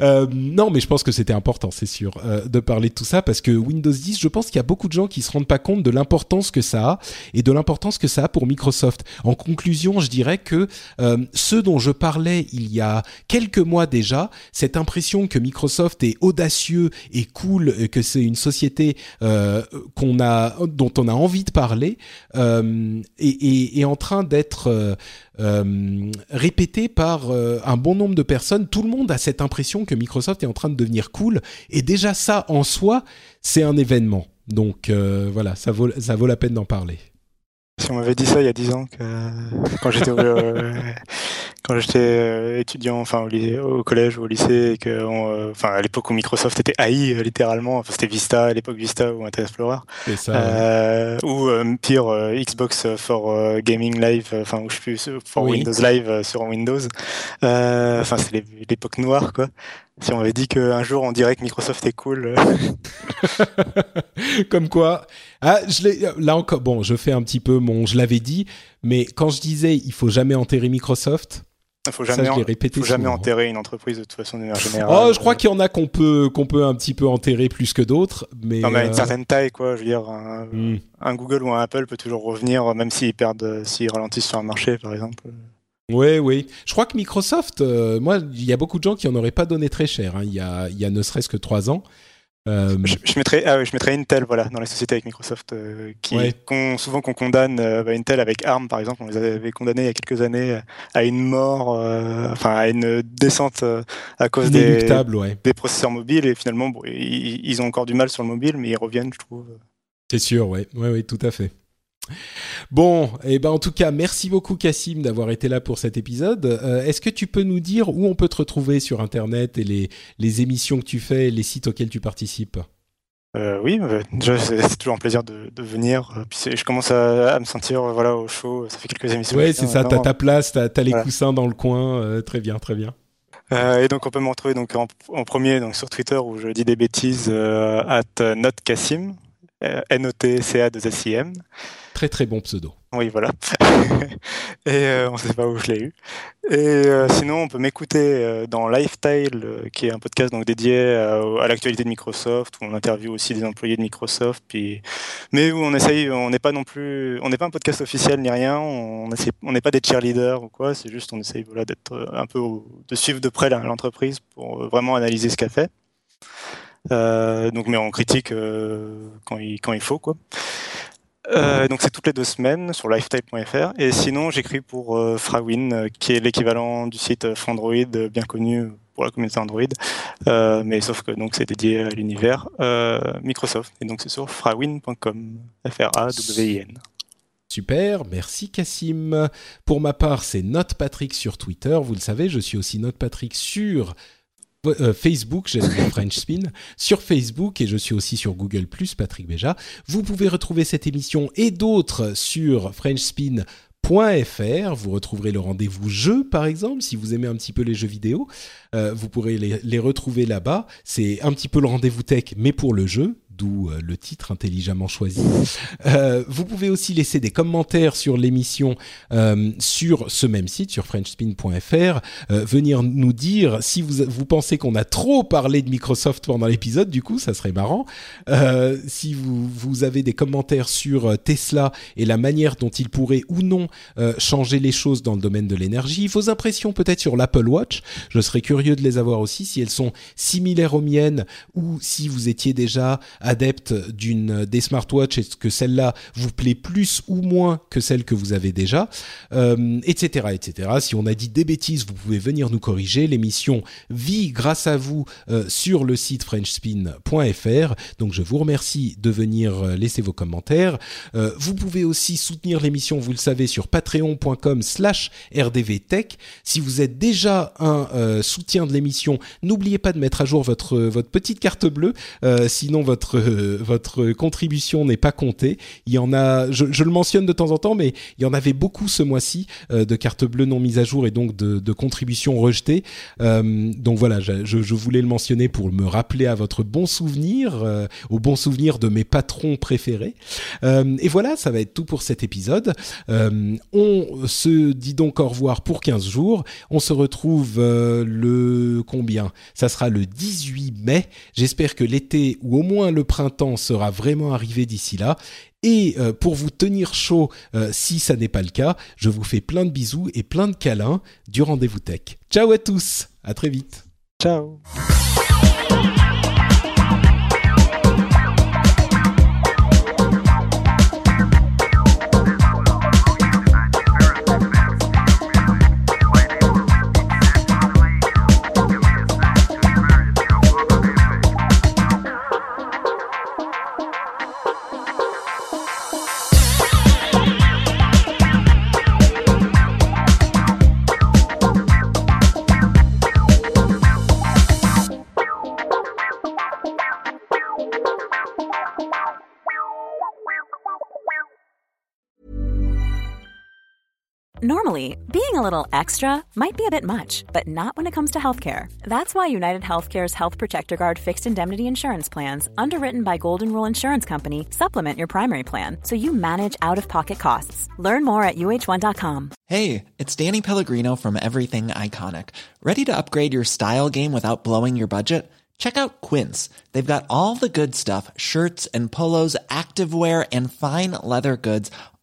Euh, non, mais je pense que c'était important, c'est sûr, euh, de parler de tout ça parce que Windows 10, je pense qu'il y a beaucoup de gens qui se rendent pas compte de l'importance que ça a et de l'importance que ça a pour Microsoft. En conclusion, je dirais que euh, ce dont je parlais il y a quelques mois déjà, cette impression que Microsoft est audacieux et cool, que c'est une société euh, qu'on a dont on a envie de parler euh, est, est, en train d'être euh, euh, répété par un bon nombre de personnes. Tout le monde a cette impression que Microsoft est en train de devenir cool, et déjà ça en soi, c'est un événement. Donc voilà, ça vaut, ça vaut la peine d'en parler. Si on m'avait dit ça il y a 10 ans, que, quand j'étais euh, quand j'étais euh, étudiant, enfin au, collège ou au lycée, et que, euh, enfin à l'époque où Microsoft était AI littéralement, enfin, c'était Vista, à l'époque Vista ou Internet Explorer, ça, euh, ou pire Xbox for Gaming Live, enfin ou je sais plus, for Windows Live sur Windows. Enfin c'est l'époque noire quoi. Si on avait dit qu'un jour on dirait que Microsoft est cool. Comme quoi. Ah, je là encore, bon, je fais un petit peu mon. Je l'avais dit, mais quand je disais il faut jamais enterrer Microsoft. Il faut jamais, ça, répété faut jamais enterrer une entreprise de toute façon d'une manière générale. Oh, je crois qu'il y en a qu'on peut qu'on peut un petit peu enterrer plus que d'autres, mais. Non, mais à une euh, certaine taille, quoi. Je veux dire, un, hmm. un Google ou un Apple peut toujours revenir, même s'ils perdent, s'ils ralentissent sur un marché, par exemple. Oui, oui. Je crois que Microsoft, euh, moi, il y a beaucoup de gens qui en auraient pas donné très cher. Hein, il, y a, il y a ne serait-ce que trois ans. Euh... Je, je, mettrais, ah, je mettrais Intel, voilà, dans les sociétés avec Microsoft, euh, qui souvent qu'on condamne euh, bah, Intel avec ARM, par exemple, on les avait condamnés il y a quelques années à une mort, enfin à une descente à cause des, ouais. des processeurs mobiles, et finalement, bon, ils, ils, ont encore du mal sur le mobile, mais ils reviennent, je trouve. C'est sûr, oui, ouais, ouais, tout à fait. Bon, et eh ben en tout cas, merci beaucoup Cassim d'avoir été là pour cet épisode. Euh, est-ce que tu peux nous dire où on peut te retrouver sur Internet et les, les émissions que tu fais, les sites auxquels tu participes? Euh, oui, c'est toujours un plaisir de, de venir. Puis je commence à, à, me sentir voilà au chaud. Ça fait quelques émissions. Oui, c'est ça. T'as ta place, t'as as les coussins dans le coin. Euh, très bien, très bien. Euh, et donc on peut me retrouver donc en, en, premier donc sur Twitter où je dis des bêtises euh, at notcassim, N O T C A 2 S I M. Très très bon pseudo. Oui, voilà. et euh, on ne sait pas où je l'ai eu. Et euh, sinon, on peut m'écouter euh, dans Lifestyle, qui est un podcast donc dédié à, l'actualité de Microsoft, où on interviewe aussi des employés de Microsoft. Puis... Mais où on essaye, on n'est pas non plus, on n'est pas un podcast officiel ni rien. On n'est pas des cheerleaders ou quoi. C'est juste, on essaye voilà d'être un peu de suivre de près l'entreprise pour vraiment analyser ce qu'elle fait. donc, mais on critique quand il quand il faut quoi. Euh, donc c'est toutes les deux semaines sur lifetime.fr et sinon j'écris pour euh, Frawin euh, qui est l'équivalent du site Frandroid bien connu pour la communauté Android mais sauf que donc c'est dédié à l'univers Microsoft et donc c'est sur frawin.com F R A W I N. Super, merci Cassim. Pour ma part, c'est Note Patrick sur Twitter. Vous le savez, je suis aussi Note Patrick sur euh, Facebook, j'ai French Spin, sur Facebook et je suis aussi sur Google Patrick Béja. Vous pouvez retrouver cette émission et d'autres sur frenchspin.fr. Vous retrouverez le rendez-vous jeu, par exemple, si vous aimez un petit peu les jeux vidéo. Euh, vous pourrez les retrouver là-bas. C'est un petit peu le rendez-vous tech, mais pour le jeu d'où euh, le titre intelligemment choisi. Euh, vous pouvez aussi laisser des commentaires sur l'émission euh, sur ce même site, sur frenchspin.fr, venir nous dire si vous, vous pensez qu'on a trop parlé de Microsoft pendant l'épisode, du coup, ça serait marrant. si vous, vous avez des commentaires sur Tesla et la manière dont il pourrait ou non changer les choses dans le domaine de l'énergie, vos impressions peut-être sur l'Apple Watch, je serais curieux de les avoir aussi, si elles sont similaires aux miennes ou si vous étiez déjà adepte d'une des smartwatches, est-ce que celle-là vous plaît plus ou moins que celle que vous avez déjà, etc., etc. Si on a dit des bêtises, vous pouvez venir nous corriger. L'émission vit grâce à vous sur le site frenchspin.fr. Donc je vous remercie de venir laisser vos commentaires. vous pouvez aussi soutenir l'émission, vous le savez, sur patreon.com slash rdvtech. Si vous êtes déjà un euh, soutien de l'émission, n'oubliez pas de mettre à jour votre petite carte bleue, euh, sinon votre euh, votre contribution n'est pas comptée. Il y en a, je, le mentionne de temps en temps, mais il y en avait beaucoup ce mois-ci de cartes bleues non mises à jour et donc de, contributions rejetées. donc voilà, je, voulais le mentionner pour me rappeler à votre bon souvenir, au bon souvenir de mes patrons préférés. et voilà, ça va être tout pour cet épisode. on se dit donc au revoir pour 15 jours. On se retrouve euh, le combien? Ça sera le 18 mai. J'espère que l'été ou au moins le printemps sera vraiment arrivé d'ici là. Et euh, pour vous tenir chaud, euh, si ça n'est pas le cas, je vous fais plein de bisous et plein de câlins du rendez-vous tech. Ciao à tous, à très vite. Ciao. Normally, being a little extra might be a bit much, but not when it comes to healthcare. That's why United Healthcare's Health Protector Guard fixed indemnity insurance plans, underwritten by Golden Rule Insurance Company, supplement your primary plan so you manage out of pocket costs. Learn more at uh1.com. Hey, it's Danny Pellegrino from Everything Iconic. Ready to upgrade your style game without blowing your budget? Check out Quince. They've got all the good stuff shirts and polos, activewear, and fine leather goods